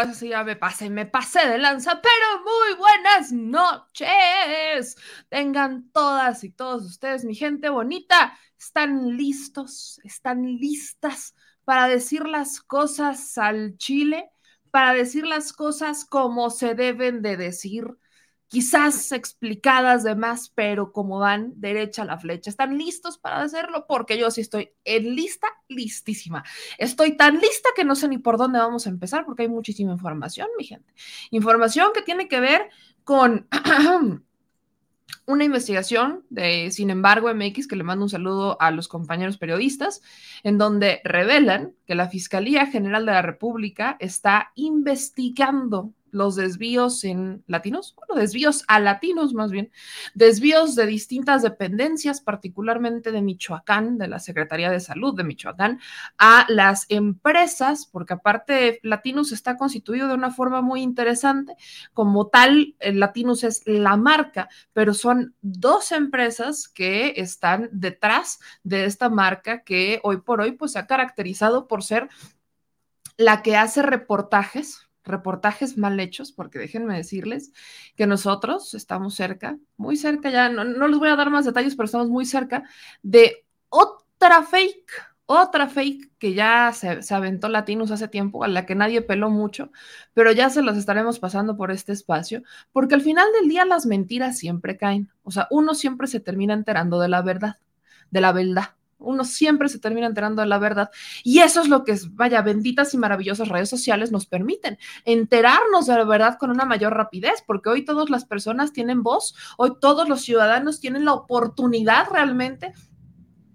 Eso sí, ya me pasé, me pasé de lanza, pero muy buenas noches. Tengan todas y todos ustedes, mi gente bonita, están listos, están listas para decir las cosas al chile, para decir las cosas como se deben de decir quizás explicadas de más, pero como van derecha a la flecha. ¿Están listos para hacerlo? Porque yo sí estoy en lista, listísima. Estoy tan lista que no sé ni por dónde vamos a empezar porque hay muchísima información, mi gente. Información que tiene que ver con una investigación de, sin embargo, MX, que le mando un saludo a los compañeros periodistas, en donde revelan que la Fiscalía General de la República está investigando los desvíos en latinos, bueno, desvíos a latinos más bien, desvíos de distintas dependencias, particularmente de Michoacán, de la Secretaría de Salud de Michoacán, a las empresas, porque aparte Latinos está constituido de una forma muy interesante, como tal, Latinos es la marca, pero son dos empresas que están detrás de esta marca que hoy por hoy pues se ha caracterizado por ser la que hace reportajes reportajes mal hechos, porque déjenme decirles que nosotros estamos cerca, muy cerca, ya no, les voy a dar más detalles, pero estamos muy cerca de otra fake, otra fake que ya se, se, aventó Latinos hace tiempo, a la que nadie peló mucho, pero ya se los estaremos pasando por este espacio, porque al final del día las mentiras siempre caen, o sea, uno siempre se termina enterando de la verdad, de la verdad uno siempre se termina enterando de la verdad. Y eso es lo que, vaya, benditas y maravillosas redes sociales nos permiten, enterarnos de la verdad con una mayor rapidez, porque hoy todas las personas tienen voz, hoy todos los ciudadanos tienen la oportunidad realmente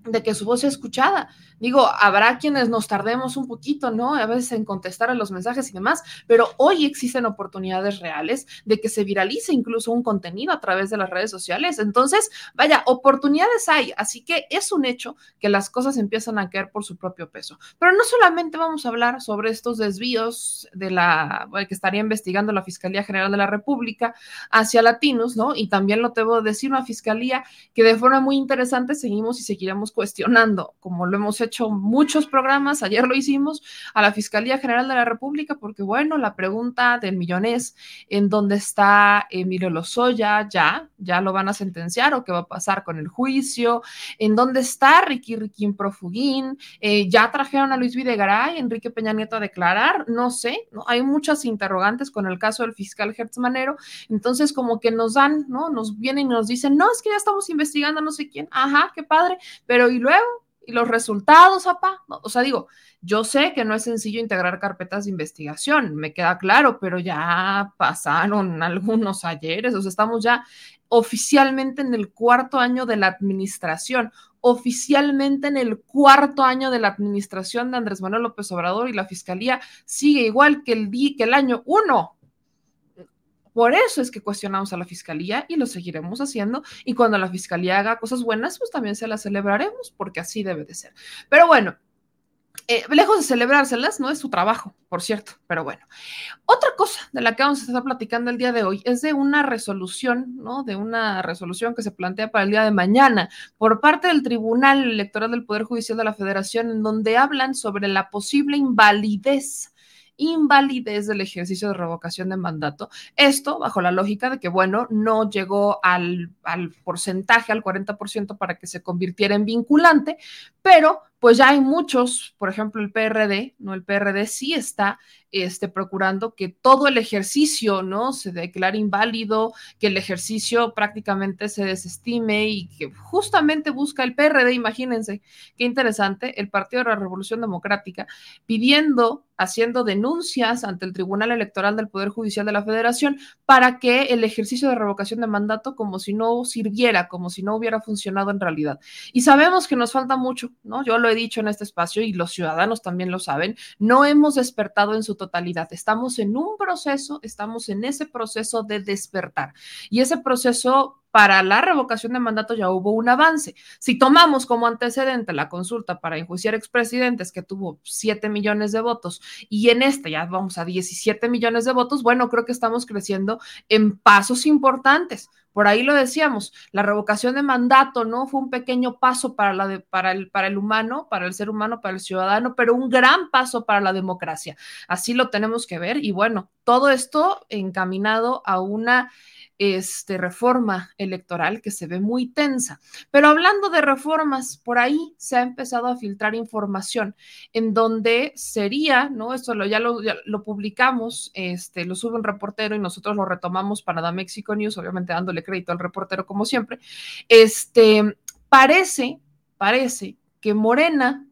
de que su voz sea escuchada. Digo, habrá quienes nos tardemos un poquito, ¿no? A veces en contestar a los mensajes y demás, pero hoy existen oportunidades reales de que se viralice incluso un contenido a través de las redes sociales. Entonces, vaya, oportunidades hay, así que es un hecho que las cosas empiezan a caer por su propio peso. Pero no solamente vamos a hablar sobre estos desvíos de la que estaría investigando la Fiscalía General de la República hacia latinos, ¿no? Y también lo debo decir, una fiscalía que de forma muy interesante seguimos y seguiremos cuestionando, como lo hemos hecho hecho muchos programas, ayer lo hicimos, a la Fiscalía General de la República, porque bueno, la pregunta del millón es, ¿en dónde está Emilio Lozoya? Ya, ya lo van a sentenciar o qué va a pasar con el juicio, ¿en dónde está Ricky Riquín Profugín? Eh, ya trajeron a Luis Videgaray, Enrique Peña Nieto a declarar, no sé, ¿no? hay muchas interrogantes con el caso del fiscal Hertz Manero, entonces como que nos dan, ¿no? Nos vienen y nos dicen, no, es que ya estamos investigando no sé quién, ajá, qué padre, pero ¿y luego? Y los resultados, papá. o sea, digo, yo sé que no es sencillo integrar carpetas de investigación, me queda claro, pero ya pasaron algunos ayeres, o sea, estamos ya oficialmente en el cuarto año de la administración, oficialmente en el cuarto año de la administración de Andrés Manuel López Obrador y la fiscalía sigue igual que el, que el año uno. Por eso es que cuestionamos a la fiscalía y lo seguiremos haciendo. Y cuando la fiscalía haga cosas buenas, pues también se las celebraremos, porque así debe de ser. Pero bueno, eh, lejos de celebrárselas, no es su trabajo, por cierto, pero bueno. Otra cosa de la que vamos a estar platicando el día de hoy es de una resolución, ¿no? De una resolución que se plantea para el día de mañana por parte del Tribunal Electoral del Poder Judicial de la Federación, en donde hablan sobre la posible invalidez invalidez del ejercicio de revocación de mandato. Esto bajo la lógica de que, bueno, no llegó al, al porcentaje, al 40% para que se convirtiera en vinculante, pero pues ya hay muchos, por ejemplo, el PRD, ¿no? El PRD sí está este, procurando que todo el ejercicio, ¿no? Se declare inválido, que el ejercicio prácticamente se desestime y que justamente busca el PRD, imagínense, qué interesante, el Partido de la Revolución Democrática, pidiendo, haciendo denuncias ante el Tribunal Electoral del Poder Judicial de la Federación para que el ejercicio de revocación de mandato como si no sirviera, como si no hubiera funcionado en realidad. Y sabemos que nos falta mucho, ¿no? Yo lo he dicho en este espacio y los ciudadanos también lo saben, no hemos despertado en su totalidad. Estamos en un proceso, estamos en ese proceso de despertar. Y ese proceso para la revocación de mandato ya hubo un avance. Si tomamos como antecedente la consulta para enjuiciar expresidentes que tuvo 7 millones de votos y en este ya vamos a 17 millones de votos, bueno, creo que estamos creciendo en pasos importantes Por ahí lo decíamos, la revocación de mandato, ¿no? Fue un pequeño paso para, la para el humano, para el ser humano, para el ciudadano, pero un gran paso para la democracia. Así lo tenemos que ver y bueno, todo esto encaminado a una este, reforma electoral que se ve muy tensa. Pero hablando de reformas, por ahí se ha empezado a filtrar información en donde sería, ¿no? Esto lo, ya, lo, publicamos, este, lo sube un reportero y nosotros lo retomamos para Da Mexico News, obviamente dándole crédito al reportero como siempre. Este, parece, parece que Morena,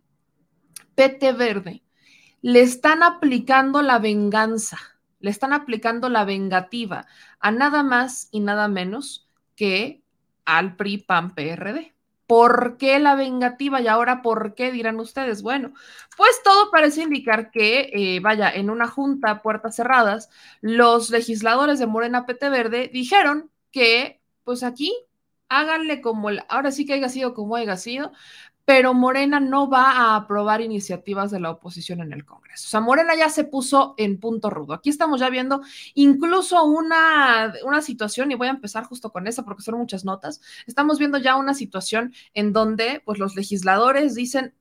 PT Verde, le están aplicando la venganza le están aplicando la vengativa a nada más y nada menos que al PRI PAN PRD. ¿Por qué la vengativa y ahora por qué dirán ustedes? Bueno, pues todo parece indicar que, eh, vaya, en una junta puertas cerradas, los legisladores de Morena PT Verde dijeron que, pues aquí, háganle como, el, ahora sí que haya sido como haya sido, pero Morena no va a aprobar iniciativas de la oposición en el Congreso. O sea, Morena ya se puso en punto rudo. Aquí estamos ya viendo incluso una, una situación, y voy a empezar justo con esa porque son muchas notas, estamos viendo ya una situación en donde pues los legisladores dicen,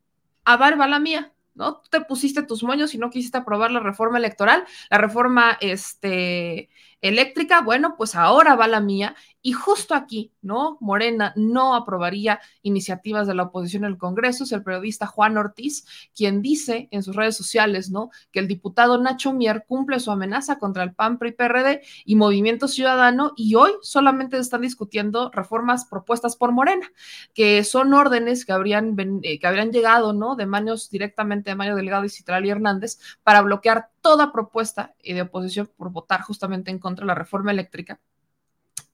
a va la mía, ¿no? Tú te pusiste tus moños y no quisiste aprobar la reforma electoral, la reforma este, eléctrica, bueno, pues ahora va la mía y justo aquí, ¿no? Morena no aprobaría iniciativas de la oposición en el Congreso. Es el periodista Juan Ortiz quien dice en sus redes sociales, ¿no? Que el diputado Nacho Mier cumple su amenaza contra el PAN, PRI, PRD y Movimiento Ciudadano y hoy solamente están discutiendo reformas propuestas por Morena, que son órdenes que habrían, eh, que habrían llegado, ¿no? De manos directamente de Mario Delgado y Citrali Hernández para bloquear toda propuesta de oposición por votar justamente en contra de la reforma eléctrica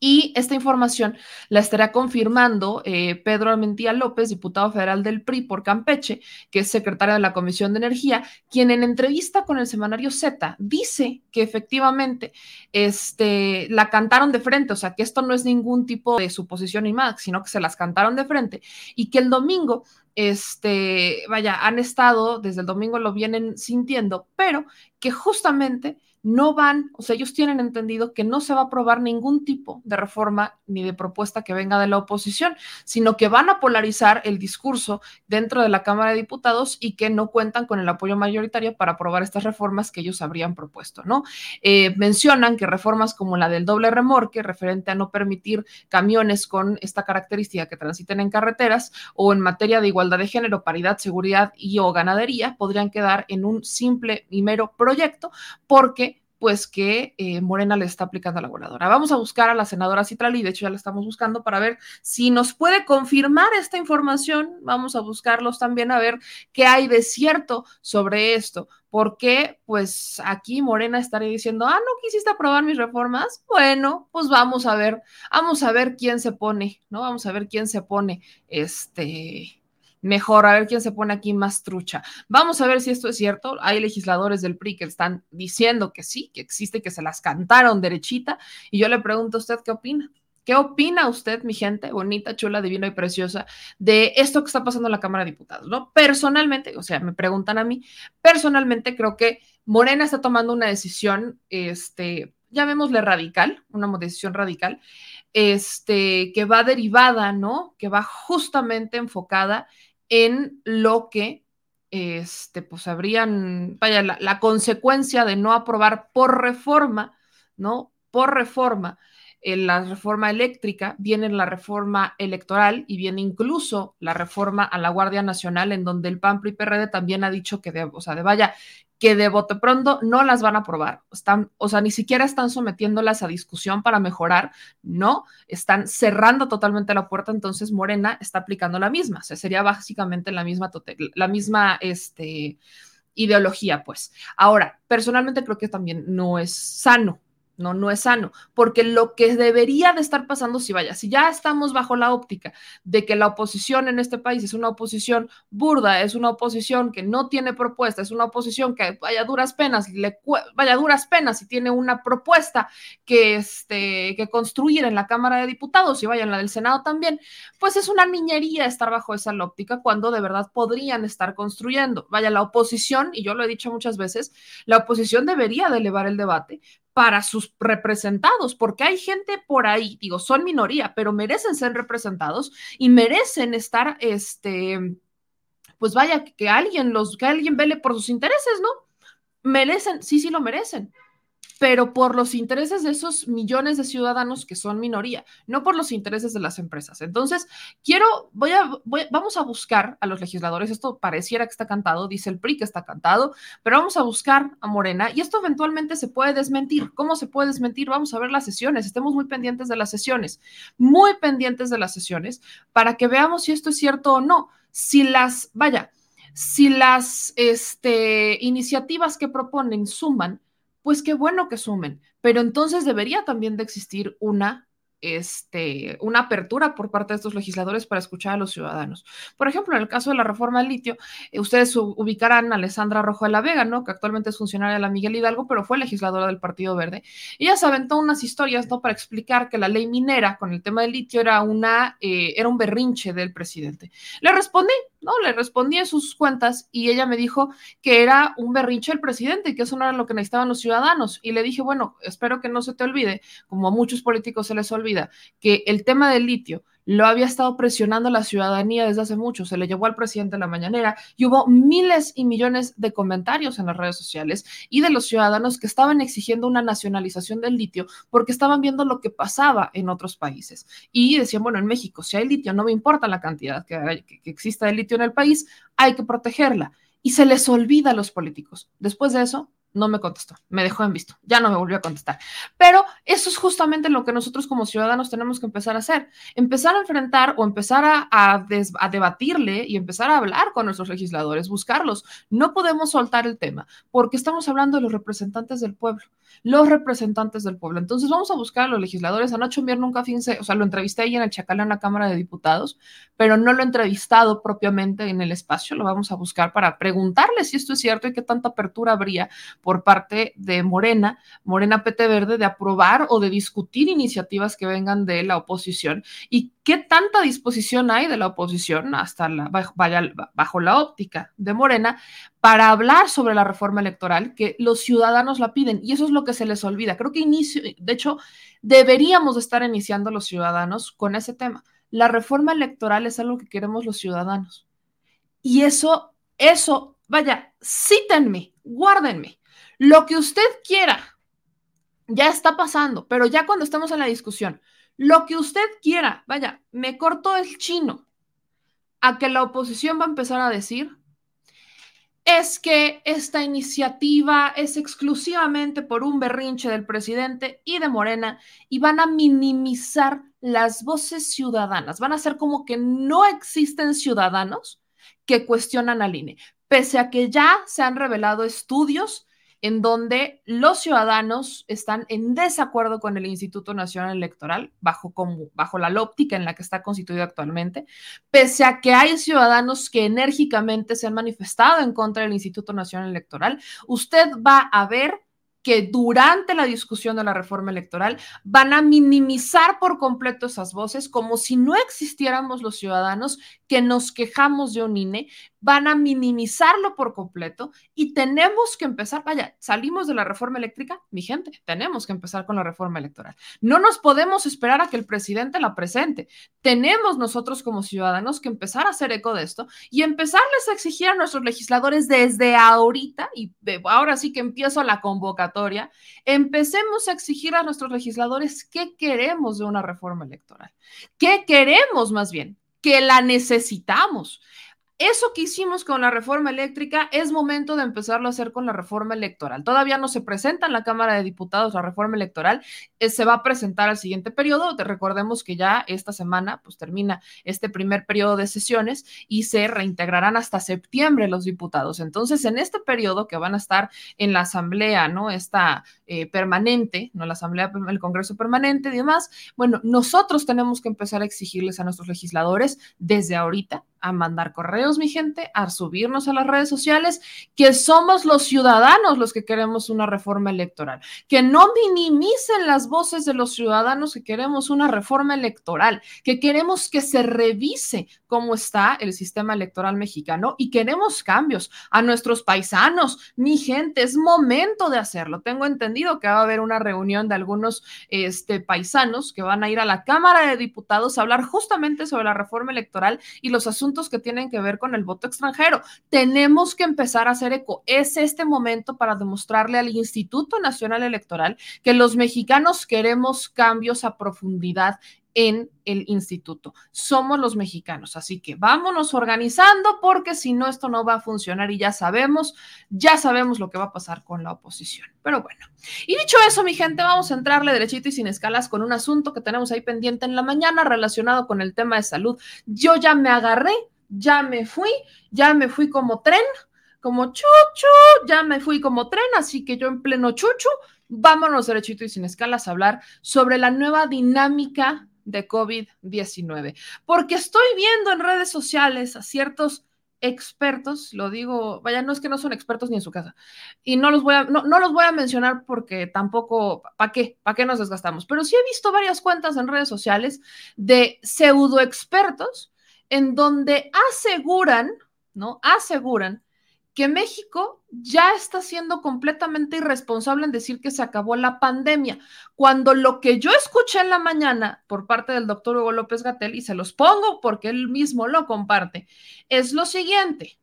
y esta información la estará confirmando eh, Pedro Armentía López, diputado federal del PRI por Campeche, que es secretario de la Comisión de Energía, quien en entrevista con el semanario Z dice que efectivamente este, la cantaron de frente, o sea, que esto no es ningún tipo de suposición y más, sino que se las cantaron de frente y que el domingo este, vaya, han estado, desde el domingo lo vienen sintiendo, pero que justamente no van, o sea, ellos tienen entendido que no se va a aprobar ningún tipo de reforma ni de propuesta que venga de la oposición, sino que van a polarizar el discurso dentro de la Cámara de Diputados y que no cuentan con el apoyo mayoritario para aprobar estas reformas que ellos habrían propuesto, ¿no? Eh, mencionan que reformas como la del doble remorque, referente a no permitir camiones con esta característica que transiten en carreteras, o en materia de igualdad de género, paridad, seguridad y o ganadería, podrían quedar en un simple y mero proyecto, porque pues que eh, Morena le está aplicando a la voladora. Vamos a buscar a la senadora Citrali, de hecho ya la estamos buscando para ver si nos puede confirmar esta información. Vamos a buscarlos también a ver qué hay de cierto sobre esto, porque pues aquí Morena estaría diciendo, ah, no quisiste aprobar mis reformas. Bueno, pues vamos a ver, vamos a ver quién se pone, ¿no? Vamos a ver quién se pone, este mejor, a ver quién se pone aquí más trucha. Vamos a ver si esto es cierto. Hay legisladores del PRI que están diciendo que sí, que existe, que se las cantaron derechita. Y yo le pregunto a usted qué opina. ¿Qué opina usted, mi gente bonita, chula, divina y preciosa, de esto que está pasando en la Cámara de Diputados? ¿no? Personalmente, o sea, me preguntan a mí, personalmente creo que Morena está tomando una decisión, este, llamémosle radical, una decisión radical, este, que va derivada, ¿no? Que va justamente enfocada en lo que este, pues habrían, vaya, la, consecuencia de no aprobar por reforma, ¿no? Por reforma, en la reforma eléctrica, viene la reforma electoral y viene incluso la reforma a la Guardia Nacional, en donde el PAN PRI PRD también ha dicho que, de, o sea, de vaya, que de bote pronto no las van a aprobar. Están, o sea, ni siquiera están sometiéndolas a discusión para mejorar, no, están cerrando totalmente la puerta, entonces Morena está aplicando la misma, o sea, sería básicamente la misma, la misma, este, ideología, pues. Ahora, personalmente creo que también no es sano no, no es sano, porque lo que debería de estar pasando, si vaya, si ya estamos bajo la óptica de que la oposición en este país es una oposición burda, es una oposición que no tiene propuesta, es una oposición que vaya duras penas, le, vaya duras penas y tiene una propuesta que, este, que construir en la Cámara de Diputados y vaya en la del Senado también, pues es una niñería estar bajo esa óptica cuando de verdad podrían estar construyendo. Vaya, la oposición, y yo lo he dicho muchas veces, la oposición debería de elevar el debate, para sus representados, porque hay gente por ahí, digo, son minoría, pero merecen ser representados y merecen estar, este, pues vaya, que alguien los, que alguien vele por sus intereses, ¿no? Merecen, sí, sí lo merecen pero por los intereses de esos millones de ciudadanos que son minoría, no por los intereses de las empresas. Entonces, quiero, voy a, vamos a buscar a los legisladores, esto pareciera que está cantado, dice el PRI que está cantado, pero vamos a buscar a Morena y esto eventualmente se puede desmentir. ¿Cómo se puede desmentir? Vamos a ver las sesiones, estemos muy pendientes de las sesiones, muy pendientes de las sesiones para que veamos si esto es cierto o no. Si las, vaya, si las este, iniciativas que proponen suman, pues qué bueno que sumen, pero entonces debería también de existir una este, una apertura por parte de estos legisladores para escuchar a los ciudadanos. Por ejemplo, en el caso de la reforma del litio, eh, ustedes ubicarán a Alessandra Rojo de la Vega, ¿no? que actualmente es funcionaria de la Miguel Hidalgo, pero fue legisladora del Partido Verde. Ella se aventó unas historias ¿no? para explicar que la ley minera con el tema del litio era, una, eh, era un berrinche del presidente. Le respondí, ¿no? Le respondí en sus cuentas y ella me dijo que era un berrinche del presidente y que eso no era lo que necesitaban los ciudadanos. Y le dije, bueno, espero que no se te olvide, como a muchos políticos se les olvida que el tema del litio lo había estado presionando la ciudadanía desde hace mucho, se le llevó al presidente en la mañanera y hubo miles y millones de comentarios en las redes sociales y de los ciudadanos que estaban exigiendo una nacionalización del litio porque estaban viendo lo que pasaba en otros países y decían, bueno, en México, si hay litio, no me importa la cantidad que, que exista de litio en el país, hay que protegerla. Y se les olvida a los políticos. Después de eso, no me contestó, me dejó en visto, ya no me volvió a contestar. Pero eso es justamente lo que nosotros como ciudadanos tenemos que empezar a hacer, empezar a enfrentar o empezar a, debatirle y empezar a hablar con nuestros legisladores, buscarlos. No podemos soltar el tema porque estamos hablando de los representantes del pueblo, los representantes del pueblo. Entonces vamos a buscar a los legisladores. A Nacho Mier nunca, fíjense, o sea, lo entrevisté ahí en el Chacal en la Cámara de Diputados, pero no lo he entrevistado propiamente en el espacio, lo vamos a buscar para preguntarle si esto es cierto y qué tanta apertura habría por parte de Morena, Morena PT Verde, de aprobar o de discutir iniciativas que vengan de la oposición y qué tanta disposición hay de la oposición hasta la, vaya, bajo la óptica de Morena para hablar sobre la reforma electoral que los ciudadanos la piden y eso es lo que se les olvida. Creo que inicio, de hecho, deberíamos estar iniciando los ciudadanos con ese tema. La reforma electoral es algo que queremos los ciudadanos. Y eso, eso, vaya, cítenme, guárdenme. Lo que usted quiera ya está pasando, pero ya cuando estamos en la discusión, lo que usted quiera, vaya, me cortó el chino a que la oposición va a empezar a decir es que esta iniciativa es exclusivamente por un berrinche del presidente y de Morena y van a minimizar las voces ciudadanas, van a hacer como que no existen ciudadanos que cuestionan al INE, pese a que ya se han revelado estudios en donde los ciudadanos están en desacuerdo con el Instituto Nacional Electoral, bajo, como, bajo la óptica en la que está constituido actualmente, pese a que hay ciudadanos que enérgicamente se han manifestado en contra del Instituto Nacional Electoral, usted va a ver que durante la discusión de la reforma electoral van a minimizar por completo esas voces como si no existiéramos los ciudadanos que nos quejamos de un INE, van a minimizarlo por completo y tenemos que empezar, vaya, salimos de la reforma eléctrica, mi gente, tenemos que empezar con la reforma electoral. No nos podemos esperar a que el presidente la presente. Tenemos nosotros como ciudadanos que empezar a hacer eco de esto y empezarles a exigir a nuestros legisladores desde ahorita, y ahora sí que empiezo la convocatoria, empecemos a exigir a nuestros legisladores qué queremos de una reforma electoral. ¿Qué queremos más bien? Que la necesitamos eso que hicimos con la reforma eléctrica es momento de empezarlo a hacer con la reforma electoral. Todavía no se presenta en la Cámara de Diputados la reforma electoral, eh, se va a presentar al siguiente periodo. Te recordemos que ya esta semana pues termina este primer periodo de sesiones y se reintegrarán hasta septiembre los diputados. Entonces, en este periodo que van a estar en la asamblea, ¿no? Esta eh, permanente, ¿no? La asamblea, el Congreso permanente y demás, bueno, nosotros tenemos que empezar a exigirles a nuestros legisladores desde ahorita a mandar correos mi gente, a subirnos a las redes sociales, que somos los ciudadanos los que queremos una reforma electoral, que no minimicen las voces de los ciudadanos que queremos una reforma electoral, que queremos que se revise cómo está el sistema electoral mexicano y queremos cambios a nuestros paisanos. Mi gente, es momento de hacerlo. Tengo entendido que va a haber una reunión de algunos este, paisanos que van a ir a la Cámara de Diputados a hablar justamente sobre la reforma electoral y los asuntos que tienen que ver con el voto extranjero. Tenemos que empezar a hacer eco. Es este momento para demostrarle al Instituto Nacional Electoral que los mexicanos queremos cambios a profundidad en el instituto. Somos los mexicanos, así que vámonos organizando porque si no esto no va a funcionar y ya sabemos, ya sabemos lo que va a pasar con la oposición. Pero bueno, y dicho eso, mi gente, vamos a entrarle derechito y sin escalas con un asunto que tenemos ahí pendiente en la mañana relacionado con el tema de salud. Yo ya me agarré, ya me fui, ya me fui como tren, como chuchu, ya me fui como tren, así que yo en pleno chuchu, vámonos derechito y sin escalas a hablar sobre la nueva dinámica de COVID-19. Porque estoy viendo en redes sociales a ciertos expertos, lo digo, vaya, no es que no son expertos ni en su casa, y no los voy a, no, no los voy a mencionar porque tampoco, ¿para qué? ¿Para qué nos desgastamos? Pero sí he visto varias cuentas en redes sociales de pseudo expertos en donde aseguran, ¿no? Aseguran que México ya está siendo completamente irresponsable en decir que se acabó la pandemia, cuando lo que yo escuché en la mañana por parte del doctor Hugo López Gatel, y se los pongo porque él mismo lo comparte, es lo siguiente.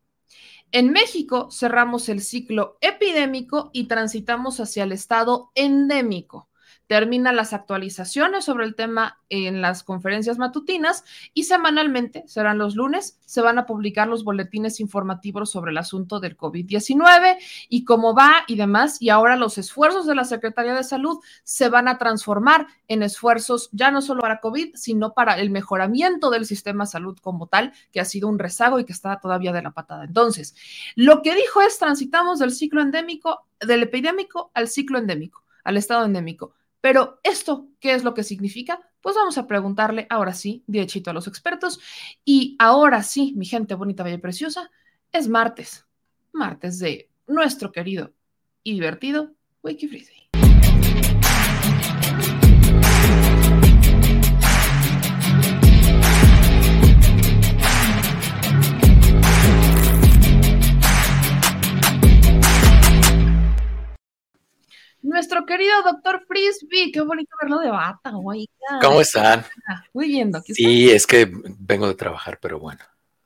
En México cerramos el ciclo epidémico y transitamos hacia el estado endémico termina las actualizaciones sobre el tema en las conferencias matutinas y semanalmente, serán los lunes, se van a publicar los boletines informativos sobre el asunto del COVID-19 y cómo va y demás. Y ahora los esfuerzos de la Secretaría de Salud se van a transformar en esfuerzos ya no solo para COVID, sino para el mejoramiento del sistema de salud como tal, que ha sido un rezago y que está todavía de la patada. Entonces, lo que dijo es transitamos del ciclo endémico, del epidémico al ciclo endémico, al estado endémico pero esto, ¿qué es lo que significa? Pues vamos a preguntarle ahora sí, derechito a los expertos. Y ahora sí, mi gente bonita, bella y preciosa, es martes, martes de nuestro querido y divertido Wiki nuestro querido doctor Frisbee. Qué bonito verlo de bata, güey. ¿Cómo están? Muy bien, Doc. Sí, es que vengo de trabajar, pero bueno.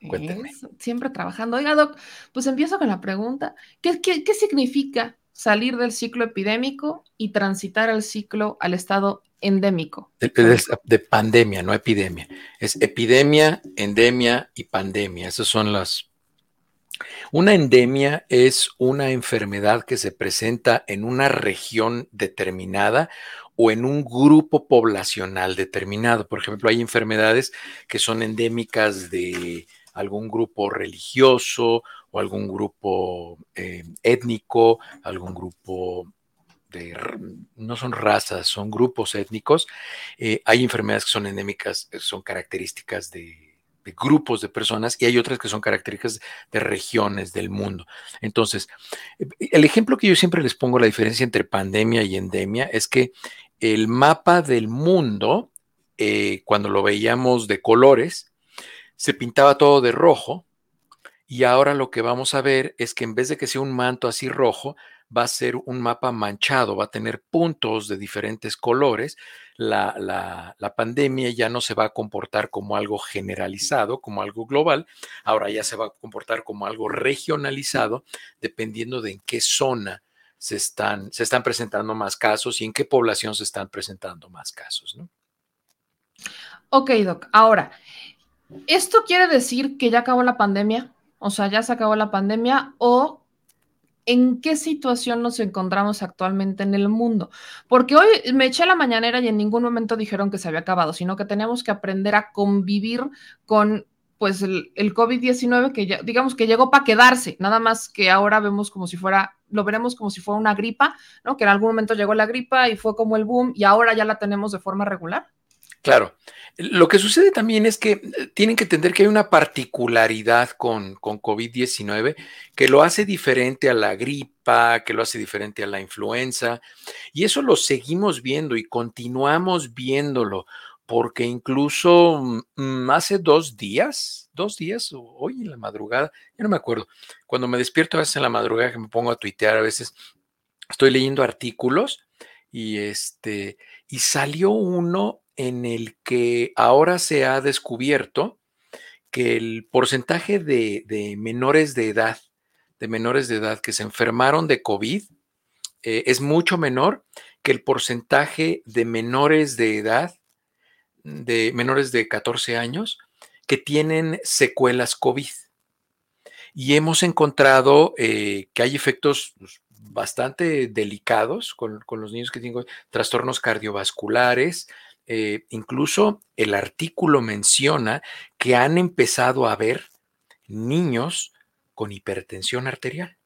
Cuéntame. siempre trabajando. Oiga, Doc, pues empiezo con la pregunta. ¿Qué, qué significa salir del ciclo epidémico y transitar al ciclo, al estado endémico? De, de, pandemia, no epidemia. Es epidemia, endemia y pandemia. Esas son las una endemia es una enfermedad que se presenta en una región determinada o en un grupo poblacional determinado. Por ejemplo, hay enfermedades que son endémicas de algún grupo religioso o algún grupo eh, étnico, algún grupo de, no son razas, son grupos étnicos. Eh, hay enfermedades que son endémicas, son características de grupos de personas y hay otras que son características de regiones del mundo. Entonces, el ejemplo que yo siempre les pongo, la diferencia entre pandemia y endemia, es que el mapa del mundo, eh, cuando lo veíamos de colores, se pintaba todo de rojo y ahora lo que vamos a ver es que en vez de que sea un manto así rojo, va a ser un mapa manchado, va a tener puntos de diferentes colores. La, la, pandemia ya no se va a comportar como algo generalizado, como algo global, ahora ya se va a comportar como algo regionalizado, dependiendo de en qué zona se están, se están presentando más casos y en qué población se están presentando más casos. ¿no? Ok, Doc. Ahora, ¿esto quiere decir que ya acabó la pandemia? O sea, ya se acabó la pandemia o en qué situación nos encontramos actualmente en el mundo. Porque hoy me eché la mañanera y en ningún momento dijeron que se había acabado, sino que tenemos que aprender a convivir con pues el, COVID-19 que ya, digamos que llegó para quedarse, nada más que ahora vemos como si fuera, lo veremos como si fuera una gripa, ¿no? Que en algún momento llegó la gripa y fue como el boom y ahora ya la tenemos de forma regular. Claro. Lo que sucede también es que eh, tienen que entender que hay una particularidad con, con COVID-19 que lo hace diferente a la gripa, que lo hace diferente a la influenza, y eso lo seguimos viendo y continuamos viéndolo, porque incluso mm, hace dos días, dos días, hoy en la madrugada, ya no me acuerdo, cuando me despierto a veces en la madrugada que me pongo a tuitear, a veces estoy leyendo artículos y este, y salió uno en el que ahora se ha descubierto que el porcentaje de, menores de edad, de menores de edad que se enfermaron de COVID eh, es mucho menor que el porcentaje de menores de edad, de menores de 14 años, que tienen secuelas COVID. Y hemos encontrado eh, que hay efectos pues, bastante delicados con, con, los niños que tienen trastornos cardiovasculares, eh, incluso el artículo menciona que han empezado a ver niños con hipertensión arterial.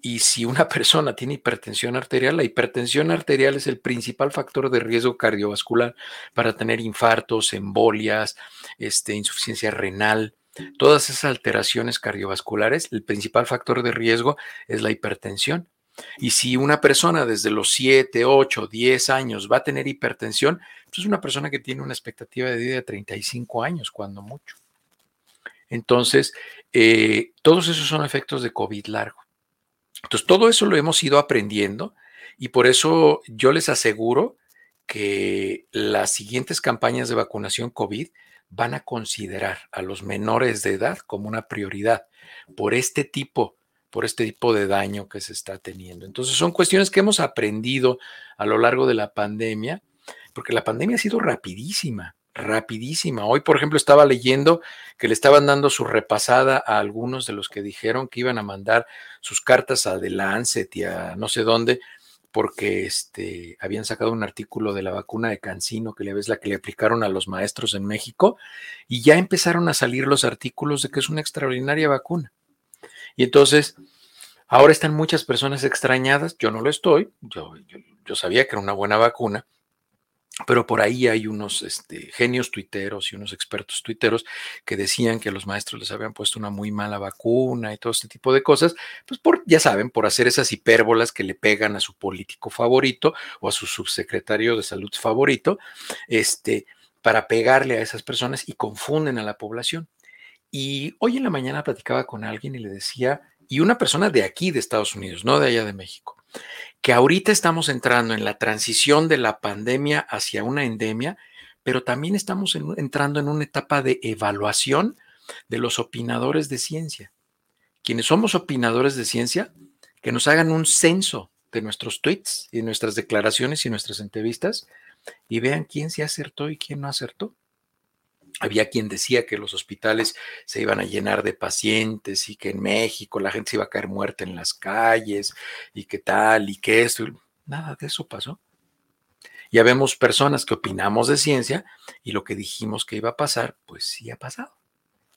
Y si una persona tiene hipertensión arterial, la hipertensión arterial es el principal factor de riesgo cardiovascular para tener infartos, embolias, este, insuficiencia renal. Todas esas alteraciones cardiovasculares, el principal factor de riesgo es la hipertensión. Y si una persona desde los 7, 8, 10 años va a tener hipertensión, pues es una persona que tiene una expectativa de vida de 35 años, cuando mucho. Entonces, eh, todos esos son efectos de COVID largo. Entonces, todo eso lo hemos ido aprendiendo y por eso yo les aseguro que las siguientes campañas de vacunación COVID van a considerar a los menores de edad como una prioridad por este tipo por este tipo de daño que se está teniendo. Entonces son cuestiones que hemos aprendido a lo largo de la pandemia, porque la pandemia ha sido rapidísima, rapidísima. Hoy, por ejemplo, estaba leyendo que le estaban dando su repasada a algunos de los que dijeron que iban a mandar sus cartas a The Lancet y a no sé dónde, porque este, habían sacado un artículo de la vacuna de Cancino, que ves la que le aplicaron a los maestros en México, y ya empezaron a salir los artículos de que es una extraordinaria vacuna. Y entonces, ahora están muchas personas extrañadas, yo no lo estoy, yo, yo, sabía que era una buena vacuna, pero por ahí hay unos este, genios tuiteros y unos expertos tuiteros que decían que los maestros les habían puesto una muy mala vacuna y todo este tipo de cosas, pues ya saben, por hacer esas hipérbolas que le pegan a su político favorito o a su subsecretario de salud favorito, este, para pegarle a esas personas y confunden a la población. Y hoy en la mañana platicaba con alguien y le decía, y una persona de aquí, de Estados Unidos, no de allá de México, que ahorita estamos entrando en la transición de la pandemia hacia una endemia, pero también estamos entrando en una etapa de evaluación de los opinadores de ciencia. Quienes somos opinadores de ciencia, que nos hagan un censo de nuestros tweets y nuestras declaraciones y nuestras entrevistas y vean quién se acertó y quién no acertó. Había quien decía que los hospitales se iban a llenar de pacientes y que en México la gente se iba a caer muerta en las calles y que tal y que esto. Nada de eso pasó. Ya vemos personas que opinamos de ciencia y lo que dijimos que iba a pasar, pues sí ha pasado.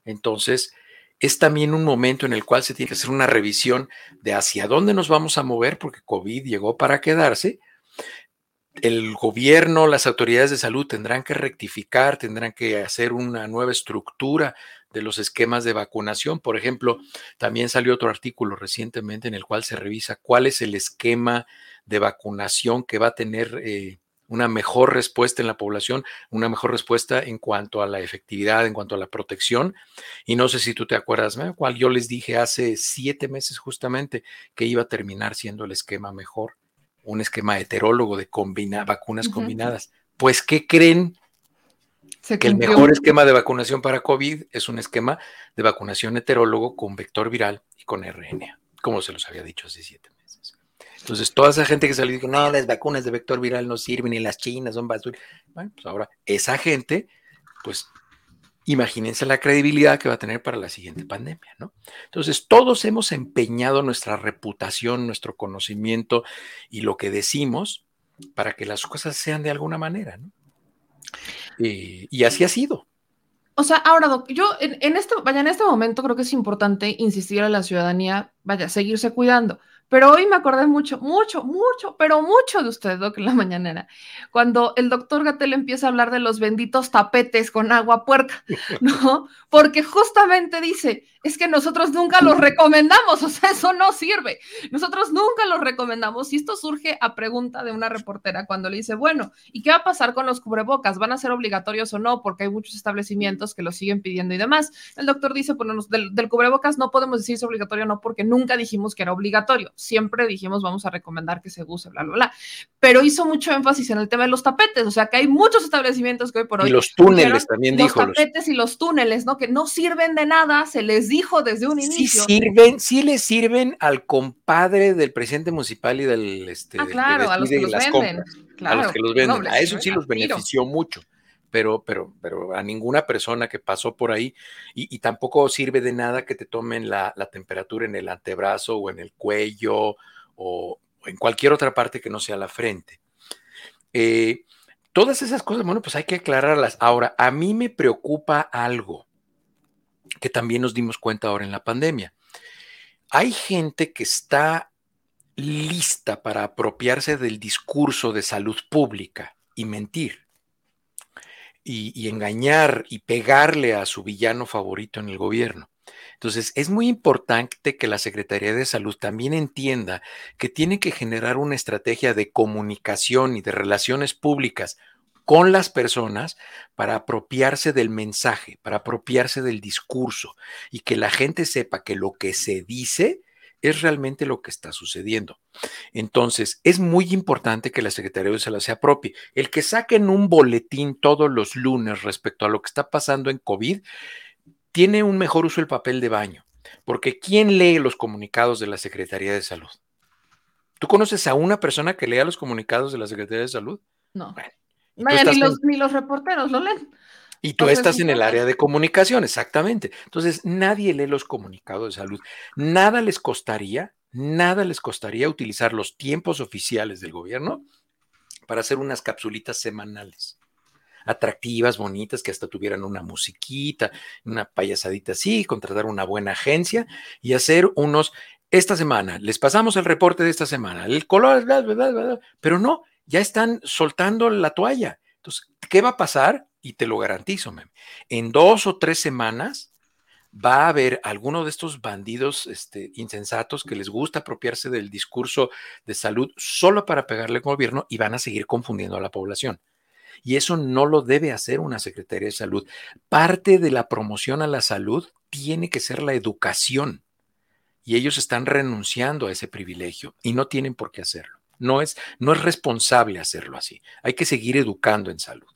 Entonces, es también un momento en el cual se tiene que hacer una revisión de hacia dónde nos vamos a mover, porque COVID llegó para quedarse, el gobierno, las autoridades de salud tendrán que rectificar, tendrán que hacer una nueva estructura de los esquemas de vacunación. Por ejemplo, también salió otro artículo recientemente en el cual se revisa cuál es el esquema de vacunación que va a tener eh, una mejor respuesta en la población, una mejor respuesta en cuanto a la efectividad, en cuanto a la protección. Y no sé si tú te acuerdas, cuál yo les dije hace siete meses justamente que iba a terminar siendo el esquema mejor un esquema heterólogo de vacunas combinadas. Pues, ¿qué creen? que el mejor esquema de vacunación para COVID es un esquema de vacunación heterólogo con vector viral y con RNA, como se los había dicho hace siete meses. Entonces, toda esa gente que salió y dijo, no, las vacunas de vector viral no sirven y las chinas son basura. Bueno, pues ahora esa gente, pues imagínense la credibilidad que va a tener para la siguiente pandemia, ¿no? Entonces, todos hemos empeñado nuestra reputación, nuestro conocimiento y lo que decimos para que las cosas sean de alguna manera, ¿no? y así ha sido. O sea, ahora, yo en, este, vaya, en este momento creo que es importante insistir a la ciudadanía, vaya, seguirse cuidando, Pero hoy me acordé mucho, mucho, mucho, pero mucho de usted, Doc, en la mañanera, cuando el doctor Gatel empieza a hablar de los benditos tapetes con agua puerca, ¿no? Porque justamente dice, es que nosotros nunca los recomendamos, o sea, eso no sirve. Nosotros nunca los recomendamos. Y esto surge a pregunta de una reportera cuando le dice, bueno, ¿y qué va a pasar con los cubrebocas? ¿Van a ser obligatorios o no? Porque hay muchos establecimientos que lo siguen pidiendo y demás. El doctor dice, bueno, del, del cubrebocas no podemos decir si es obligatorio o no, porque nunca dijimos que era obligatorio. Siempre dijimos, vamos a recomendar que se use, bla, bla, bla. Pero hizo mucho énfasis en el tema de los tapetes, o sea, que hay muchos establecimientos que hoy por hoy... Y los túneles también dijo. Los tapetes y los túneles, ¿no? Que no sirven de nada, se les dijo desde un inicio. Sí sirven, sí le sirven al compadre del presidente municipal y del este, ah, claro, a los que los venden. Claro, a los que los venden. a eso sí los benefició mucho. Pero, pero, pero a ninguna persona que pasó por ahí y, y tampoco sirve de nada que te tomen la, la, temperatura en el antebrazo o en el cuello o, o en cualquier otra parte que no sea la frente. Eh, todas esas cosas, bueno, pues hay que aclararlas. Ahora, a mí me preocupa algo que también nos dimos cuenta ahora en la pandemia. Hay gente que está lista para apropiarse del discurso de salud pública y mentir. Y, engañar y pegarle a su villano favorito en el gobierno. Entonces, es muy importante que la Secretaría de Salud también entienda que tiene que generar una estrategia de comunicación y de relaciones públicas con las personas para apropiarse del mensaje, para apropiarse del discurso y que la gente sepa que lo que se dice es realmente lo que está sucediendo. Entonces, es muy importante que la Secretaría de Salud se apropie. El que saquen un boletín todos los lunes respecto a lo que está pasando en COVID, tiene un mejor uso el papel de baño, porque ¿quién lee los comunicados de la Secretaría de Salud? ¿Tú conoces a una persona que lea los comunicados de la Secretaría de Salud? No. Bueno, Vaya, ni, los, en... ni los reporteros lo leen. Y tú estás en el área de comunicación, exactamente. Entonces, nadie lee los comunicados de salud. Nada les costaría, nada les costaría utilizar los tiempos oficiales del gobierno para hacer unas capsulitas semanales atractivas, bonitas, que hasta tuvieran una musiquita, una payasadita así, contratar una buena agencia y hacer unos, esta semana, les pasamos el reporte de esta semana, el color, bla, bla, bla, pero no, ya están soltando la toalla. Entonces, ¿qué va a pasar? Y te lo garantizo, meme. en dos o tres semanas va a haber alguno de estos bandidos este, insensatos que les gusta apropiarse del discurso de salud solo para pegarle al gobierno y van a seguir confundiendo a la población. Y eso no lo debe hacer una Secretaría de Salud. Parte de la promoción a la salud tiene que ser la educación. Y ellos están renunciando a ese privilegio y no tienen por qué hacerlo. No es, no es responsable hacerlo así. Hay que seguir educando en salud.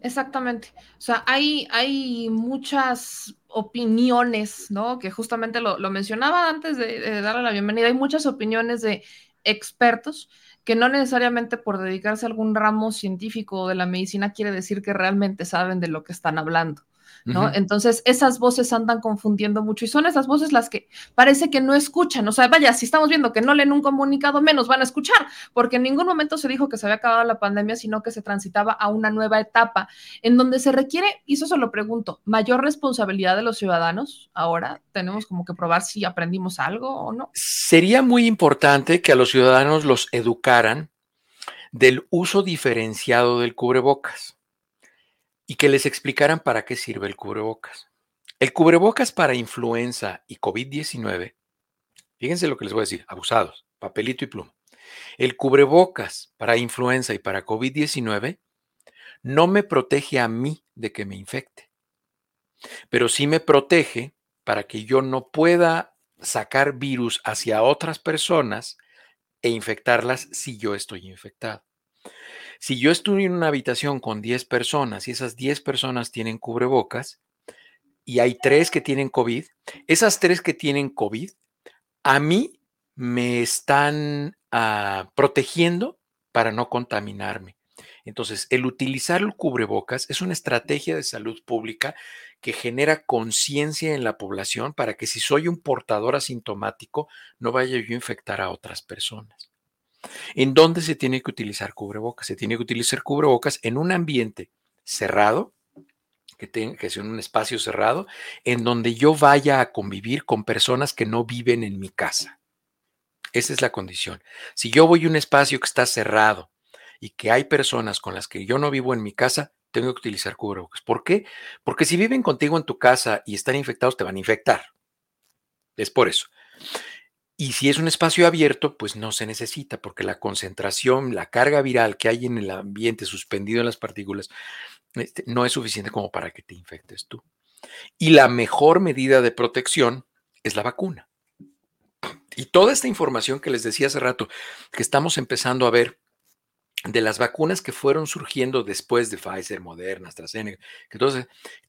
Exactamente. O sea, hay, hay muchas opiniones, ¿no? Que justamente lo, lo mencionaba antes de, darle la bienvenida. Hay muchas opiniones de expertos que no necesariamente por dedicarse a algún ramo científico de la medicina quiere decir que realmente saben de lo que están hablando. ¿No? Uh -huh. Entonces, esas voces andan confundiendo mucho y son esas voces las que parece que no escuchan. O sea, vaya, si estamos viendo que no leen un comunicado, menos van a escuchar, porque en ningún momento se dijo que se había acabado la pandemia, sino que se transitaba a una nueva etapa en donde se requiere, y eso se lo pregunto, mayor responsabilidad de los ciudadanos. Ahora tenemos como que probar si aprendimos algo o no. Sería muy importante que a los ciudadanos los educaran del uso diferenciado del cubrebocas y que les explicaran para qué sirve el cubrebocas. El cubrebocas para influenza y COVID-19, fíjense lo que les voy a decir, abusados, papelito y pluma. El cubrebocas para influenza y para COVID-19 no me protege a mí de que me infecte, pero sí me protege para que yo no pueda sacar virus hacia otras personas e infectarlas si yo estoy infectado. Si yo estoy en una habitación con 10 personas y esas 10 personas tienen cubrebocas y hay tres que tienen COVID, esas tres que tienen COVID, a mí me están uh, protegiendo para no contaminarme. Entonces, el utilizar el cubrebocas es una estrategia de salud pública que genera conciencia en la población para que si soy un portador asintomático, no vaya yo a infectar a otras personas. ¿En dónde se tiene que utilizar cubrebocas? Se tiene que utilizar cubrebocas en un ambiente cerrado, que, tenga, que sea un espacio cerrado, en donde yo vaya a convivir con personas que no viven en mi casa. Esa es la condición. Si yo voy a un espacio que está cerrado y que hay personas con las que yo no vivo en mi casa, tengo que utilizar cubrebocas. ¿Por qué? Porque si viven contigo en tu casa y están infectados, te van a infectar. Es por eso. Y si es un espacio abierto, pues no se necesita, porque la concentración, la carga viral que hay en el ambiente suspendido en las partículas, este, no es suficiente como para que te infectes tú. Y la mejor medida de protección es la vacuna. Y toda esta información que les decía hace rato, que estamos empezando a ver de las vacunas que fueron surgiendo después de Pfizer, Moderna, AstraZeneca, que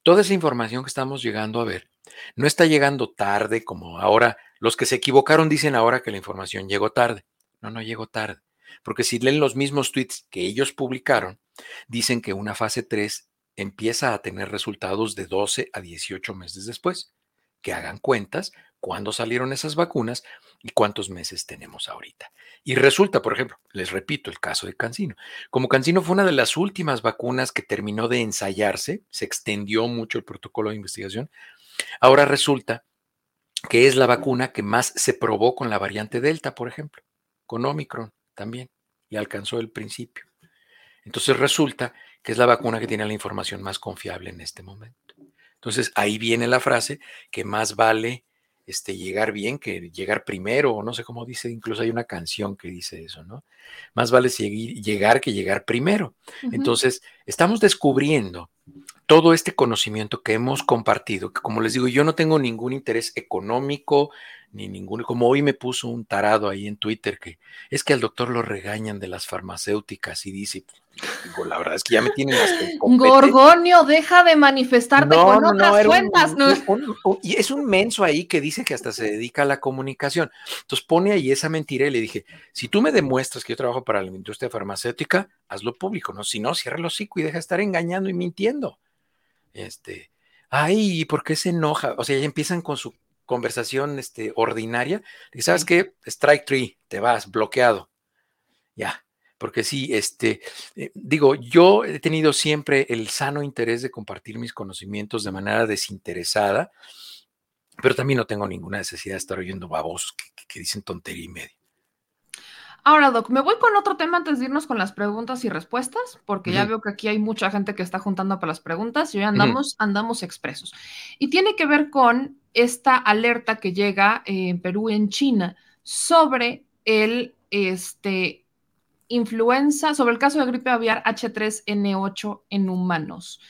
toda esa información que estamos llegando a ver no está llegando tarde como ahora. Los que se equivocaron dicen ahora que la información llegó tarde. No, no llegó tarde. Porque si leen los mismos tweets que ellos publicaron, dicen que una fase 3 empieza a tener resultados de 12 a 18 meses después. Que hagan cuentas cuándo salieron esas vacunas y cuántos meses tenemos ahorita. Y resulta, por ejemplo, les repito el caso de Cancino. Como Cancino fue una de las últimas vacunas que terminó de ensayarse, se extendió mucho el protocolo de investigación, ahora resulta que es la vacuna que más se probó con la variante Delta, por ejemplo, con Omicron también, y alcanzó el principio. Entonces resulta que es la vacuna que tiene la información más confiable en este momento. Entonces ahí viene la frase que más vale este, llegar bien que llegar primero, o no sé cómo dice, incluso hay una canción que dice eso, ¿no? Más vale seguir, llegar que llegar primero. Entonces, estamos descubriendo todo este conocimiento que hemos compartido, que como les digo, yo no tengo ningún interés económico, ni ninguno, como hoy me puso un tarado ahí en Twitter que es que al doctor lo regañan de las farmacéuticas y dice, la verdad es que ya me tienen Gorgonio, deja de manifestarte con otras cuentas. y es un menso ahí que dice que hasta se dedica a la comunicación. Entonces pone ahí esa mentira y le dije, si tú me demuestras que yo trabajo para la industria farmacéutica, hazlo público, ¿no? Si no, cierra el hocico y deja de estar engañando y mintiendo. Este, ay, ¿por qué se enoja? O sea, ya empiezan con su conversación este, ordinaria. Y sabes qué, strike three, te vas, bloqueado. Ya, porque sí, este, eh, digo, yo he tenido siempre el sano interés de compartir mis conocimientos de manera desinteresada, pero también no tengo ninguna necesidad de estar oyendo babosos que, dicen tontería y media. Ahora, Doc, me voy con otro tema antes de irnos con las preguntas y respuestas, porque ya veo que aquí hay mucha gente que está juntando para las preguntas y hoy andamos, andamos expresos. Y tiene que ver con esta alerta que llega en Perú, en China, sobre el, este, influenza, sobre el caso de gripe aviar H3N8 en humanos.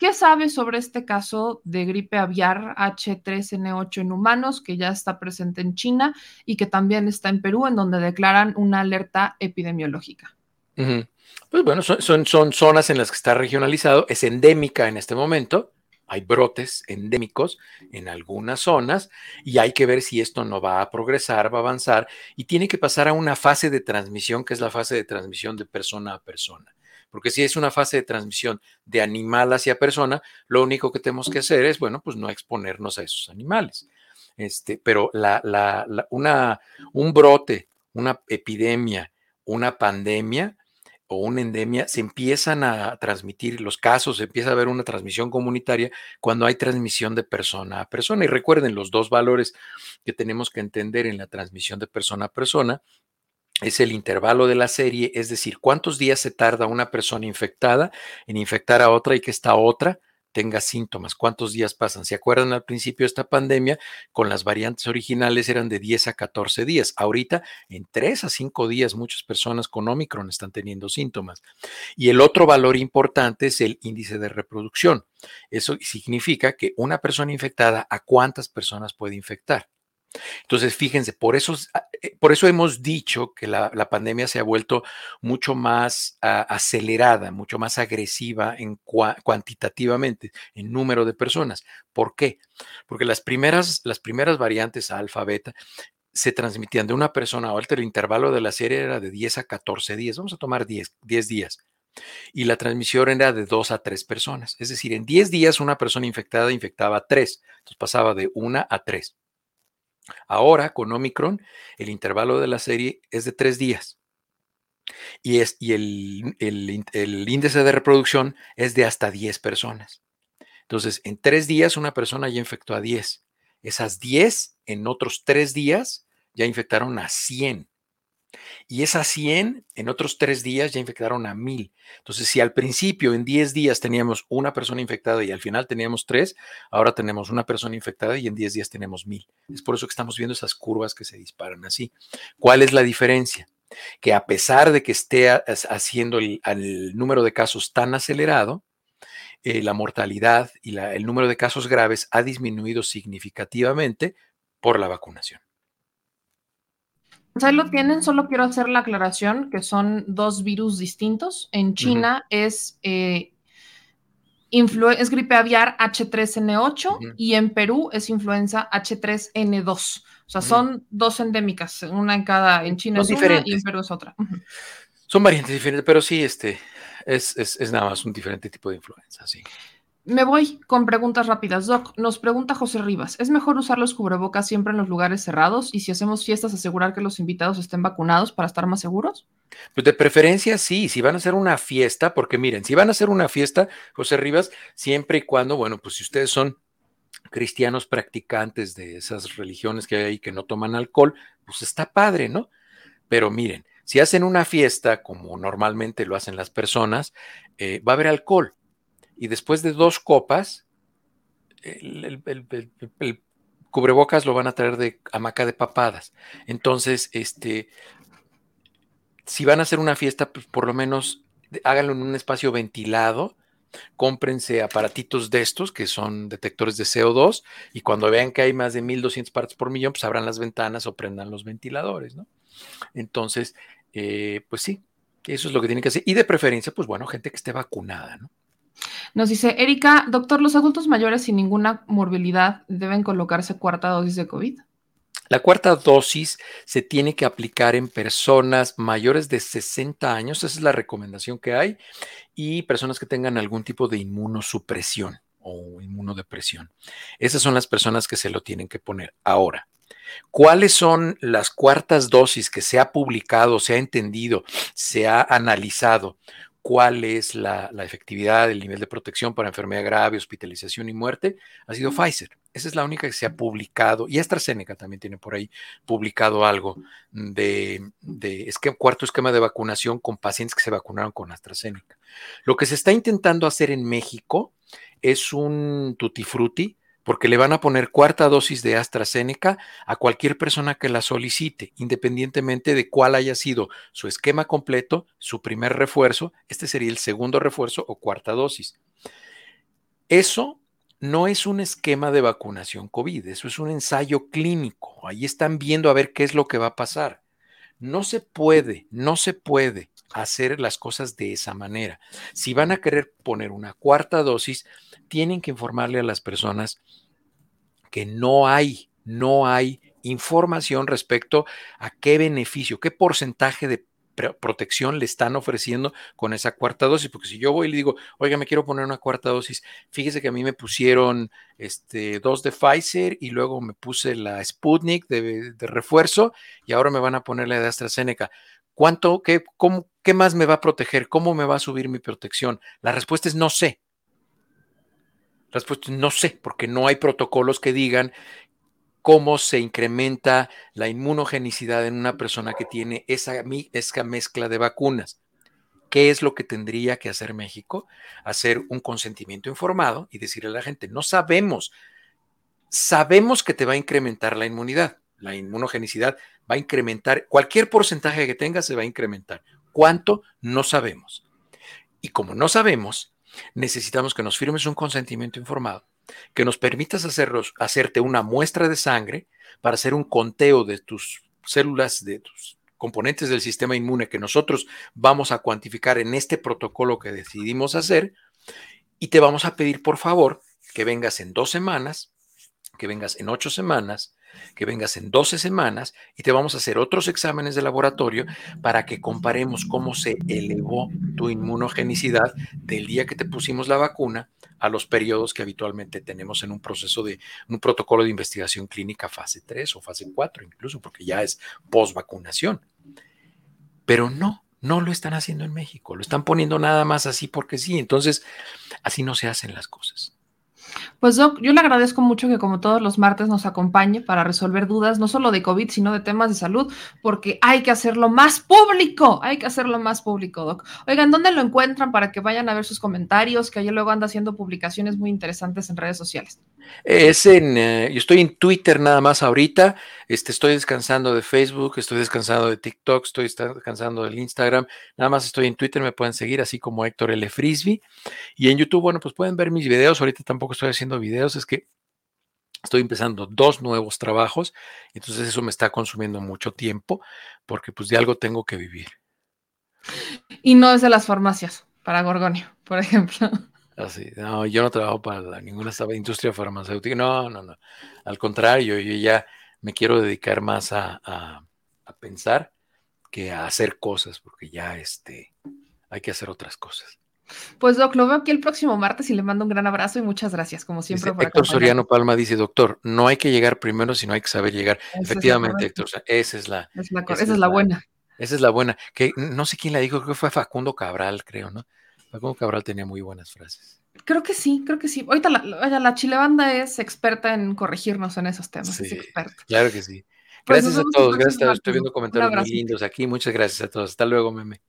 ¿Qué sabes sobre este caso de gripe aviar H3N8 en humanos que ya está presente en China y que también está en Perú, en donde declaran una alerta epidemiológica? Pues bueno, son, son zonas en las que está regionalizado, es endémica en este momento hay brotes endémicos en algunas zonas y hay que ver si esto no va a progresar, va a avanzar y tiene que pasar a una fase de transmisión que es la fase de transmisión de persona a persona. Porque si es una fase de transmisión de animal hacia persona, lo único que tenemos que hacer es, bueno, pues no exponernos a esos animales. Este, pero la, una, un brote, una epidemia, una pandemia, o una endemia, se empiezan a transmitir los casos, se empieza a haber una transmisión comunitaria cuando hay transmisión de persona a persona. Y recuerden, los dos valores que tenemos que entender en la transmisión de persona a persona es el intervalo de la serie, es decir, cuántos días se tarda una persona infectada en infectar a otra y que esta otra tenga síntomas, cuántos días pasan. ¿Se acuerdan al principio de esta pandemia? Con las variantes originales eran de 10 a 14 días. Ahorita, en 3 a 5 días, muchas personas con Omicron están teniendo síntomas. Y el otro valor importante es el índice de reproducción. Eso significa que una persona infectada, ¿a cuántas personas puede infectar? Entonces, fíjense, por eso, ah, eh, por eso hemos dicho que la, pandemia se ha vuelto mucho más ah, acelerada, mucho más agresiva en cuantitativamente, en número de personas. ¿Por qué? Porque las primeras, las primeras variantes alfa, beta, se transmitían de una persona a otra, el intervalo de la serie era de 10 a 14 días, vamos a tomar 10, 10 días. Y la transmisión era de 2 a 3 personas. Es decir, en 10 días una persona infectada infectaba a 3, entonces pasaba de 1 a 3. Ahora, con Omicron, el intervalo de la serie es de tres días. Y, es, y el, el, índice de reproducción es de hasta 10 personas. Entonces, en tres días una persona ya infectó a 10. Esas 10 en otros tres días ya infectaron a 100. Y esas 100 en otros tres días ya infectaron a 1000. Entonces, si al principio en 10 días teníamos una persona infectada y al final teníamos tres, ahora tenemos una persona infectada y en 10 días tenemos 1000. Es por eso que estamos viendo esas curvas que se disparan así. ¿Cuál es la diferencia? Que a pesar de que esté haciendo el, número de casos tan acelerado, eh, la mortalidad y el número de casos graves ha disminuido significativamente por la vacunación. Ahí lo tienen, solo quiero hacer la aclaración que son dos virus distintos. En China es, eh, es gripe aviar H3N8 y en Perú es influenza H3N2. O sea, son dos endémicas, una en cada, en China es una y en Perú es otra. Son variantes diferentes, pero sí, este, es, es, es, nada más un diferente tipo de influenza, sí. Me voy con preguntas rápidas. Doc, nos pregunta José Rivas, ¿es mejor usar los cubrebocas siempre en los lugares cerrados y si hacemos fiestas asegurar que los invitados estén vacunados para estar más seguros? Pues de preferencia sí, si van a hacer una fiesta, porque miren, si van a hacer una fiesta, José Rivas, siempre y cuando, bueno, pues si ustedes son cristianos practicantes de esas religiones que hay ahí que no toman alcohol, pues está padre, ¿no? Pero miren, si hacen una fiesta, como normalmente lo hacen las personas, eh, va a haber alcohol y después de dos copas, el, cubrebocas lo van a traer de hamaca de papadas. Entonces, este, si van a hacer una fiesta, pues por lo menos háganlo en un espacio ventilado. Cómprense aparatitos de estos que son detectores de CO2 y cuando vean que hay más de 1200 partes por millón, pues abran las ventanas o prendan los ventiladores, ¿no? Entonces, eh, pues sí, eso es lo que tienen que hacer. Y de preferencia, pues bueno, gente que esté vacunada, ¿no? Nos dice Erika, doctor, ¿los adultos mayores sin ninguna morbilidad deben colocarse cuarta dosis de COVID? La cuarta dosis se tiene que aplicar en personas mayores de 60 años, esa es la recomendación que hay, y personas que tengan algún tipo de inmunosupresión o inmunodepresión. Esas son las personas que se lo tienen que poner. Ahora, ¿cuáles son las cuartas dosis que se ha publicado, se ha entendido, se ha analizado? Cuál es la, efectividad, el nivel de protección para enfermedad grave, hospitalización y muerte, ha sido Pfizer. Esa es la única que se ha publicado, y AstraZeneca también tiene por ahí publicado algo de, de cuarto esquema de vacunación con pacientes que se vacunaron con AstraZeneca. Lo que se está intentando hacer en México es un tutti frutti porque le van a poner cuarta dosis de AstraZeneca a cualquier persona que la solicite, independientemente de cuál haya sido su esquema completo, su primer refuerzo, este sería el segundo refuerzo o cuarta dosis. Eso no es un esquema de vacunación COVID, eso es un ensayo clínico. Ahí están viendo a ver qué es lo que va a pasar. No se puede, no se puede hacer las cosas de esa manera. Si van a querer poner una cuarta dosis, tienen que informarle a las personas que no hay, no hay información respecto a qué beneficio, qué porcentaje de protección le están ofreciendo con esa cuarta dosis, porque si yo voy y le digo, oiga, me quiero poner una cuarta dosis, fíjese que a mí me pusieron este, dos de Pfizer y luego me puse la Sputnik de, de refuerzo y ahora me van a poner la de AstraZeneca. ¿Cuánto, qué, cómo, qué más me va a proteger? ¿Cómo me va a subir mi protección? La respuesta es no sé. La respuesta es no sé, porque no hay protocolos que digan cómo se incrementa la inmunogenicidad en una persona que tiene esa, esa mezcla de vacunas. ¿Qué es lo que tendría que hacer México? Hacer un consentimiento informado y decirle a la gente, no sabemos, sabemos que te va a incrementar la inmunidad, la inmunogenicidad va a incrementar, cualquier porcentaje que tengas se va a incrementar. ¿Cuánto? No sabemos. Y como no sabemos, necesitamos que nos firmes un consentimiento informado, que nos permitas hacerlos, hacerte una muestra de sangre para hacer un conteo de tus células, de tus componentes del sistema inmune que nosotros vamos a cuantificar en este protocolo que decidimos hacer y te vamos a pedir por favor que vengas en dos semanas, que vengas en ocho semanas, que vengas en 12 semanas y te vamos a hacer otros exámenes de laboratorio para que comparemos cómo se elevó tu inmunogenicidad del día que te pusimos la vacuna a los periodos que habitualmente tenemos en un proceso de un protocolo de investigación clínica fase 3 o fase 4 incluso, porque ya es post vacunación. Pero no, no lo están haciendo en México, lo están poniendo nada más así porque sí. Entonces, así no se hacen las cosas. Pues Doc, yo le agradezco mucho que como todos los martes nos acompañe para resolver dudas, no solo de COVID, sino de temas de salud, porque hay que hacerlo más público, hay que hacerlo más público, Doc. Oigan, ¿dónde lo encuentran para que vayan a ver sus comentarios? Que ayer luego anda haciendo publicaciones muy interesantes en redes sociales. Es en, eh, yo estoy en Twitter nada más ahorita, este, estoy descansando de Facebook, estoy descansando de TikTok, estoy descansando del Instagram, nada más estoy en Twitter, me pueden seguir así como Héctor L. Frisbee. Y en YouTube, bueno, pues pueden ver mis videos, ahorita tampoco estoy haciendo videos, es que estoy empezando dos nuevos trabajos, entonces eso me está consumiendo mucho tiempo, porque pues de algo tengo que vivir. Y no es de las farmacias, para Gorgonio, por ejemplo. Así, no, yo no trabajo para ninguna industria farmacéutica, no, no, no. Al contrario, yo ya me quiero dedicar más a, pensar que a hacer cosas, porque ya este, hay que hacer otras cosas. Pues Doc, lo veo aquí el próximo martes y le mando un gran abrazo y muchas gracias, como siempre. Héctor Soriano Palma dice, doctor, no hay que llegar primero, sino hay que saber llegar. Efectivamente, Héctor, esa es la, esa es la buena. Esa es la buena. Que no sé quién la dijo, creo que fue Facundo Cabral, creo, ¿no? Facundo Cabral tenía muy buenas frases. Creo que sí, creo que sí. Ahorita la, la Chilebanda es experta en corregirnos en esos temas. Sí, claro que sí. Pues gracias a todos, gracias a todos. Estoy viendo comentarios muy lindos aquí. Muchas gracias a todos. Hasta luego, meme.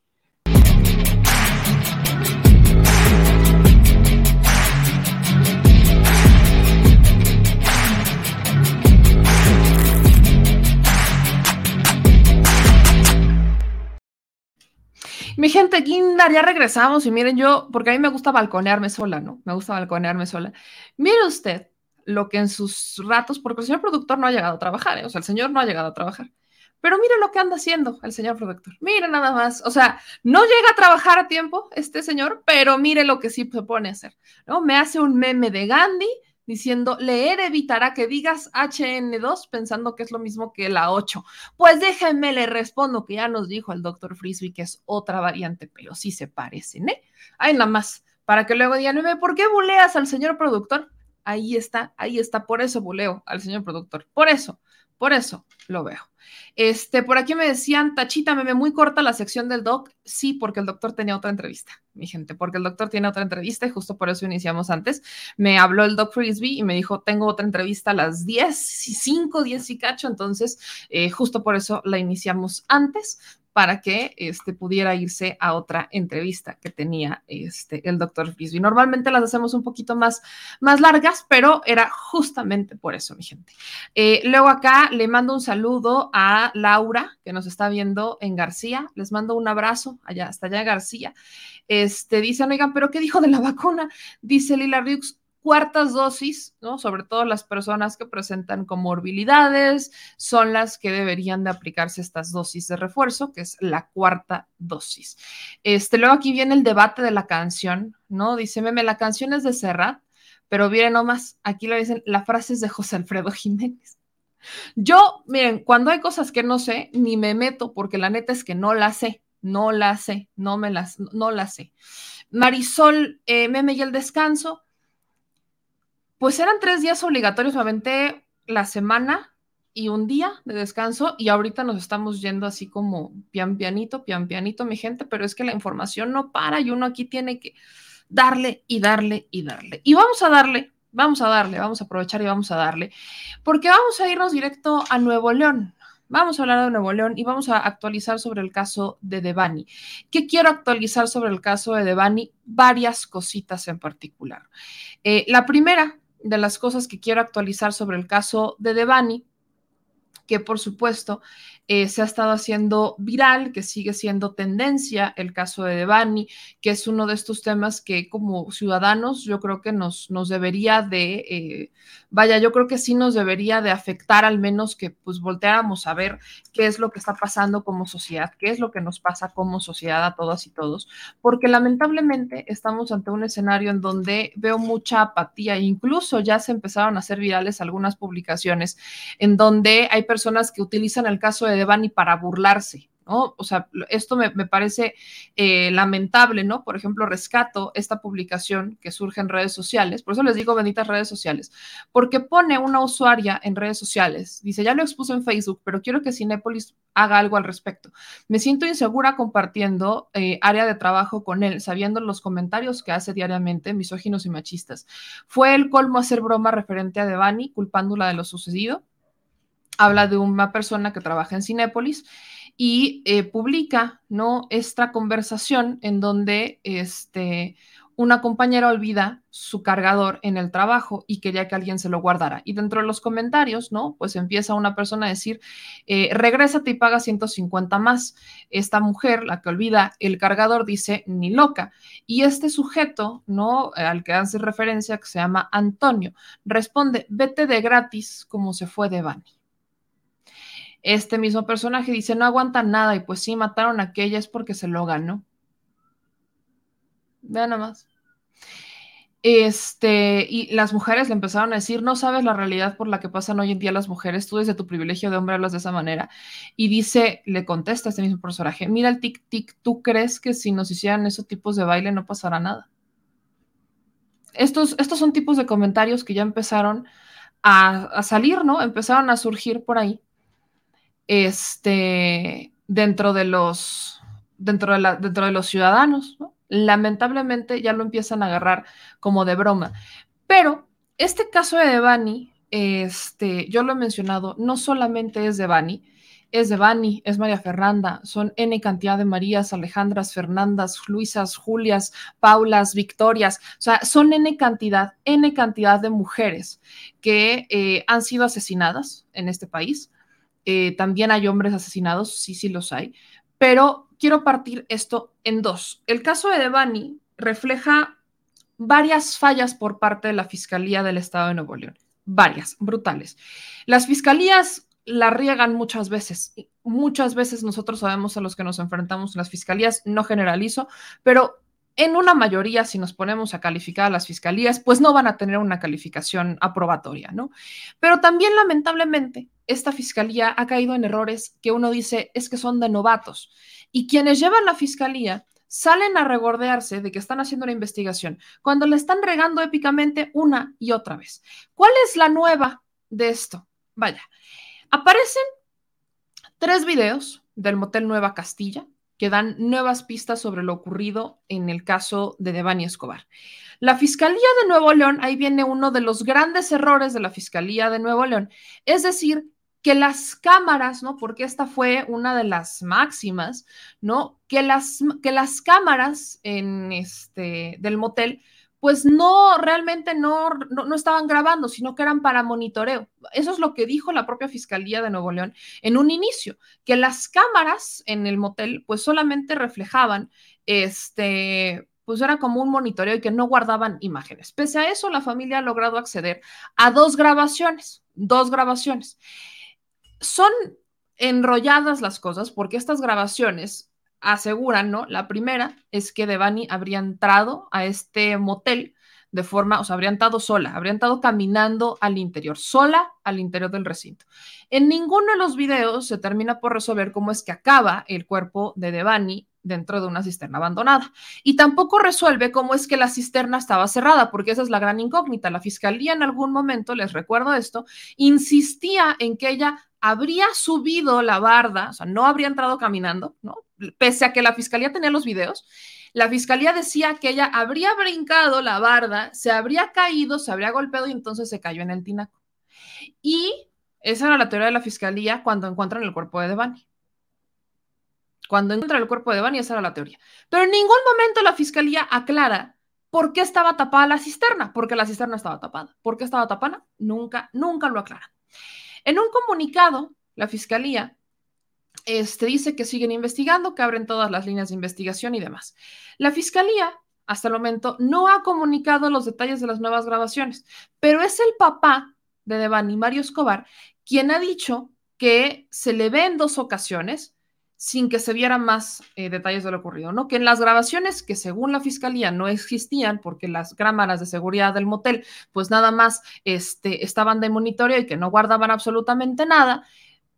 Mi gente, Guindar, ya regresamos y miren yo, porque a mí me gusta balconearme sola, ¿no? Me gusta balconearme sola. Mire usted lo que en sus ratos, porque el señor productor no ha llegado a trabajar, ¿eh? o sea, el señor no ha llegado a trabajar. Pero mire lo que anda haciendo el señor productor. Mire nada más. O sea, no llega a trabajar a tiempo este señor, pero mire lo que sí se pone a hacer. ¿no? Me hace un meme de Gandhi diciendo, leer evitará que digas HN2 pensando que es lo mismo que la 8. Pues déjenme, le respondo que ya nos dijo el doctor Frisbee que es otra variante, pero sí se parecen, ¿eh? Ahí nada más, para que luego digan, ¿por qué buleas al señor productor? Ahí está, ahí está, por eso buleo al señor productor, por eso, por eso lo veo. Este, por aquí me decían, Tachita, me muy corta la sección del doc. Sí, porque el doctor tenía otra entrevista, mi gente, porque el doctor tiene otra entrevista y justo por eso iniciamos antes. Me habló el doc Frisbee y me dijo, tengo otra entrevista a las 10, 5, 10 y cacho, entonces eh, justo por eso la iniciamos antes para que este, pudiera irse a otra entrevista que tenía este, el doctor Frisby. Normalmente las hacemos un poquito más, más largas, pero era justamente por eso, mi gente. Eh, luego acá le mando un saludo a Laura, que nos está viendo en García. Les mando un abrazo allá, hasta allá García. Este, dicen, oigan, ¿pero qué dijo de la vacuna? Dice Lila Riux, cuartas dosis, ¿no? Sobre todo las personas que presentan comorbilidades, son las que deberían de aplicarse estas dosis de refuerzo, que es la cuarta dosis. Este, luego aquí viene el debate de la canción, ¿no? Dice, meme, la canción es de Serrat, pero miren nomás, aquí lo dicen, la frase es de José Alfredo Jiménez. Yo, miren, cuando hay cosas que no sé, ni me meto, porque la neta es que no la sé, no la sé, no me las, no la sé. Marisol, eh, meme y el descanso, pues eran tres días obligatorios, me aventé la semana y un día de descanso y ahorita nos estamos yendo así como pian pianito, pian pianito, mi gente, pero es que la información no para y uno aquí tiene que darle y darle y darle. Y vamos a darle, vamos a darle, vamos a aprovechar y vamos a darle, porque vamos a irnos directo a Nuevo León. Vamos a hablar de Nuevo León y vamos a actualizar sobre el caso de Devani. ¿Qué quiero actualizar sobre el caso de Devani? Varias cositas en particular. Eh, la primera de las cosas que quiero actualizar sobre el caso de Devani, que por supuesto eh, se ha estado haciendo viral, que sigue siendo tendencia el caso de Devani, que es uno de estos temas que como ciudadanos yo creo que nos, nos debería de, eh, vaya, yo creo que sí nos debería de afectar al menos que pues volteáramos a ver qué es lo que está pasando como sociedad, qué es lo que nos pasa como sociedad a todas y todos, porque lamentablemente estamos ante un escenario en donde veo mucha apatía, incluso ya se empezaron a hacer virales algunas publicaciones en donde hay personas que utilizan el caso de Devani para burlarse ¿no? O sea, esto me, parece eh, lamentable, ¿no? Por ejemplo, rescato esta publicación que surge en redes sociales, por eso les digo benditas redes sociales, porque pone una usuaria en redes sociales, dice, ya lo expuso en Facebook, pero quiero que Cinépolis haga algo al respecto. Me siento insegura compartiendo eh, área de trabajo con él, sabiendo los comentarios que hace diariamente, misóginos y machistas. Fue el colmo hacer broma referente a Devani, culpándola de lo sucedido. Habla de una persona que trabaja en Cinépolis y eh, publica, ¿no? Esta conversación en donde este, una compañera olvida su cargador en el trabajo y quería que alguien se lo guardara. Y dentro de los comentarios, ¿no? Pues empieza una persona a decir, eh, regrésate y paga 150 más. Esta mujer, la que olvida el cargador, dice, ni loca. Y este sujeto, ¿no? Al que hace referencia, que se llama Antonio, responde, vete de gratis como se fue de Bani. Este mismo personaje dice, no aguanta nada y pues sí, mataron a aquella es porque se lo ganó. Vean nada más. Este, y las mujeres le empezaron a decir, no sabes la realidad por la que pasan hoy en día las mujeres, tú desde tu privilegio de hombre hablas de esa manera. Y dice, le contesta este mismo personaje, mira el tic-tic, ¿tú crees que si nos hicieran esos tipos de baile no pasará nada? Estos, estos son tipos de comentarios que ya empezaron a, a salir, ¿no? Empezaron a surgir por ahí este, dentro, de los, dentro, de la, dentro de los ciudadanos. Lamentablemente ya lo empiezan a agarrar como de broma. Pero este caso de Devani, este, yo lo he mencionado, no solamente es de Bani, es de Bani, es María Fernanda, son N cantidad de Marías, Alejandras, Fernandas, Luisas, Julias, Paulas, Victorias, o sea, son N cantidad, N cantidad de mujeres que eh, han sido asesinadas en este país, eh, también hay hombres asesinados, sí, sí los hay, pero quiero partir esto en dos. El caso de Devani refleja varias fallas por parte de la Fiscalía del Estado de Nuevo León, varias, brutales. Las fiscalías la riegan muchas veces. Muchas veces nosotros sabemos a los que nos enfrentamos en las fiscalías, no generalizo, pero en una mayoría, si nos ponemos a calificar a las fiscalías, pues no van a tener una calificación aprobatoria, ¿no? Pero también, lamentablemente, esta fiscalía ha caído en errores que uno dice es que son de novatos. Y quienes llevan la fiscalía salen a regordearse de que están haciendo una investigación cuando la están regando épicamente una y otra vez. ¿Cuál es la nueva de esto? Vaya, aparecen tres videos del Motel Nueva Castilla que dan nuevas pistas sobre lo ocurrido en el caso de Devani Escobar. La Fiscalía de Nuevo León, ahí viene uno de los grandes errores de la Fiscalía de Nuevo León, es decir, que las cámaras, ¿no? Porque esta fue una de las máximas, ¿no? Que las, que las cámaras en este, del motel pues no, realmente no, no, estaban grabando, sino que eran para monitoreo. Eso es lo que dijo la propia Fiscalía de Nuevo León en un inicio, que las cámaras en el motel pues solamente reflejaban, este, pues era como un monitoreo y que no guardaban imágenes. Pese a eso, la familia ha logrado acceder a dos grabaciones, dos grabaciones. Son enrolladas las cosas porque estas grabaciones aseguran, ¿no? La primera es que Devani habría entrado a este motel de forma, o sea, habría entrado sola, habría entrado caminando al interior, sola al interior del recinto. En ninguno de los videos se termina por resolver cómo es que acaba el cuerpo de Devani dentro de una cisterna abandonada. Y tampoco resuelve cómo es que la cisterna estaba cerrada, porque esa es la gran incógnita. La fiscalía en algún momento, les recuerdo esto, insistía en que ella habría subido la barda, o sea, no habría entrado caminando, ¿no? Pese a que la fiscalía tenía los videos, la fiscalía decía que ella habría brincado la barda, se habría caído, se habría golpeado y entonces se cayó en el tinaco. Y esa era la teoría de la fiscalía cuando encuentran el cuerpo de Devani. Cuando encuentran el cuerpo de Devani, esa era la teoría. Pero en ningún momento la fiscalía aclara por qué estaba tapada la cisterna, porque la cisterna estaba tapada. ¿Por qué estaba tapada? Nunca, nunca lo aclara. En un comunicado, la Fiscalía este, dice que siguen investigando, que abren todas las líneas de investigación y demás. La Fiscalía, hasta el momento, no ha comunicado los detalles de las nuevas grabaciones, pero es el papá de Devani, Mario Escobar, quien ha dicho que se le ve en dos ocasiones sin que se vieran más eh, detalles de lo ocurrido, ¿no? Que en las grabaciones que según la fiscalía no existían porque las cámaras de seguridad del motel pues nada más este, estaban de monitoreo y que no guardaban absolutamente nada,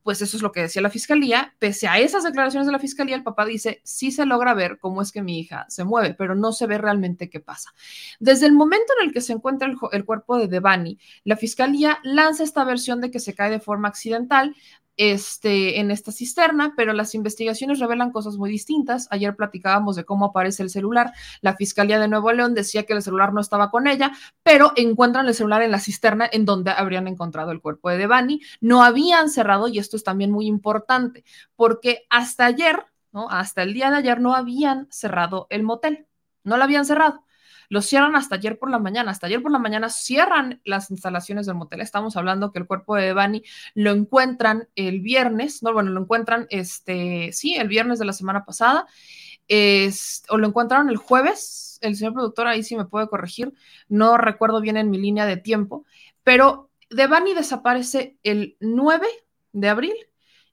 pues eso es lo que decía la fiscalía. Pese a esas declaraciones de la fiscalía, el papá dice, sí se logra ver cómo es que mi hija se mueve, pero no se ve realmente qué pasa. Desde el momento en el que se encuentra el, el cuerpo de Devani, la fiscalía lanza esta versión de que se cae de forma accidental, este, en esta cisterna, pero las investigaciones revelan cosas muy distintas. Ayer platicábamos de cómo aparece el celular. La Fiscalía de Nuevo León decía que el celular no estaba con ella, pero encuentran el celular en la cisterna en donde habrían encontrado el cuerpo de Devani. No habían cerrado, y esto es también muy importante, porque hasta ayer, ¿no? Hasta el día de ayer no habían cerrado el motel. No lo habían cerrado. Lo cierran hasta ayer por la mañana. Hasta ayer por la mañana cierran las instalaciones del motel. Estamos hablando que el cuerpo de Devani lo encuentran el viernes, no, bueno, lo encuentran, este, sí, el viernes de la semana pasada, o lo encontraron el jueves. El señor productor ahí sí me puede corregir. No recuerdo bien en mi línea de tiempo, pero Devani desaparece el 9 de abril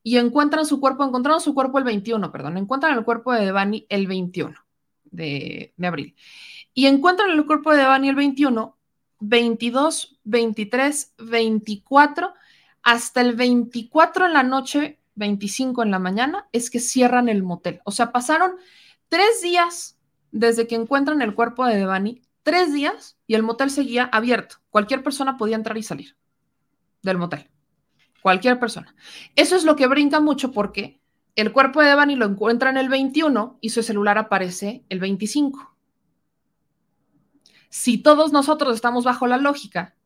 y encuentran su cuerpo, encontraron su cuerpo el 21, perdón, encuentran el cuerpo de Devani el 21 de, abril y encuentran el cuerpo de Devani el 21, 22, 23, 24, hasta el 24 en la noche, 25 en la mañana, es que cierran el motel. O sea, pasaron tres días desde que encuentran el cuerpo de Devani, tres días y el motel seguía abierto. Cualquier persona podía entrar y salir del motel. Cualquier persona. Eso es lo que brinca mucho porque el cuerpo de Devani lo encuentran el 21 y su celular aparece el 25 si todos nosotros estamos bajo la lógica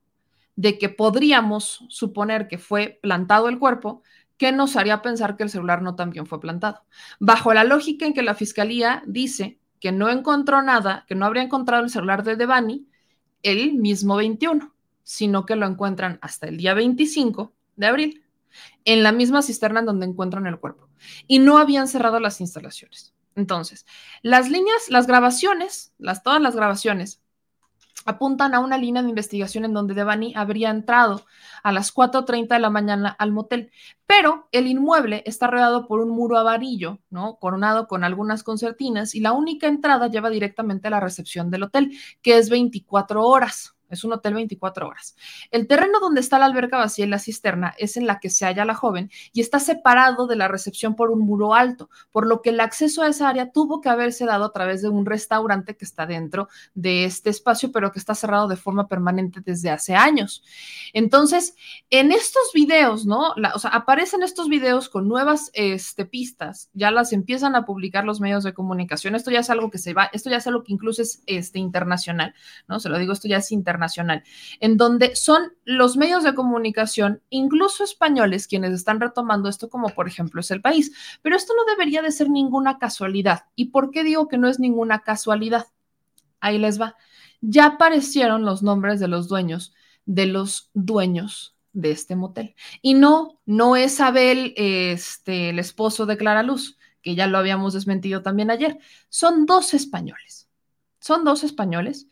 de que podríamos suponer que fue plantado el cuerpo, ¿qué nos haría pensar que el celular no también fue plantado? Bajo la lógica en que la fiscalía dice que no encontró nada, que no habría encontrado el celular de Devani el mismo 21, sino que lo encuentran hasta el día 25 de abril, en la misma cisterna donde encuentran el cuerpo. Y no habían cerrado las instalaciones. Entonces, las líneas, las grabaciones, las, todas las grabaciones apuntan a una línea de investigación en donde Devani habría entrado a las 4.30 de la mañana al motel, pero el inmueble está rodeado por un muro avarillo, ¿no? Coronado con algunas concertinas y la única entrada lleva directamente a la recepción del hotel, que es 24 horas. Es un hotel 24 horas. El terreno donde está la alberca vacía y la cisterna es en la que se halla la joven y está separado de la recepción por un muro alto, por lo que el acceso a esa área tuvo que haberse dado a través de un restaurante que está dentro de este espacio, pero que está cerrado de forma permanente desde hace años. Entonces, en estos videos, ¿no? o sea, aparecen estos videos con nuevas este, pistas, ya las empiezan a publicar los medios de comunicación. Esto ya es algo que se va, esto ya es algo que incluso es este, internacional, ¿no? Se lo digo, esto ya es internacional nacional, en donde son los medios de comunicación, incluso españoles, quienes están retomando esto, como por ejemplo es el país. Pero esto no debería de ser ninguna casualidad. ¿Y por qué digo que no es ninguna casualidad? Ahí les va. Ya aparecieron los nombres de los dueños, de los dueños de este motel. Y no, no es Abel, este, el esposo de Clara Luz, que ya lo habíamos desmentido también ayer. Son dos españoles. Son dos españoles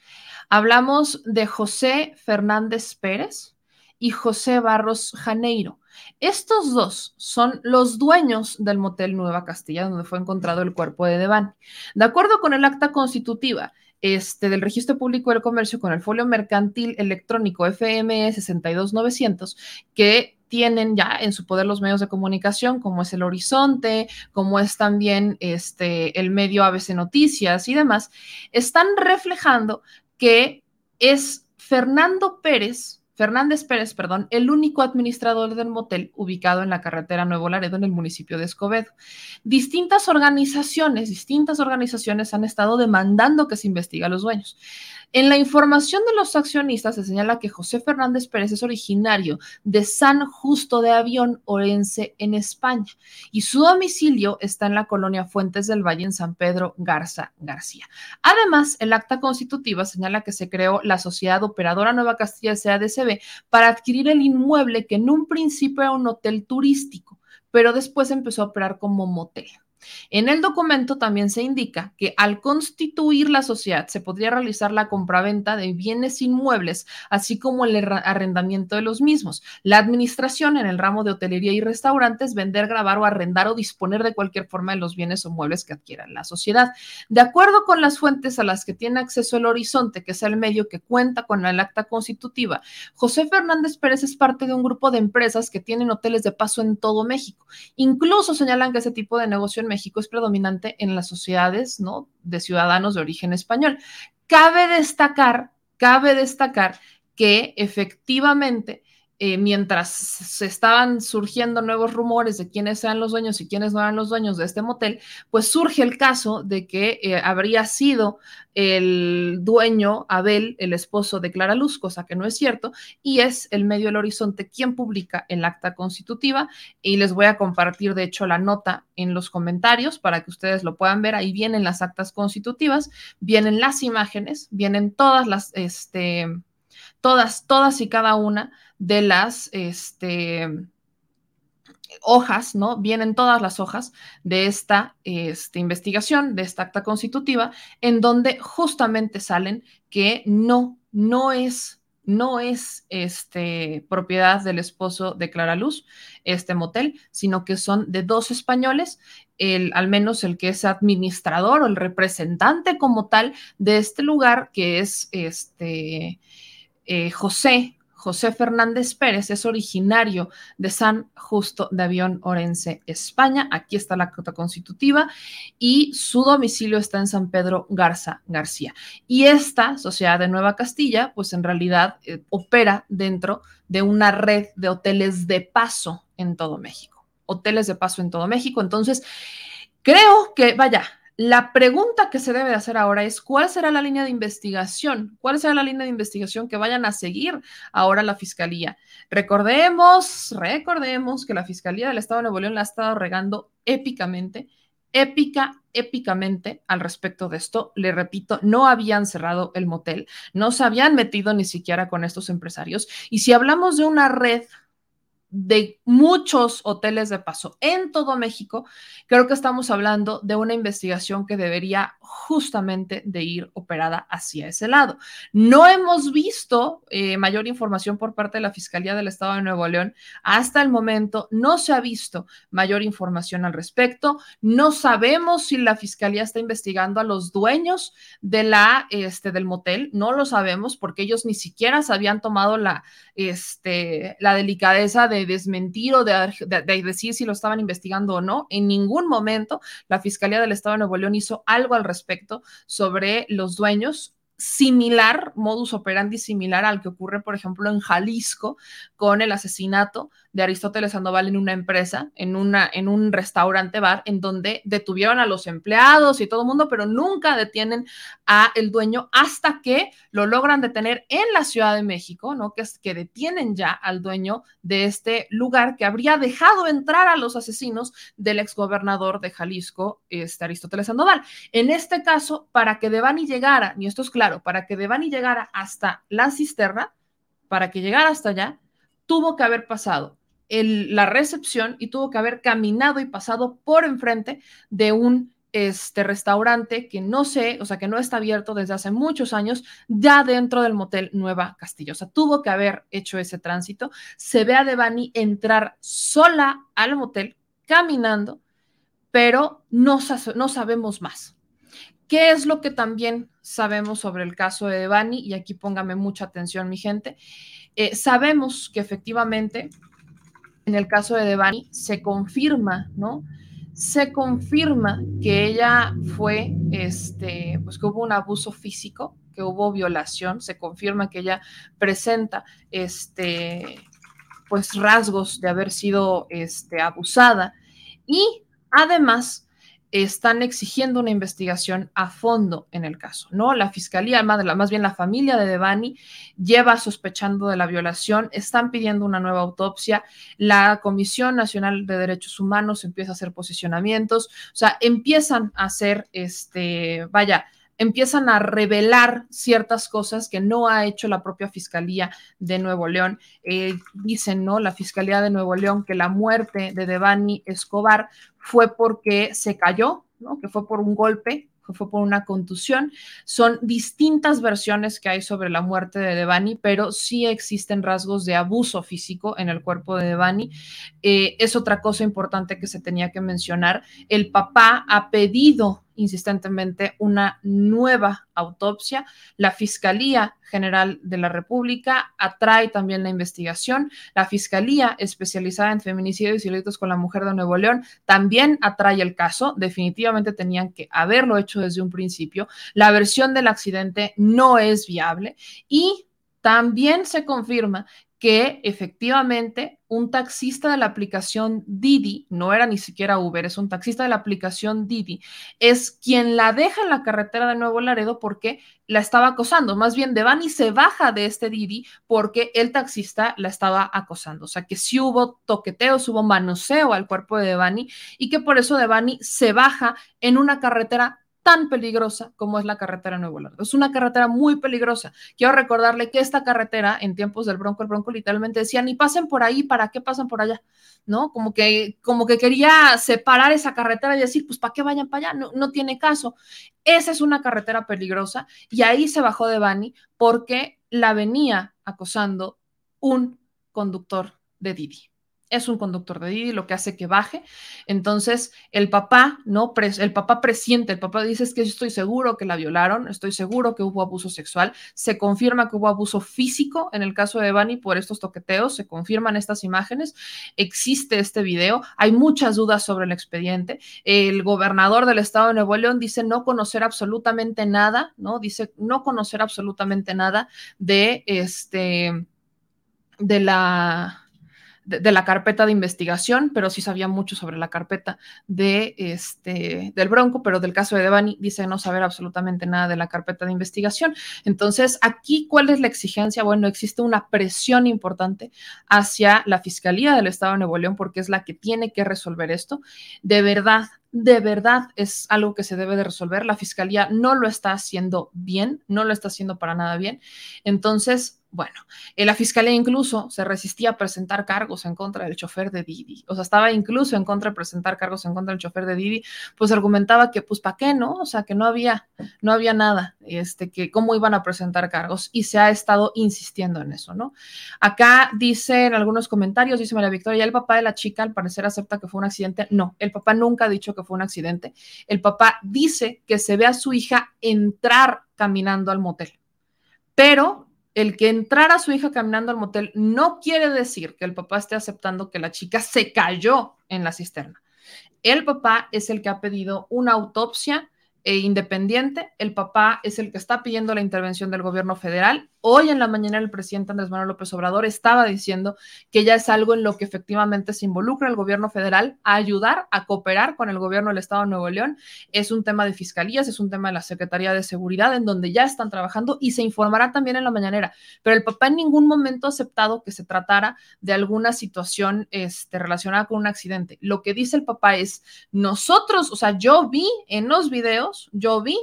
Hablamos de José Fernández Pérez y José Barros Janeiro. Estos dos son los dueños del motel Nueva Castilla, donde fue encontrado el cuerpo de Devani. De acuerdo con el acta constitutiva este, del Registro Público del Comercio con el folio mercantil electrónico FME 62900, que tienen ya en su poder los medios de comunicación, como es el Horizonte, como es también este, el medio ABC Noticias y demás, están reflejando que es Fernando Pérez, Fernández Pérez, perdón, el único administrador del motel ubicado en la carretera Nuevo Laredo en el municipio de Escobedo. Distintas organizaciones, distintas organizaciones han estado demandando que se investigue a los dueños. En la información de los accionistas se señala que José Fernández Pérez es originario de San Justo de Avión, Orense, en España, y su domicilio está en la colonia Fuentes del Valle, en San Pedro Garza García. Además, el acta constitutiva señala que se creó la Sociedad Operadora Nueva Castilla SADCB para adquirir el inmueble que en un principio era un hotel turístico, pero después empezó a operar como motel. En el documento también se indica que al constituir la sociedad se podría realizar la compraventa de bienes inmuebles, así como el arrendamiento de los mismos. La administración en el ramo de hotelería y restaurantes, vender, grabar o arrendar o disponer de cualquier forma de los bienes o muebles que adquiera la sociedad. De acuerdo con las fuentes a las que tiene acceso el Horizonte, que es el medio que cuenta con el acta constitutiva, José Fernández Pérez es parte de un grupo de empresas que tienen hoteles de paso en todo México. Incluso señalan que ese tipo de negocio en México es predominante en las sociedades ¿no? de ciudadanos de origen español. Cabe destacar, cabe destacar que efectivamente eh, mientras se estaban surgiendo nuevos rumores de quiénes eran los dueños y quiénes no eran los dueños de este motel, pues surge el caso de que eh, habría sido el dueño Abel, el esposo de Clara Luz, cosa que no es cierto, y es el medio del horizonte quien publica el acta constitutiva y les voy a compartir de hecho la nota en los comentarios para que ustedes lo puedan ver. Ahí vienen las actas constitutivas, vienen las imágenes, vienen todas las, este, todas, todas y cada una de las este, hojas, ¿no? Vienen todas las hojas de esta este, investigación, de esta acta constitutiva, en donde justamente salen que no, no es, no es este, propiedad del esposo de Clara Luz, este motel, sino que son de dos españoles, el, al menos el que es administrador o el representante como tal de este lugar, que es este eh, José José Fernández Pérez es originario de San Justo de Avión Orense, España. Aquí está la cota constitutiva y su domicilio está en San Pedro Garza García. Y esta sociedad de Nueva Castilla, pues en realidad eh, opera dentro de una red de hoteles de paso en todo México. Hoteles de paso en todo México. Entonces, creo que, vaya, la pregunta que se debe hacer ahora es, ¿cuál será la línea de investigación? ¿Cuál será la línea de investigación que vayan a seguir ahora la Fiscalía? Recordemos, recordemos que la Fiscalía del Estado de Nuevo León la ha estado regando épicamente, épica, épicamente al respecto de esto. Le repito, no habían cerrado el motel, no se habían metido ni siquiera con estos empresarios. Y si hablamos de una red de muchos hoteles de paso en todo México, creo que estamos hablando de una investigación que debería justamente de ir operada hacia ese lado. No hemos visto eh, mayor información por parte de la Fiscalía del Estado de Nuevo León. Hasta el momento no se ha visto mayor información al respecto. No sabemos si la Fiscalía está investigando a los dueños de la, este, del motel. No lo sabemos porque ellos ni siquiera se habían tomado la, este, la delicadeza de desmentir o de, decir si lo estaban investigando o no. En ningún momento la Fiscalía del Estado de Nuevo León hizo algo al respecto sobre los dueños similar, modus operandi similar al que ocurre, por ejemplo, en Jalisco con el asesinato de Aristóteles Sandoval en una empresa, en, una, en un restaurante bar, en donde detuvieron a los empleados y todo el mundo, pero nunca detienen a el dueño hasta que lo logran detener en la Ciudad de México, ¿no? Que es que detienen ya al dueño de este lugar que habría dejado entrar a los asesinos del exgobernador de Jalisco, este Aristóteles Sandoval. En este caso, para que Devani llegara, y esto es claro, para que Devani llegara hasta la cisterna, para que llegara hasta allá, tuvo que haber pasado la recepción y tuvo que haber caminado y pasado por enfrente de un este restaurante que no sé, o sea, que no está abierto desde hace muchos años, ya dentro del motel Nueva Castillo. O sea, tuvo que haber hecho ese tránsito. Se ve a Devani entrar sola al motel, caminando, pero no, sabemos más. ¿Qué es lo que también sabemos sobre el caso de Devani? Y aquí póngame mucha atención, mi gente. Eh, sabemos que efectivamente en el caso de Devani se confirma, ¿no? Se confirma que ella fue, este, pues que hubo un abuso físico, que hubo violación, se confirma que ella presenta, este, pues rasgos de haber sido, este, abusada y además están exigiendo una investigación a fondo en el caso, ¿no? La fiscalía, más bien la familia de Devani, lleva sospechando de la violación, están pidiendo una nueva autopsia, la Comisión Nacional de Derechos Humanos empieza a hacer posicionamientos, o sea, empiezan a hacer, este, vaya, empiezan a revelar ciertas cosas que no ha hecho la propia Fiscalía de Nuevo León. Eh, dicen, ¿no? La Fiscalía de Nuevo León que la muerte de Devani Escobar fue porque se cayó, ¿no? Que fue por un golpe fue por una contusión. Son distintas versiones que hay sobre la muerte de Devani, pero sí existen rasgos de abuso físico en el cuerpo de Devani. Eh, es otra cosa importante que se tenía que mencionar. El papá ha pedido insistentemente una nueva autopsia. La Fiscalía General de la República atrae también la investigación. La Fiscalía especializada en feminicidios y delitos con la mujer de Nuevo León también atrae el caso. Definitivamente tenían que haberlo hecho desde un principio. La versión del accidente no es viable y también se confirma que efectivamente un taxista de la aplicación Didi, no era ni siquiera Uber, es un taxista de la aplicación Didi, es quien la deja en la carretera de Nuevo Laredo porque la estaba acosando. Más bien, Devani se baja de este Didi porque el taxista la estaba acosando. O sea, que sí hubo toqueteos, hubo manoseo al cuerpo de Devani y que por eso Devani se baja en una carretera tan peligrosa como es la carretera Nuevo Laredo. Es una carretera muy peligrosa. Quiero recordarle que esta carretera, en tiempos del Bronco, el Bronco literalmente decía, ni pasen por ahí, ¿para qué pasan por allá? ¿No? Como que, como que quería separar esa carretera y decir, pues, ¿para qué vayan para allá? No, no tiene caso. Esa es una carretera peligrosa y ahí se bajó de Bani porque la venía acosando un conductor de Didi es un conductor de Didi, lo que hace que baje. Entonces, el papá, ¿no? el papá presiente, el papá dice es que yo estoy seguro que la violaron, estoy seguro que hubo abuso sexual, se confirma que hubo abuso físico en el caso de Bani por estos toqueteos, se confirman estas imágenes, existe este video, hay muchas dudas sobre el expediente. El gobernador del estado de Nuevo León dice no conocer absolutamente nada, ¿no? Dice no conocer absolutamente nada de este de la de, la carpeta de investigación, pero sí sabía mucho sobre la carpeta de este, del Bronco, pero del caso de Devani dice no saber absolutamente nada de la carpeta de investigación. Entonces, aquí, ¿cuál es la exigencia? Bueno, existe una presión importante hacia la Fiscalía del Estado de Nuevo León porque es la que tiene que resolver esto. De verdad, de verdad es algo que se debe de resolver. La Fiscalía no lo está haciendo bien, no lo está haciendo para nada bien. Entonces, bueno, la fiscalía incluso se resistía a presentar cargos en contra del chofer de Didi, o sea, estaba incluso en contra de presentar cargos en contra del chofer de Didi, pues argumentaba que, pues, ¿para qué no? O sea, que no había, no había nada, este, que cómo iban a presentar cargos y se ha estado insistiendo en eso, ¿no? Acá dice en algunos comentarios, dice María Victoria, el papá de la chica al parecer acepta que fue un accidente. No, el papá nunca ha dicho que fue un accidente. El papá dice que se ve a su hija entrar caminando al motel, pero el que entrara su hija caminando al motel no quiere decir que el papá esté aceptando que la chica se cayó en la cisterna. El papá es el que ha pedido una autopsia e independiente. El papá es el que está pidiendo la intervención del gobierno federal Hoy en la mañana el presidente Andrés Manuel López Obrador estaba diciendo que ya es algo en lo que efectivamente se involucra el gobierno federal a ayudar, a cooperar con el gobierno del Estado de Nuevo León. Es un tema de fiscalías, es un tema de la Secretaría de Seguridad en donde ya están trabajando y se informará también en la mañanera. Pero el papá en ningún momento ha aceptado que se tratara de alguna situación este, relacionada con un accidente. Lo que dice el papá es, nosotros, o sea, yo vi en los videos, yo vi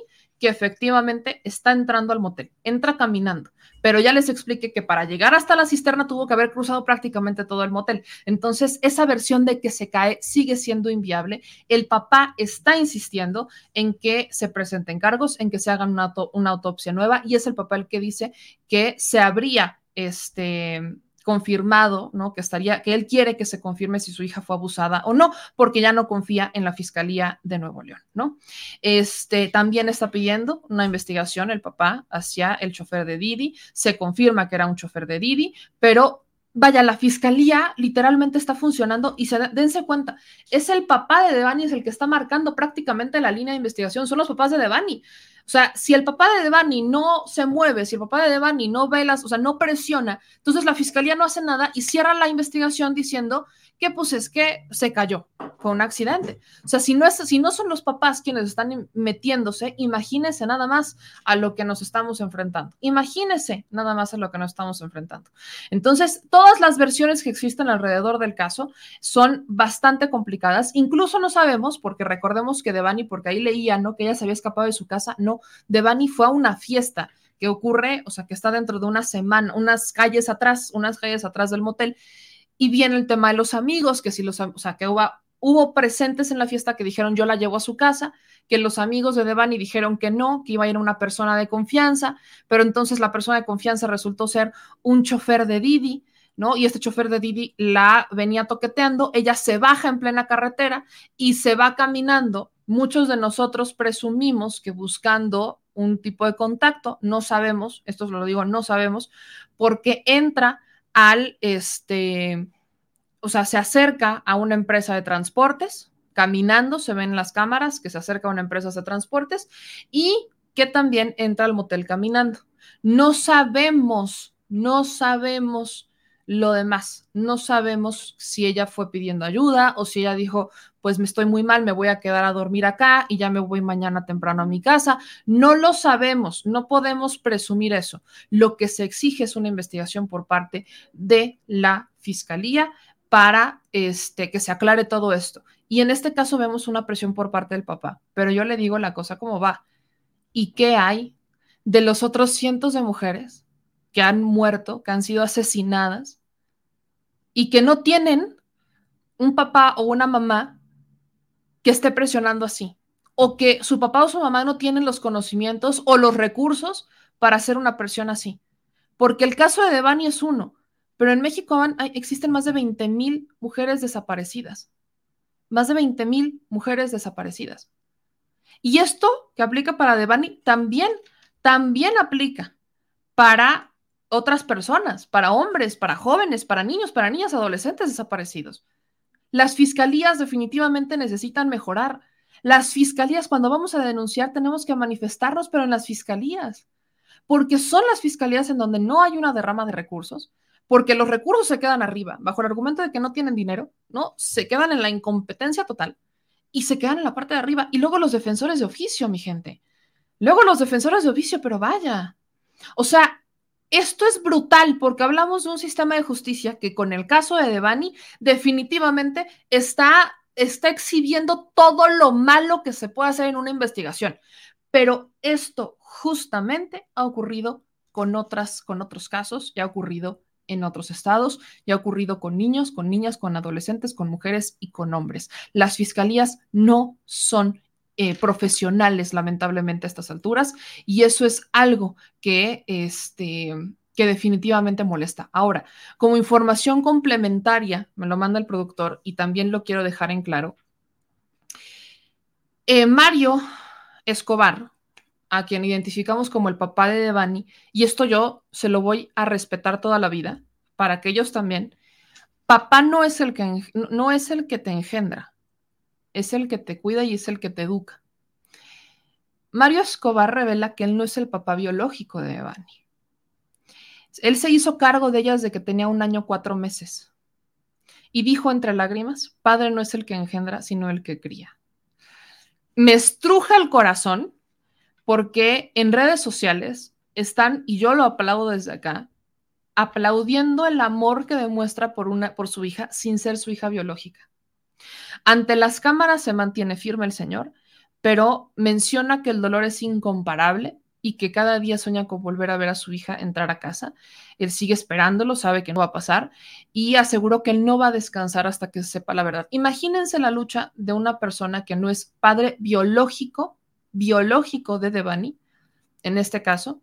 que efectivamente está entrando al motel, entra caminando, pero ya les expliqué que para llegar hasta la cisterna tuvo que haber cruzado prácticamente todo el motel. Entonces, esa versión de que se cae sigue siendo inviable. El papá está insistiendo en que se presenten cargos, en que se hagan una, una autopsia nueva y es el papá el que dice que se habría este confirmado, ¿no? Que estaría, que él quiere que se confirme si su hija fue abusada o no, porque ya no confía en la Fiscalía de Nuevo León, ¿no? Este también está pidiendo una investigación el papá hacia el chofer de Didi, se confirma que era un chofer de Didi, pero vaya, la fiscalía literalmente está funcionando y se dense cuenta, es el papá de Devani, es el que está marcando prácticamente la línea de investigación, son los papás de Devani. O sea, si el papá de Devani no se mueve, si el papá de Devani no ve las, o sea, no presiona, entonces la fiscalía no hace nada y cierra la investigación diciendo que pues es que se cayó. fue un accidente. O sea, si no, es, si no son los papás quienes están metiéndose, imagínese nada más a lo que nos estamos enfrentando. Imagínese nada más a lo que nos estamos enfrentando. Entonces, todas las versiones que existen alrededor del caso son bastante complicadas. Incluso no sabemos, porque recordemos que Devani, porque ahí leía, ¿no? Que ella se había escapado de su casa. No, Devani fue a una fiesta que ocurre, o sea, que está dentro de una semana, unas calles atrás, unas calles atrás del motel. Y viene el tema de los amigos, que si los, o sea, que hubo, hubo presentes en la fiesta que dijeron yo la llevo a su casa, que los amigos de Devani dijeron que no, que iba a ir una persona de confianza, pero entonces la persona de confianza resultó ser un chofer de Didi, ¿no? Y este chofer de Didi la venía toqueteando, ella se baja en plena carretera y se va caminando. Muchos de nosotros presumimos que buscando un tipo de contacto, no sabemos, esto lo digo, no sabemos, porque entra al, este, o sea, se acerca a una empresa de transportes, caminando, se ven las cámaras que se acerca a una empresa de transportes y que también entra al motel caminando. No sabemos, no sabemos lo demás. No sabemos si ella fue pidiendo ayuda o si ella dijo, pues me estoy muy mal, me voy a quedar a dormir acá y ya me voy mañana temprano a mi casa. No lo sabemos, no podemos presumir eso. Lo que se exige es una investigación por parte de la Fiscalía para este, que se aclare todo esto. Y en este caso vemos una presión por parte del papá, pero yo le digo la cosa como va. ¿Y qué hay de los otros cientos de mujeres que han muerto, que han sido asesinadas y que no tienen un papá o una mamá que esté presionando así, o que su papá o su mamá no tienen los conocimientos o los recursos para hacer una presión así. Porque el caso de Devani es uno, pero en México existen más de 20 mil mujeres desaparecidas. Más de 20 mil mujeres desaparecidas. Y esto que aplica para Devani también, también aplica para otras personas, para hombres, para jóvenes, para niños, para niñas, adolescentes desaparecidos. Las fiscalías definitivamente necesitan mejorar. Las fiscalías, cuando vamos a denunciar, tenemos que manifestarnos, pero en las fiscalías, porque son las fiscalías en donde no hay una derrama de recursos, porque los recursos se quedan arriba, bajo el argumento de que no tienen dinero, ¿no? Se quedan en la incompetencia total y se quedan en la parte de arriba. Y luego los defensores de oficio, mi gente. Luego los defensores de oficio, pero vaya. O sea, esto es brutal porque hablamos de un sistema de justicia que con el caso de Devani definitivamente está, está exhibiendo todo lo malo que se puede hacer en una investigación. Pero esto justamente ha ocurrido con, otras, con otros casos, ya ha ocurrido en otros estados, ya ha ocurrido con niños, con niñas, con adolescentes, con mujeres y con hombres. Las fiscalías no son eh, profesionales, lamentablemente, a estas alturas, y eso es algo que, este, que definitivamente molesta. Ahora, como información complementaria, me lo manda el productor y también lo quiero dejar en claro. Eh, Mario Escobar, a quien identificamos como el papá de Devani, y esto yo se lo voy a respetar toda la vida, para que ellos también, papá no es el que, no es el que te engendra, es el que te cuida y es el que te educa. Mario Escobar revela que él no es el papá biológico de Evani. Él se hizo cargo de ellas de que tenía un año cuatro meses. Y dijo entre lágrimas, padre no es el que engendra, sino el que cría. Me estruja el corazón porque en redes sociales están, y yo lo aplaudo desde acá, aplaudiendo el amor que demuestra por, una, por su hija sin ser su hija biológica. Ante las cámaras se mantiene firme el Señor, pero menciona que el dolor es incomparable y que cada día sueña con volver a ver a su hija entrar a casa. Él sigue esperándolo, sabe que no va a pasar y aseguró que él no va a descansar hasta que sepa la verdad. Imagínense la lucha de una persona que no es padre biológico, biológico de Devani, en este caso,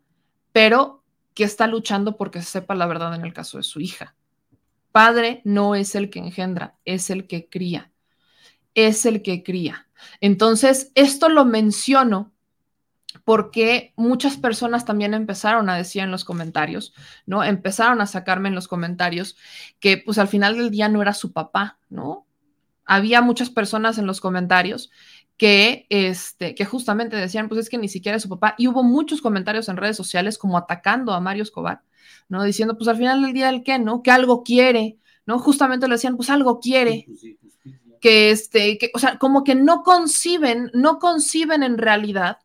pero que está luchando porque sepa la verdad en el caso de su hija. Padre no es el que engendra, es el que cría. Es el que cría. Entonces, esto lo menciono porque muchas personas también empezaron a decir en los comentarios, ¿no? Empezaron a sacarme en los comentarios que pues al final del día no era su papá, ¿no? Había muchas personas en los comentarios que, este, que justamente decían, pues es que ni siquiera es su papá, y hubo muchos comentarios en redes sociales como atacando a Mario Escobar, ¿no? Diciendo, pues al final del día, ¿el qué, no? Que algo quiere, ¿no? Justamente le decían, pues algo quiere. que este, que, o sea, como que no conciben, no conciben en realidad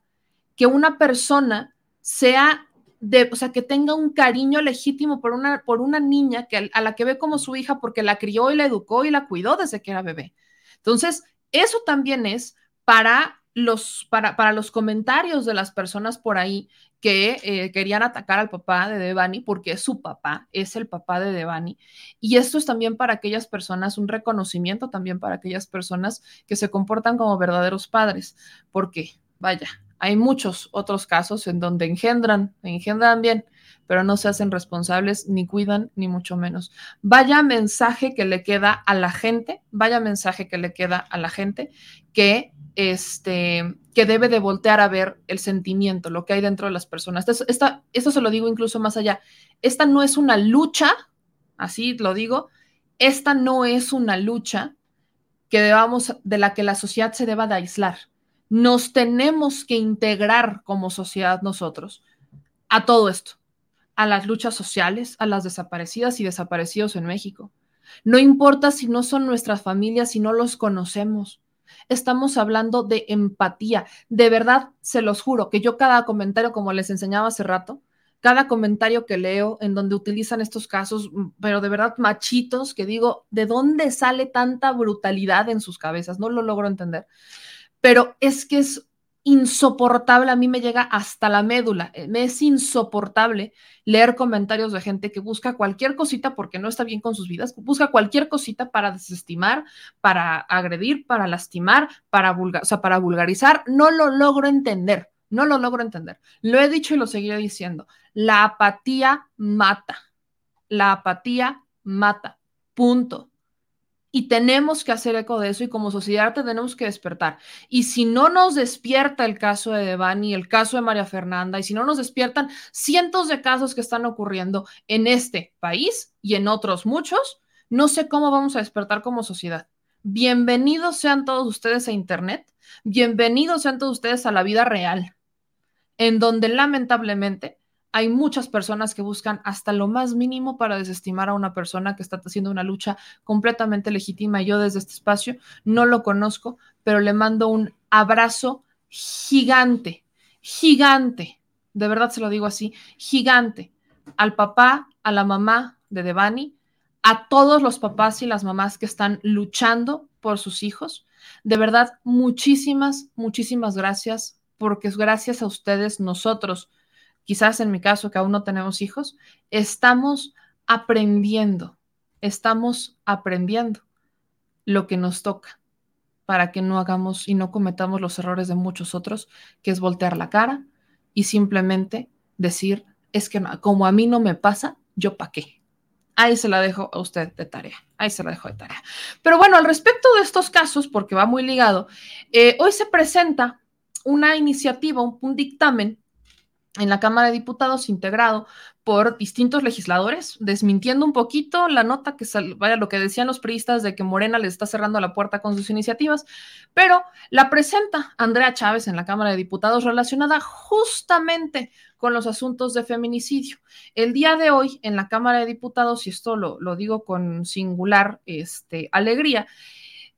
que una persona sea de, o sea, que tenga un cariño legítimo por una, por una niña que, a la que ve como su hija porque la crió y la educó y la cuidó desde que era bebé. Entonces, eso también es para los, para, para los comentarios de las personas por ahí que eh, querían atacar al papá de Devani porque es su papá, es el papá de Devani. Y esto es también para aquellas personas, un reconocimiento también para aquellas personas que se comportan como verdaderos padres, porque, vaya, hay muchos otros casos en donde engendran, engendran bien, pero no se hacen responsables, ni cuidan, ni mucho menos. Vaya mensaje que le queda a la gente, vaya mensaje que le queda a la gente que, este, que debe de voltear a ver el sentimiento, lo que hay dentro de las personas. Esto, esto se lo digo incluso más allá. Esta no es una lucha, así lo digo, esta no es una lucha que debamos, de la que la sociedad se deba de aislar nos tenemos que integrar como sociedad nosotros a todo esto, a las luchas sociales, a las desaparecidas y desaparecidos en México. No importa si no son nuestras familias, si no los conocemos. Estamos hablando de empatía. De verdad, se los juro, que yo cada comentario, como les enseñaba hace rato, cada comentario que leo en donde utilizan estos casos, pero de verdad machitos, que digo, ¿de dónde sale tanta brutalidad en sus cabezas? No lo logro entender pero es que es insoportable, a mí me llega hasta la médula, eh, me es insoportable leer comentarios de gente que busca cualquier cosita porque no está bien con sus vidas, busca cualquier cosita para desestimar, para agredir, para lastimar, para, vulgar, o sea, para vulgarizar, no lo logro entender, no lo logro entender. Lo he dicho y lo seguiré diciendo, la apatía mata, la apatía mata, punto y tenemos que hacer eco de eso y como sociedad tenemos que despertar. Y si no nos despierta el caso de Devani, el caso de María Fernanda, y si no nos despiertan cientos de casos que están ocurriendo en este país y en otros muchos, no sé cómo vamos a despertar como sociedad. Bienvenidos sean todos ustedes a Internet, bienvenidos sean todos ustedes a la vida real, en donde lamentablemente hay muchas personas que buscan hasta lo más mínimo para desestimar a una persona que está haciendo una lucha completamente legítima. Yo desde este espacio no lo conozco, pero le mando un abrazo gigante, gigante, de verdad se lo digo así, gigante, al papá, a la mamá de Devani, a todos los papás y las mamás que están luchando por sus hijos. De verdad, muchísimas, muchísimas gracias, porque gracias a ustedes nosotros quizás en mi caso que aún no tenemos hijos, estamos aprendiendo, estamos aprendiendo lo que nos toca para que no hagamos y no cometamos los errores de muchos otros, que es voltear la cara y simplemente decir, es que como a mí no me pasa, yo pa' qué. Ahí se la dejo a usted de tarea. Ahí se la dejo de tarea. Pero bueno, al respecto de estos casos, porque va muy ligado, eh, hoy se presenta una iniciativa, un dictamen en la Cámara de Diputados integrado por distintos legisladores, desmintiendo un poquito la nota que vaya lo que decían los priistas de que Morena les está cerrando la puerta con sus iniciativas, pero la presenta Andrea Chávez en la Cámara de Diputados relacionada justamente con los asuntos de feminicidio. El día de hoy en la Cámara de Diputados, y esto lo, lo digo con singular este, alegría,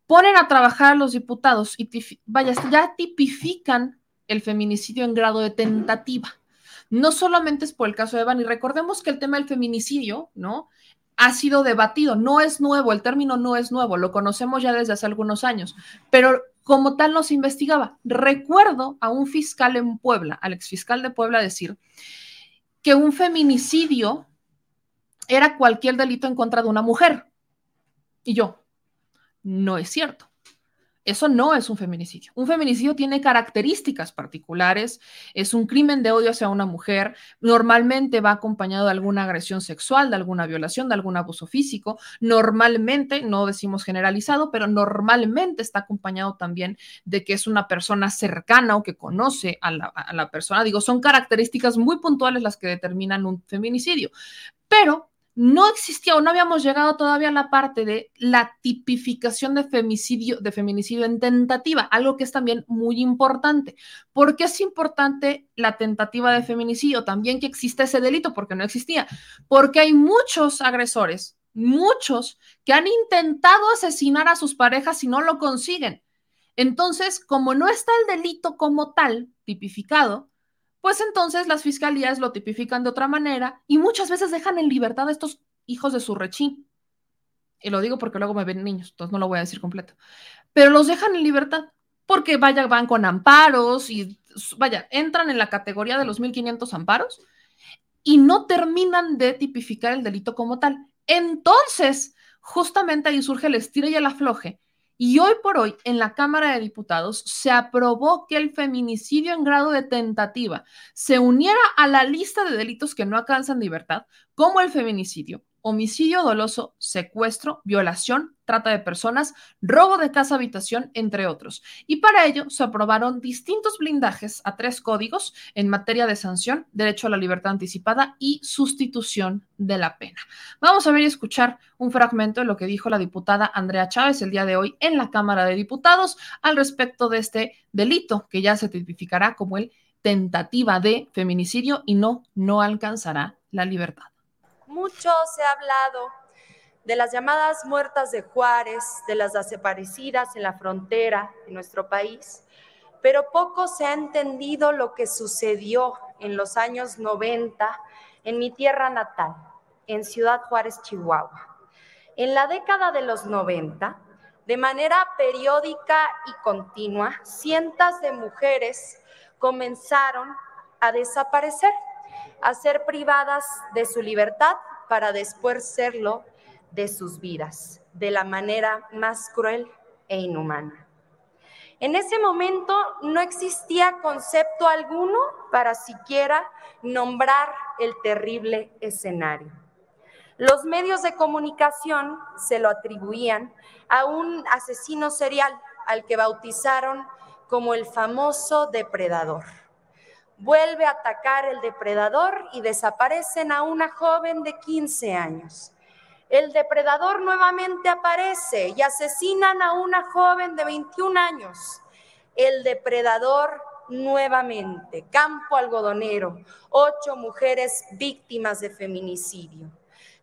ponen a trabajar a los diputados y vaya, ya tipifican el feminicidio en grado de tentativa no solamente es por el caso de Evan, y recordemos que el tema del feminicidio, ¿no? Ha sido debatido, no es nuevo, el término no es nuevo, lo conocemos ya desde hace algunos años, pero como tal no se investigaba. Recuerdo a un fiscal en Puebla, al exfiscal de Puebla, decir que un feminicidio era cualquier delito en contra de una mujer. Y yo, no es cierto. Eso no es un feminicidio. Un feminicidio tiene características particulares, es un crimen de odio hacia una mujer, normalmente va acompañado de alguna agresión sexual, de alguna violación, de algún abuso físico, normalmente, no decimos generalizado, pero normalmente está acompañado también de que es una persona cercana o que conoce a la, persona. Digo, son características muy puntuales las que determinan un feminicidio, pero no existía o no habíamos llegado todavía a la parte de la tipificación de femicidio, de feminicidio en tentativa, algo que es también muy importante. ¿Por qué es importante la tentativa de feminicidio? También que existe ese delito, porque no existía. Porque hay muchos agresores muchos que han intentado asesinar a sus parejas y no lo consiguen. Entonces, como no está el delito como tal tipificado, pues entonces las fiscalías lo tipifican de otra manera y muchas veces dejan en libertad a estos hijos de su rechín. Y lo digo porque luego me ven niños, entonces no lo voy a decir completo. Pero los dejan en libertad porque vaya, van con amparos y vaya, entran en la categoría de los 1500 amparos y no terminan de tipificar el delito como tal. Entonces, justamente ahí surge el estira y el afloje y hoy por hoy, en la Cámara de Diputados, se aprobó que el feminicidio en grado de tentativa se uniera a la lista de delitos que no alcanzan libertad, como el feminicidio, homicidio doloso, secuestro, violación, trata de personas, robo de casa habitación, entre otros. Y para ello se aprobaron distintos blindajes a tres códigos en materia de sanción, derecho a la libertad anticipada y sustitución de la pena. Vamos a ver y escuchar un fragmento de lo que dijo la diputada Andrea Chávez el día de hoy en la Cámara de Diputados al respecto de este delito que ya se tipificará como el tentativa de feminicidio y no, no alcanzará la libertad. Mucho se ha hablado de las llamadas muertas de Juárez, de las desaparecidas en la frontera de nuestro país, pero poco se ha entendido lo que sucedió en los años 90 en mi tierra natal, en Ciudad Juárez, Chihuahua. En la década de los 90, de manera periódica y continua, cientos de mujeres comenzaron a desaparecer a ser privadas de su libertad para después serlo de sus vidas, de la manera más cruel e inhumana. En ese momento no existía concepto alguno para siquiera nombrar el terrible escenario. Los medios de comunicación se lo atribuían a un asesino serial al que bautizaron como el famoso depredador vuelve a atacar el depredador y desaparecen a una joven de 15 años. El depredador nuevamente aparece y asesinan a una joven de 21 años. El depredador nuevamente, campo algodonero, ocho mujeres víctimas de feminicidio.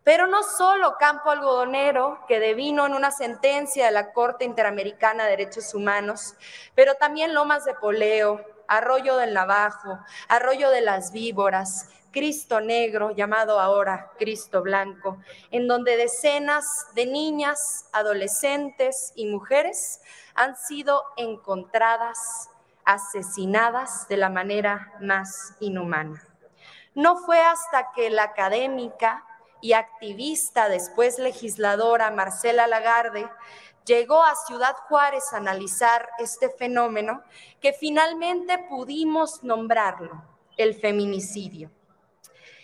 Pero no solo Campo Algodonero, que devino en una sentencia de la Corte Interamericana de Derechos Humanos, pero también Lomas de Poleo, Arroyo del Navajo, Arroyo de las Víboras, Cristo Negro, llamado ahora Cristo Blanco, en donde decenas de niñas, adolescentes y mujeres han sido encontradas, asesinadas de la manera más inhumana. No fue hasta que la académica y activista, después legisladora Marcela Lagarde, llegó a Ciudad Juárez a analizar este fenómeno que finalmente pudimos nombrarlo, el feminicidio.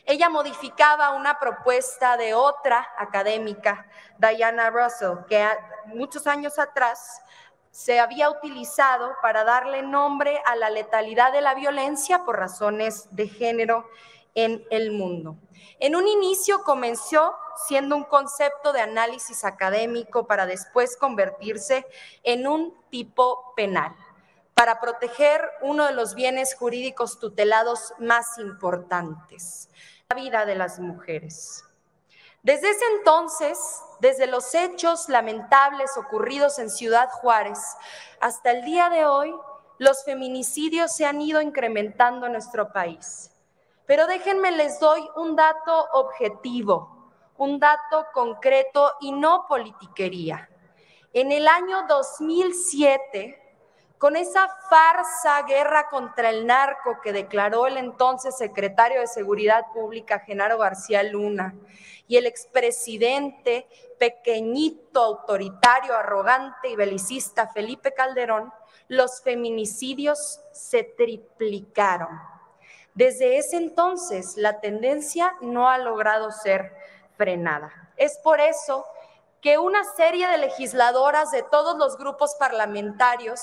Ella modificaba una propuesta de otra académica, Diana Russell, que muchos años atrás se había utilizado para darle nombre a la letalidad de la violencia por razones de género en el mundo. En un inicio comenzó siendo un concepto de análisis académico para después convertirse en un tipo penal, para proteger uno de los bienes jurídicos tutelados más importantes, la vida de las mujeres. Desde ese entonces, desde los hechos lamentables ocurridos en Ciudad Juárez hasta el día de hoy, los feminicidios se han ido incrementando en nuestro país. Pero déjenme les doy un dato objetivo, un dato concreto y no politiquería. En el año 2007, con esa farsa guerra contra el narco que declaró el entonces secretario de Seguridad Pública, Genaro García Luna, y el expresidente pequeñito, autoritario, arrogante y belicista Felipe Calderón, los feminicidios se triplicaron. Desde ese entonces, la tendencia no ha logrado ser frenada. Es por eso que una serie de legisladoras de todos los grupos parlamentarios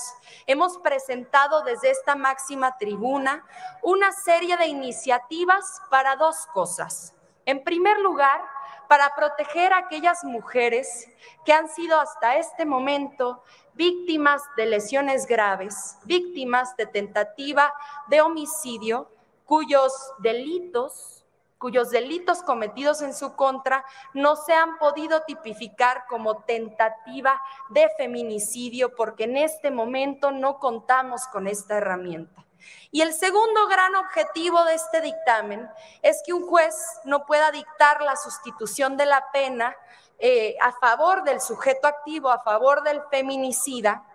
hemos presentado desde esta máxima tribuna una serie de iniciativas para dos cosas. En primer lugar, para proteger a aquellas mujeres que han sido hasta este momento víctimas de lesiones graves, víctimas de tentativa de homicidio cuyos delitos cuyos delitos cometidos en su contra no se han podido tipificar como tentativa de feminicidio porque en este momento no contamos con esta herramienta. Y el segundo gran objetivo de este dictamen es que un juez no pueda dictar la sustitución de la pena eh, a favor del sujeto activo, a favor del feminicida,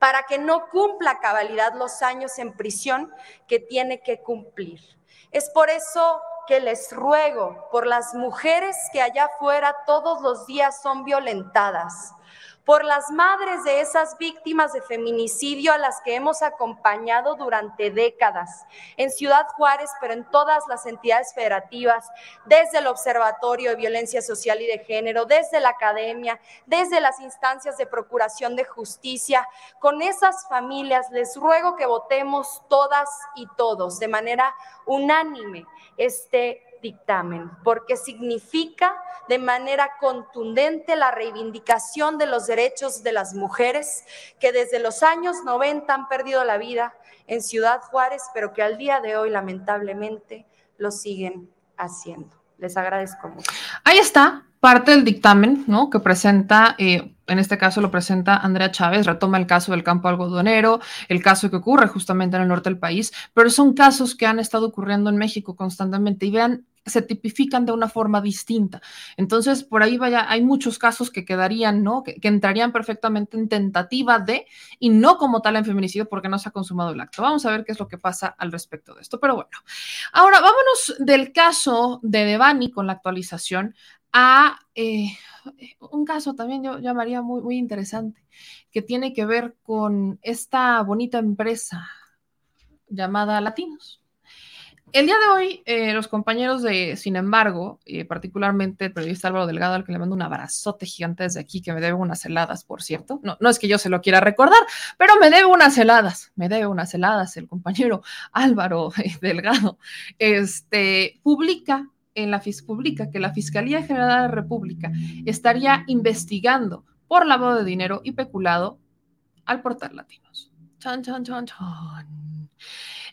para que no cumpla cabalidad los años en prisión que tiene que cumplir. Es por eso que les ruego por las mujeres que allá afuera todos los días son violentadas, por las madres de esas víctimas de feminicidio a las que hemos acompañado durante décadas en Ciudad Juárez, pero en todas las entidades federativas, desde el Observatorio de Violencia Social y de Género, desde la academia, desde las instancias de procuración de justicia. Con esas familias les ruego que votemos todas y todos de manera unánime este dictamen, porque significa de manera contundente la reivindicación de los derechos de las mujeres que desde los años 90 han perdido la vida en Ciudad Juárez, pero que al día de hoy lamentablemente lo siguen haciendo. Les agradezco mucho. Ahí está, parte del dictamen, ¿no? Que presenta, eh, en este caso lo presenta Andrea Chávez, retoma el caso del campo algodonero, el caso que ocurre justamente en el norte del país, pero son casos que han estado ocurriendo en México constantemente. Y vean se tipifican de una forma distinta. Entonces, por ahí vaya, hay muchos casos que quedarían, ¿no? Que, entrarían perfectamente en tentativa de, y no como tal en feminicidio porque no se ha consumado el acto. Vamos a ver qué es lo que pasa al respecto de esto. Pero bueno, ahora vámonos del caso de Devani con la actualización a eh, un caso también yo llamaría muy, muy interesante, que tiene que ver con esta bonita empresa llamada Latinos. El día de hoy, eh, los compañeros de Sin embargo, y particularmente el periodista Álvaro Delgado, al que le mando un abrazote gigante desde aquí, que me debe unas heladas, por cierto. No, es que yo se lo quiera recordar, pero me debe unas heladas, me debe unas heladas el compañero Álvaro Delgado. Este publica en la publica que la Fiscalía General de la República estaría investigando por lavado de dinero y peculado al portal Latinos. Chan, chan, chan, chan.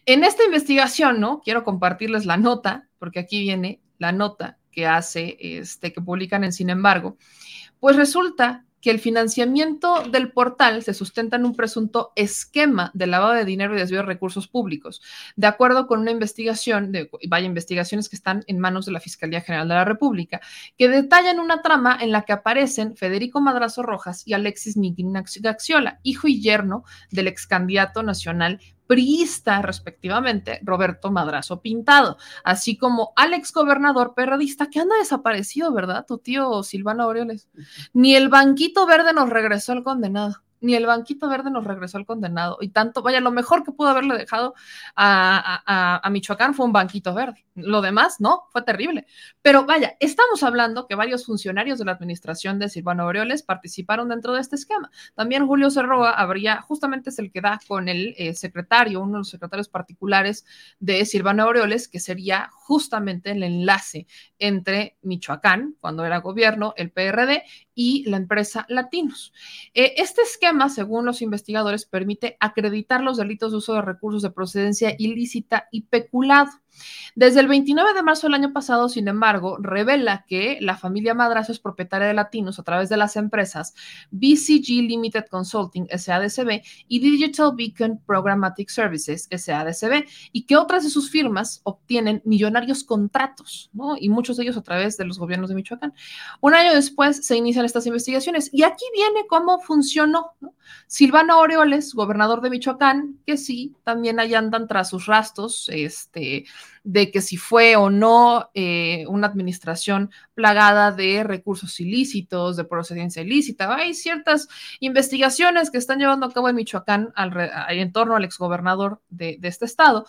En esta investigación, ¿no? Quiero compartirles la nota, porque aquí viene la nota que hace, este, que publican en Sin embargo, pues resulta que el financiamiento del portal se sustenta en un presunto esquema de lavado de dinero y desvío de recursos públicos, de acuerdo con una investigación, de, vaya, investigaciones que están en manos de la Fiscalía General de la República, que detallan una trama en la que aparecen Federico Madrazo Rojas y Alexis Miguel Gaxiola, hijo y yerno del ex candidato nacional priista, respectivamente, Roberto Madrazo Pintado, así como Alex Gobernador Perradista, que anda desaparecido, ¿verdad? Tu tío Silvano Aureoles. Ni el banquito verde nos regresó el condenado ni el banquito verde nos regresó al condenado. Y tanto, vaya, lo mejor que pudo haberle dejado a, a, Michoacán fue un banquito verde. Lo demás, no, fue terrible. Pero vaya, estamos hablando que varios funcionarios de la administración de Silvano Aureoles participaron dentro de este esquema. También Julio Cerroa habría, justamente es el que da con el eh, secretario, uno de los secretarios particulares de Silvano Aureoles, que sería justamente el enlace entre Michoacán, cuando era gobierno, el PRD, y la empresa Latinos. Eh, este esquema, según los investigadores, permite acreditar los delitos de uso de recursos de procedencia ilícita y peculado. Desde el 29 de marzo del año pasado, sin embargo, revela que la familia Madrazo es propietaria de Latinos a través de las empresas BCG Limited Consulting SADCB y Digital Beacon Programmatic Services SADCB y que otras de sus firmas obtienen millonarios contratos, ¿no? Y muchos de ellos a través de los gobiernos de Michoacán. Un año después se inician estas investigaciones y aquí viene cómo funcionó. Silvano Aureoles, gobernador de Michoacán, que sí, también ahí andan tras sus rastros, este, de que si fue o no eh, una administración plagada de recursos ilícitos, de procedencia ilícita. Hay ciertas investigaciones que están llevando a cabo en Michoacán en torno al exgobernador de, de este estado.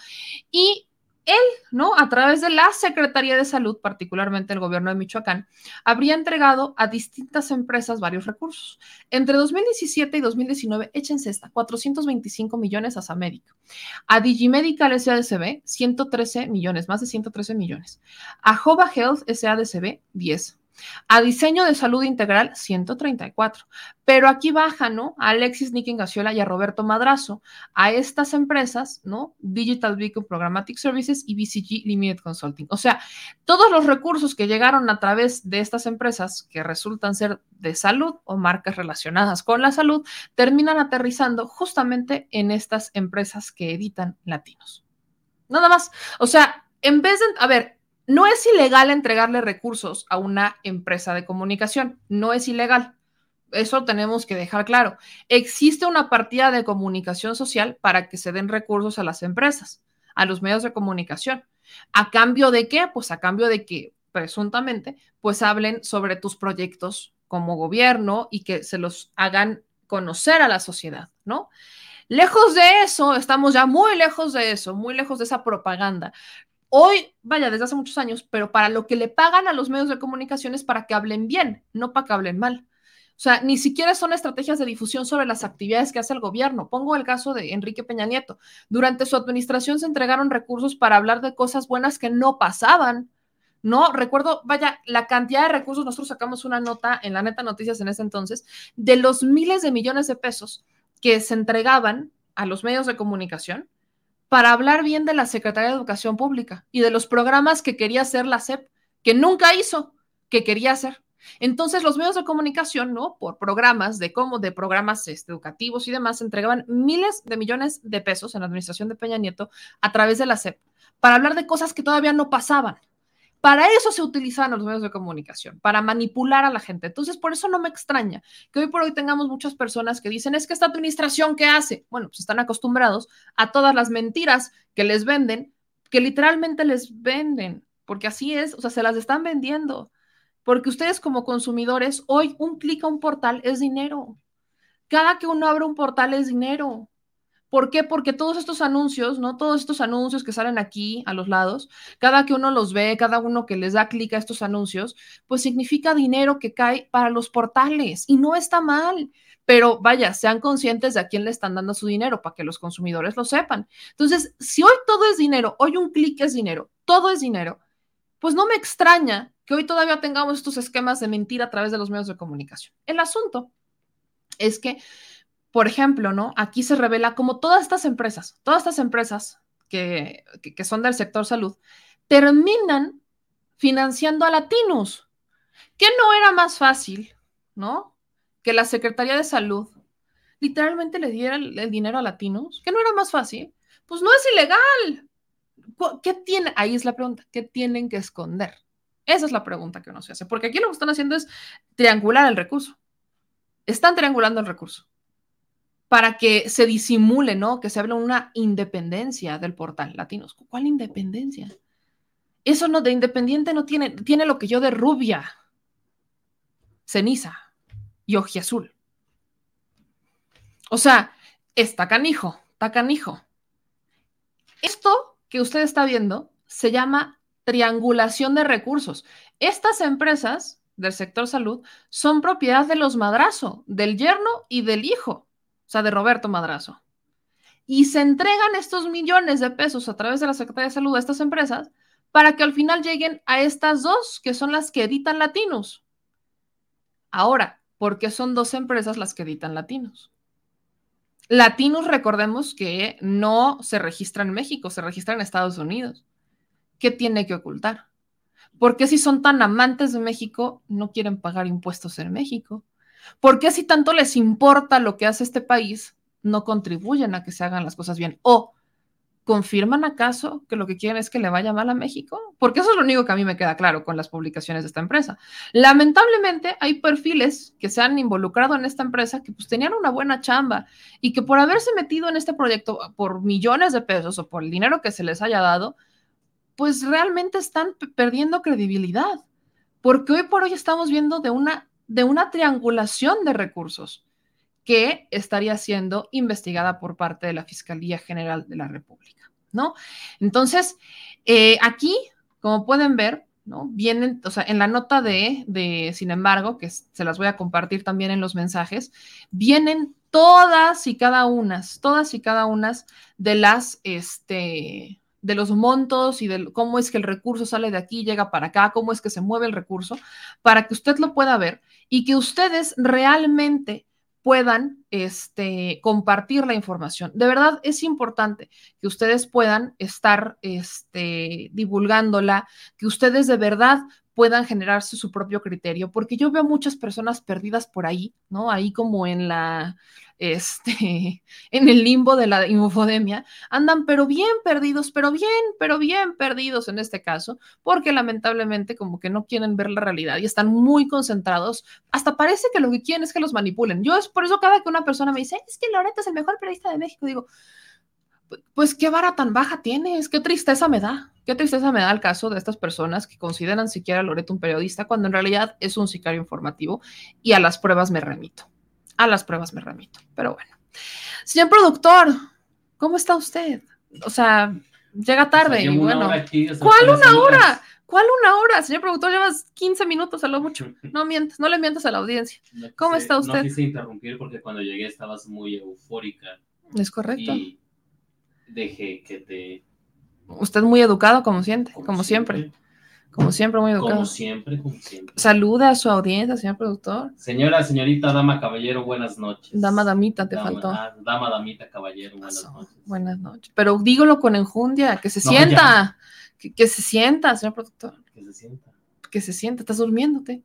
Y él, ¿no? A través de la Secretaría de Salud, particularmente el gobierno de Michoacán, habría entregado a distintas empresas varios recursos. Entre 2017 y 2019, échense esta, 425 millones a Samérica. A Digimedical SADCB, 113 millones, más de 113 millones. A Jova Health SADCB, 10. A diseño de salud integral, 134. Pero aquí baja, ¿no? A Alexis Nikin Gaciola y a Roberto Madrazo. A estas empresas, ¿no? Digital Beacon Programmatic Services y BCG Limited Consulting. O sea, todos los recursos que llegaron a través de estas empresas que resultan ser de salud o marcas relacionadas con la salud, terminan aterrizando justamente en estas empresas que editan latinos. Nada más. O sea, en vez de, a ver, no es ilegal entregarle recursos a una empresa de comunicación, no es ilegal. Eso tenemos que dejar claro. Existe una partida de comunicación social para que se den recursos a las empresas, a los medios de comunicación. ¿A cambio de qué? Pues a cambio de que presuntamente pues hablen sobre tus proyectos como gobierno y que se los hagan conocer a la sociedad, ¿no? Lejos de eso, estamos ya muy lejos de eso, muy lejos de esa propaganda. Hoy, vaya, desde hace muchos años, pero para lo que le pagan a los medios de comunicación es para que hablen bien, no para que hablen mal. O sea, ni siquiera son estrategias de difusión sobre las actividades que hace el gobierno. Pongo el caso de Enrique Peña Nieto. Durante su administración se entregaron recursos para hablar de cosas buenas que no pasaban. No, recuerdo, vaya, la cantidad de recursos, nosotros sacamos una nota en la neta noticias en ese entonces, de los miles de millones de pesos que se entregaban a los medios de comunicación para hablar bien de la Secretaría de Educación Pública y de los programas que quería hacer la SEP, que nunca hizo, que quería hacer. Entonces, los medios de comunicación, ¿no? Por programas de cómo, de programas este, educativos y demás, entregaban miles de millones de pesos en la administración de Peña Nieto a través de la SEP para hablar de cosas que todavía no pasaban. Para eso se utilizan los medios de comunicación, para manipular a la gente. Entonces, por eso no me extraña que hoy por hoy tengamos muchas personas que dicen, es que esta administración, ¿qué hace? Bueno, pues están acostumbrados a todas las mentiras que les venden, que literalmente les venden, porque así es, o sea, se las están vendiendo. Porque ustedes como consumidores, hoy un clic a un portal es dinero. Cada que uno abre un portal es dinero. ¿Por qué? Porque todos estos anuncios, ¿no? Todos estos anuncios que salen aquí a los lados, cada que uno los ve, cada uno que les da clic a estos anuncios, pues significa dinero que cae para los portales y no está mal. Pero vaya, sean conscientes de a quién le están dando su dinero para que los consumidores lo sepan. Entonces, si hoy todo es dinero, hoy un clic es dinero, todo es dinero, pues no me extraña que hoy todavía tengamos estos esquemas de mentira a través de los medios de comunicación. El asunto es que por ejemplo, ¿no? Aquí se revela como todas estas empresas, todas estas empresas que, que, son del sector salud, terminan financiando a latinos. ¿Qué no era más fácil, ¿no? Que la Secretaría de Salud literalmente le diera el, dinero a latinos. ¿Qué no era más fácil? Pues no es ilegal. ¿Qué tiene? Ahí es la pregunta. ¿Qué tienen que esconder? Esa es la pregunta que uno se hace. Porque aquí lo que están haciendo es triangular el recurso. Están triangulando el recurso para que se disimule, ¿no? Que se hable una independencia del portal Latinos. ¿Cuál independencia? Eso no de independiente no tiene, tiene lo que yo de rubia, ceniza y ojiazul. O sea, está canijo, está canijo. Esto que usted está viendo se llama triangulación de recursos. Estas empresas del sector salud son propiedad de los madrazo, del yerno y del hijo o sea, de Roberto Madrazo. Y se entregan estos millones de pesos a través de la Secretaría de Salud a estas empresas para que al final lleguen a estas dos, que son las que editan latinos. Ahora, ¿por qué son dos empresas las que editan latinos? Latinos, recordemos que no se registra en México, se registra en Estados Unidos. ¿Qué tiene que ocultar? ¿Por qué si son tan amantes de México no quieren pagar impuestos en México? ¿Por qué si tanto les importa lo que hace este país, no contribuyen a que se hagan las cosas bien? ¿O confirman acaso que lo que quieren es que le vaya mal a México? Porque eso es lo único que a mí me queda claro con las publicaciones de esta empresa. Lamentablemente hay perfiles que se han involucrado en esta empresa que pues tenían una buena chamba y que por haberse metido en este proyecto por millones de pesos o por el dinero que se les haya dado, pues realmente están perdiendo credibilidad. Porque hoy por hoy estamos viendo de una de una triangulación de recursos que estaría siendo investigada por parte de la Fiscalía General de la República, ¿no? Entonces, eh, aquí, como pueden ver, ¿no? Vienen, o sea, en la nota de, de, sin embargo, que se las voy a compartir también en los mensajes, vienen todas y cada unas, todas y cada unas de las, este, de los montos y de cómo es que el recurso sale de aquí, llega para acá, cómo es que se mueve el recurso, para que usted lo pueda ver y que ustedes realmente puedan este, compartir la información. De verdad es importante que ustedes puedan estar este, divulgándola, que ustedes de verdad puedan generarse su propio criterio, porque yo veo muchas personas perdidas por ahí, ¿no? Ahí como en la, este, en el limbo de la infodemia, andan pero bien perdidos, pero bien, pero bien perdidos en este caso, porque lamentablemente como que no quieren ver la realidad y están muy concentrados, hasta parece que lo que quieren es que los manipulen. Yo es por eso cada que una persona me dice, es que Loreto es el mejor periodista de México, digo, pues qué vara tan baja tienes, qué tristeza me da, qué tristeza me da el caso de estas personas que consideran siquiera a Loreto un periodista cuando en realidad es un sicario informativo y a las pruebas me remito, a las pruebas me remito, pero bueno. Señor productor, ¿cómo está usted? O sea, llega tarde y bueno. ¿Cuál una hora? ¿Cuál una hora? Señor productor, llevas 15 minutos a lo mucho. No mientas, no le mientas a la audiencia. ¿Cómo está usted? No quise interrumpir porque cuando llegué estabas muy eufórica. Es correcto deje que te... Usted muy educado, como siempre, como, siempre. Como siempre, muy educado. Como siempre, como siempre. Saluda a su audiencia, señor productor. Señora, señorita, dama, caballero, buenas noches. Dama, damita, te faltó. Ah, dama, damita, caballero, buenas noches. Buenas noches. Pero dígolo con enjundia, que se sienta. Que, se sienta, señor productor. Que se sienta. Que se sienta, estás durmiéndote.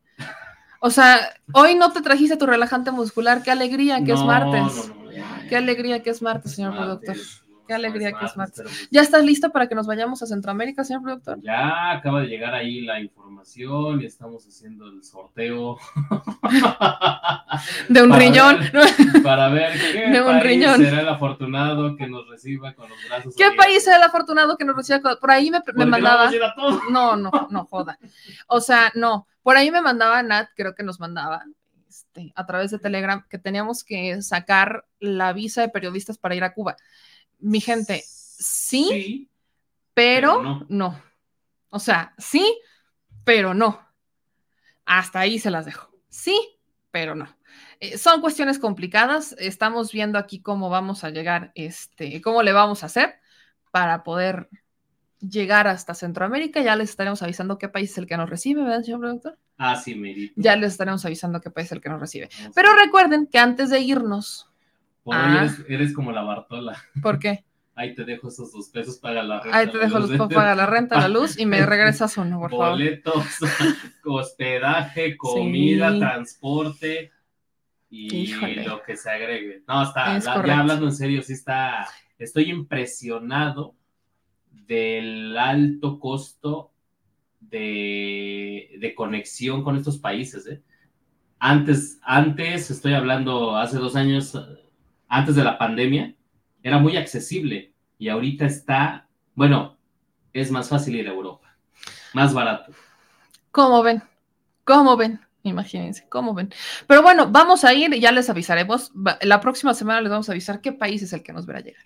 O sea, hoy no te trajiste tu relajante muscular. Qué alegría que es martes. Qué alegría que es martes, señor productor. Qué alegría que es martes. ¿Ya estás listo para que nos vayamos a Centroamérica, señor productor? Ya acaba de llegar ahí la información y estamos haciendo el sorteo. de un riñón. para ver qué de un país será el afortunado que nos reciba con los brazos ¿Qué país será el afortunado que nos reciba con... Por ahí me, me mandaba... No, no, no, joda. O sea, no. Por ahí me mandaba Nat, creo que nos mandaba, este, a través de Telegram, que teníamos que sacar la visa de periodistas para ir a Cuba mi gente, sí, pero, no. O sea, sí, pero no. Hasta ahí se las dejo. Sí, pero no. Eh, son cuestiones complicadas. Estamos viendo aquí cómo vamos a llegar, este, cómo le vamos a hacer para poder llegar hasta Centroamérica. Ya les estaremos avisando qué país es el que nos recibe, ¿verdad, señor productor? Ah, sí, me Ya les estaremos avisando qué país es el que nos recibe. Pero recuerden que antes de irnos, Ah. eres, como la Bartola. ¿Por qué? Ahí te dejo esos dos pesos, paga la renta. Ahí te dejo los pesos, paga la renta, la luz y me regresas uno, por favor. Boletos, hospedaje, comida, transporte y lo que se agregue. No, está, ya hablando en serio, sí está, estoy impresionado del alto costo de, de conexión con estos países, ¿eh? Antes, antes, estoy hablando hace dos años, antes de la pandemia, era muy accesible y ahorita está, bueno, es más fácil ir a Europa, más barato. ¿Cómo ven? ¿Cómo ven? Imagínense, ¿cómo ven? Pero bueno, vamos a ir ya les avisaremos. La próxima semana les vamos a avisar qué país es el que nos verá llegar.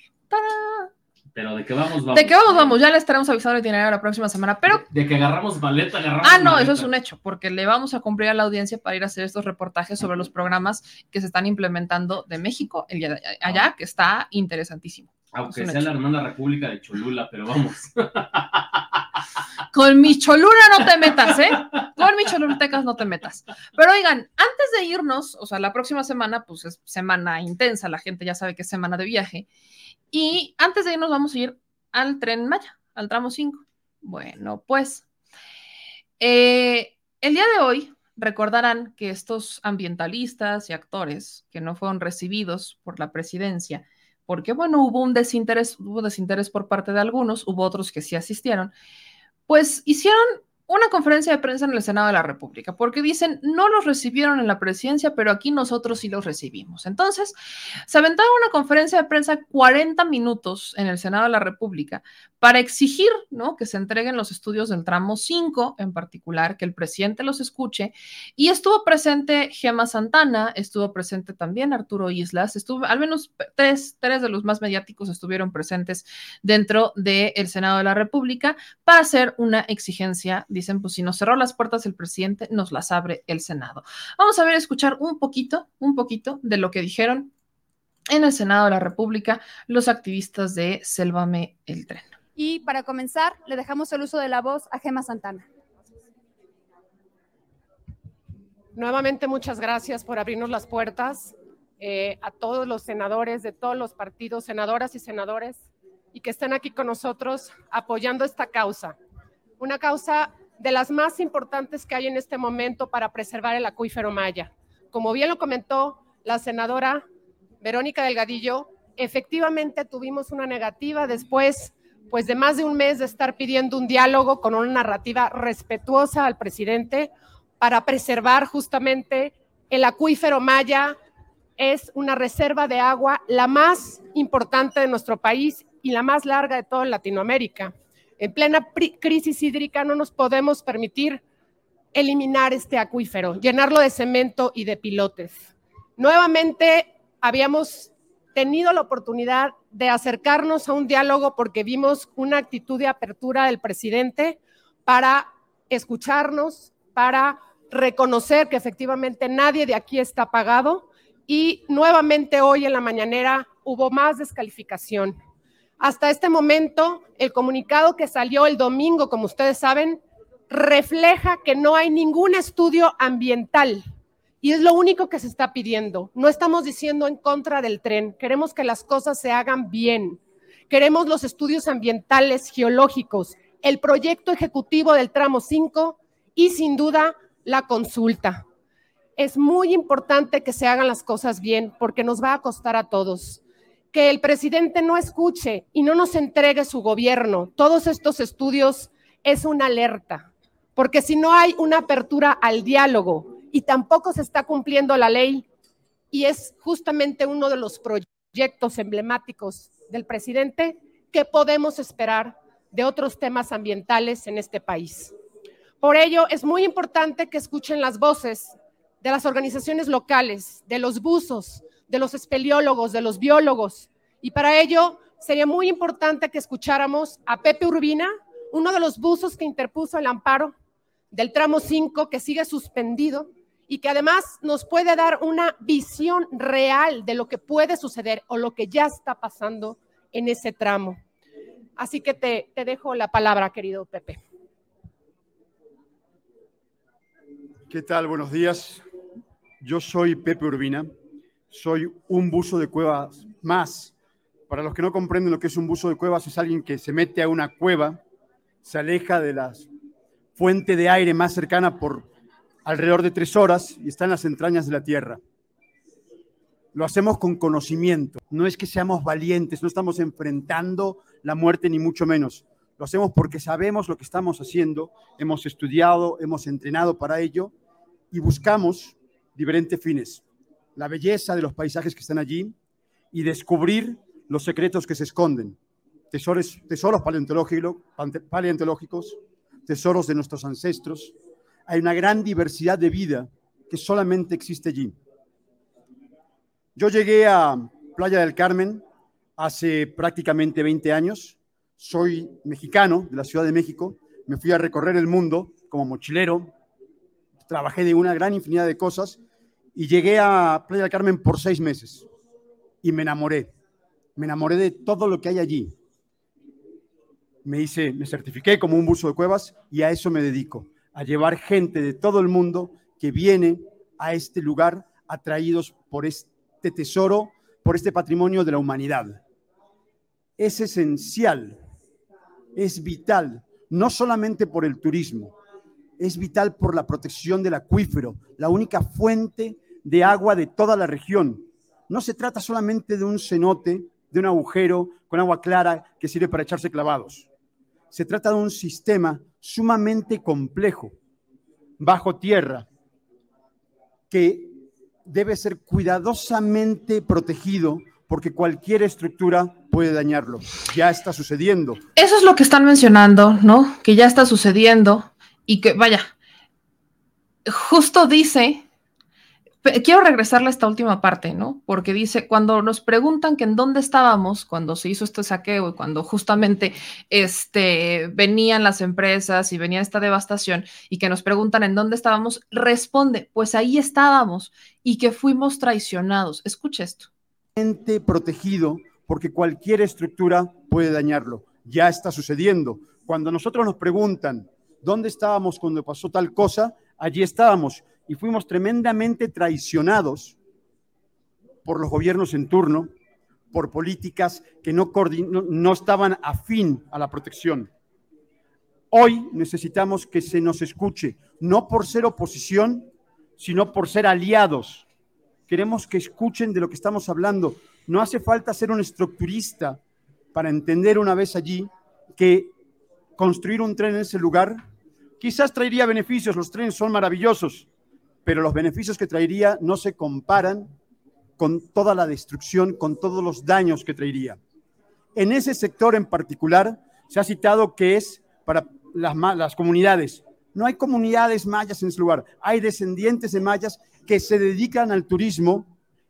Pero de qué vamos, vamos. De qué vamos, vamos. Ya le estaremos avisando el itinerario la próxima semana. Pero. De, que agarramos maleta, agarramos. Ah, no, eso es un hecho, porque le vamos a cumplir a la audiencia para ir a hacer estos reportajes sobre los programas que se están implementando de México el día allá, que está interesantísimo. Aunque sea la hermana república de Cholula, pero vamos. Con mi Cholula no te metas, ¿eh? Con mi Cholultecas no te metas. Pero oigan, antes de irnos, o sea, la próxima semana, pues es semana intensa, la gente ya sabe que es semana de viaje. Y antes de irnos vamos a ir al tren Maya, al tramo 5. Bueno, pues eh, el día de hoy recordarán que estos ambientalistas y actores que no fueron recibidos por la presidencia, porque bueno, hubo un desinterés, hubo desinterés por parte de algunos, hubo otros que sí asistieron, pues hicieron una conferencia de prensa en el Senado de la República, porque dicen, no los recibieron en la presidencia, pero aquí nosotros sí los recibimos. Entonces, se aventaron una conferencia de prensa 40 minutos en el Senado de la República para exigir ¿no? que se entreguen los estudios del tramo 5, en particular, que el presidente los escuche. Y estuvo presente Gema Santana, estuvo presente también Arturo Islas, estuvo, al menos tres, tres de los más mediáticos estuvieron presentes dentro del Senado de la República para hacer una exigencia. Dicen, pues si nos cerró las puertas el presidente, nos las abre el Senado. Vamos a ver, escuchar un poquito, un poquito de lo que dijeron en el Senado de la República los activistas de Sélvame el Tren. Y para comenzar, le dejamos el uso de la voz a Gema Santana. Nuevamente, muchas gracias por abrirnos las puertas eh, a todos los senadores de todos los partidos, senadoras y senadores, y que estén aquí con nosotros apoyando esta causa. Una causa de las más importantes que hay en este momento para preservar el acuífero maya. Como bien lo comentó la senadora Verónica Delgadillo, efectivamente tuvimos una negativa después pues de más de un mes de estar pidiendo un diálogo con una narrativa respetuosa al presidente para preservar justamente el acuífero Maya. Es una reserva de agua la más importante de nuestro país y la más larga de toda Latinoamérica. En plena crisis hídrica no nos podemos permitir eliminar este acuífero, llenarlo de cemento y de pilotes. Nuevamente habíamos tenido la oportunidad de acercarnos a un diálogo porque vimos una actitud de apertura del presidente para escucharnos, para reconocer que efectivamente nadie de aquí está pagado y nuevamente hoy en la mañanera hubo más descalificación. Hasta este momento, el comunicado que salió el domingo, como ustedes saben, refleja que no hay ningún estudio ambiental y es lo único que se está pidiendo. No estamos diciendo en contra del tren, queremos que las cosas se hagan bien. Queremos los estudios ambientales, geológicos, el proyecto ejecutivo del tramo 5 y sin duda la consulta. Es muy importante que se hagan las cosas bien porque nos va a costar a todos. Que el presidente no escuche y no nos entregue su gobierno. Todos estos estudios es una alerta, porque si no hay una apertura al diálogo, y tampoco se está cumpliendo la ley y es justamente uno de los proyectos emblemáticos del presidente que podemos esperar de otros temas ambientales en este país. Por ello, es muy importante que escuchen las voces de las organizaciones locales, de los buzos, de los espeleólogos, de los biólogos. Y para ello, sería muy importante que escucháramos a Pepe Urbina, uno de los buzos que interpuso el amparo del tramo 5 que sigue suspendido y que además nos puede dar una visión real de lo que puede suceder o lo que ya está pasando en ese tramo. Así que te, dejo la palabra, querido Pepe. ¿Qué tal? Buenos días. Yo soy Pepe Urbina, soy un buzo de cuevas más. Para los que no comprenden lo que es un buzo de cuevas, es alguien que se mete a una cueva, se aleja de la fuente de aire más cercana por alrededor de tres horas y está en las entrañas de la tierra. Lo hacemos con conocimiento. No es que seamos valientes, no estamos enfrentando la muerte ni mucho menos. Lo hacemos porque sabemos lo que estamos haciendo, hemos estudiado, hemos entrenado para ello y buscamos diferentes fines. La belleza de los paisajes que están allí y descubrir los secretos que se esconden. Tesoros, tesoros paleontológicos, tesoros de nuestros ancestros, hay una gran diversidad de vida que solamente existe allí. Yo llegué a Playa del Carmen hace prácticamente 20 años. Soy mexicano de la Ciudad de México. Me fui a recorrer el mundo como mochilero. Trabajé de una gran infinidad de cosas y llegué a Playa del Carmen por seis meses y me enamoré. Me enamoré de todo lo que hay allí. Me hice, me certifiqué como un buzo de cuevas y a eso me dedico a llevar gente de todo el mundo que viene a este lugar atraídos por este tesoro, por este patrimonio de la humanidad. Es esencial, es vital, no solamente por el turismo, es vital por la protección del acuífero, la única fuente de agua de toda la región. No se trata solamente de un cenote, de un agujero con agua clara que sirve para echarse clavados. Se trata de un sistema sumamente complejo, bajo tierra, que debe ser cuidadosamente protegido porque cualquier estructura puede dañarlo. Ya está sucediendo. Eso es lo que están mencionando, ¿no? Que ya está sucediendo y que, vaya, justo dice quiero regresarle a esta última parte, ¿no? Porque dice, cuando nos preguntan que en dónde estábamos cuando se hizo este saqueo y cuando justamente este, venían las empresas y venía esta devastación y que nos preguntan en dónde estábamos, responde, pues ahí estábamos y que fuimos traicionados. Escucha esto. Protegido porque cualquier estructura puede dañarlo. ya está sucediendo. Cuando nosotros nos preguntan, ¿dónde estábamos cuando pasó tal cosa? Allí estábamos y fuimos tremendamente traicionados por los gobiernos en turno, por políticas que no, no, estaban afín a la protección. Hoy necesitamos que se nos escuche, no por ser oposición, sino por ser aliados. Queremos que escuchen de lo que estamos hablando. No hace falta ser un estructurista para entender una vez allí que construir un tren en ese lugar quizás traería beneficios, los trenes son maravillosos, pero los beneficios que traería no se comparan con toda la destrucción, con todos los daños que traería. En ese sector en particular se ha citado que es para las, comunidades. No hay comunidades mayas en ese lugar, hay descendientes de mayas que se dedican al turismo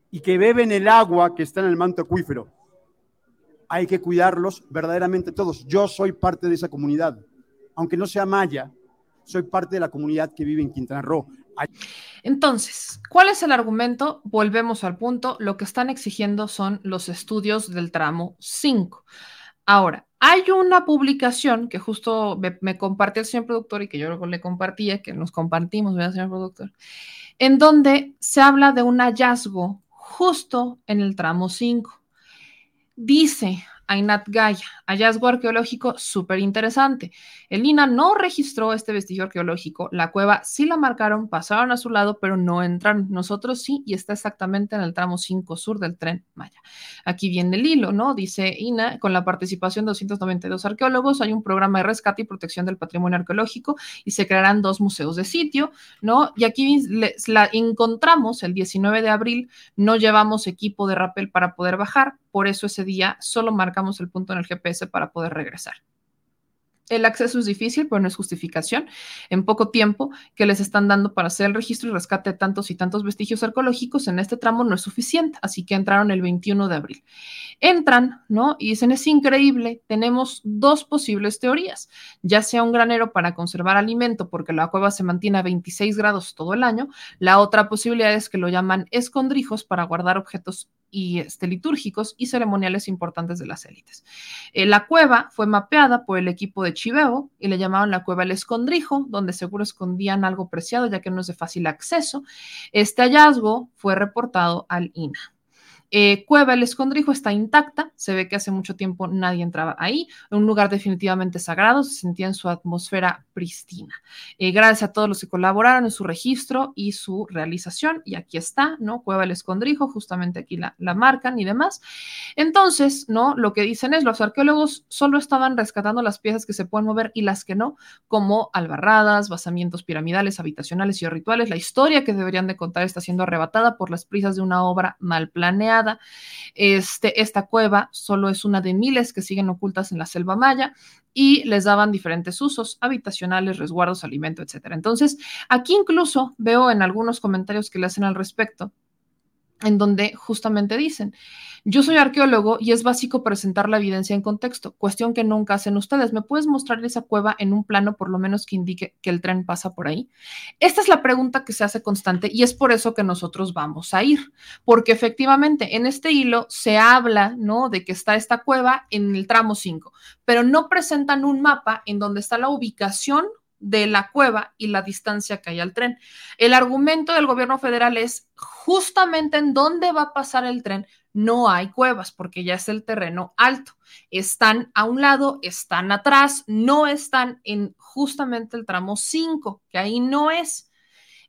y que beben el agua que está en el manto acuífero. Hay que cuidarlos verdaderamente todos. Yo soy parte de esa comunidad. Aunque no sea maya, soy parte de la comunidad que vive en Quintana Roo. Entonces, ¿cuál es el argumento? Volvemos al punto. Lo que están exigiendo son los estudios del tramo 5. Ahora, hay una publicación que justo me, compartió el señor productor y que yo luego le compartía, que nos compartimos, ¿verdad, señor productor? En donde se habla de un hallazgo justo en el tramo 5. Dice, Ainat Gaya, hallazgo arqueológico súper interesante. El INA no registró este vestigio arqueológico, la cueva sí la marcaron, pasaron a su lado, pero no entran. Nosotros sí, y está exactamente en el tramo 5 sur del tren Maya. Aquí viene el hilo, ¿no? Dice INA, con la participación de 292 arqueólogos, hay un programa de rescate y protección del patrimonio arqueológico y se crearán dos museos de sitio, ¿no? Y aquí la encontramos el 19 de abril, no llevamos equipo de rappel para poder bajar, por eso ese día solo marcamos el punto en el GPS para poder regresar. El acceso es difícil, pero no es justificación. En poco tiempo que les están dando para hacer el registro y rescate de tantos y tantos vestigios arqueológicos en este tramo no es suficiente, así que entraron el 21 de abril. Entran, ¿no? Y dicen, es increíble, tenemos dos posibles teorías, ya sea un granero para conservar alimento porque la cueva se mantiene a 26 grados todo el año, la otra posibilidad es que lo llaman escondrijos para guardar objetos y este, litúrgicos y ceremoniales importantes de las élites. Eh, la cueva fue mapeada por el equipo de Chiveo y le llamaban la cueva El Escondrijo, donde seguro escondían algo preciado ya que no es de fácil acceso. Este hallazgo fue reportado al INA. Eh, Cueva El Escondrijo está intacta, se ve que hace mucho tiempo nadie entraba ahí, un lugar definitivamente sagrado, se sentía en su atmósfera pristina. Eh, gracias a todos los que colaboraron en su registro y su realización, y aquí está, ¿no? Cueva El Escondrijo, justamente aquí la, marcan y demás. Entonces, ¿no? Lo que dicen es, los arqueólogos solo estaban rescatando las piezas que se pueden mover y las que no, como albarradas, basamientos piramidales, habitacionales y rituales. La historia que deberían de contar está siendo arrebatada por las prisas de una obra mal planeada este, esta cueva solo es una de miles que siguen ocultas en la selva maya y les daban diferentes usos habitacionales, resguardos, alimento, etc. Entonces, aquí incluso veo en algunos comentarios que le hacen al respecto en donde justamente dicen, yo soy arqueólogo y es básico presentar la evidencia en contexto, cuestión que nunca hacen ustedes. ¿Me puedes mostrar esa cueva en un plano por lo menos que indique que el tren pasa por ahí? Esta es la pregunta que se hace constante y es por eso que nosotros vamos a ir, porque efectivamente en este hilo se habla, ¿no? De que está esta cueva en el tramo 5, pero no presentan un mapa en donde está la ubicación de la cueva y la distancia que hay al tren. El argumento del gobierno federal es justamente en dónde va a pasar el tren, no hay cuevas porque ya es el terreno alto. Están a un lado, están atrás, no están en justamente el tramo 5, que ahí no es.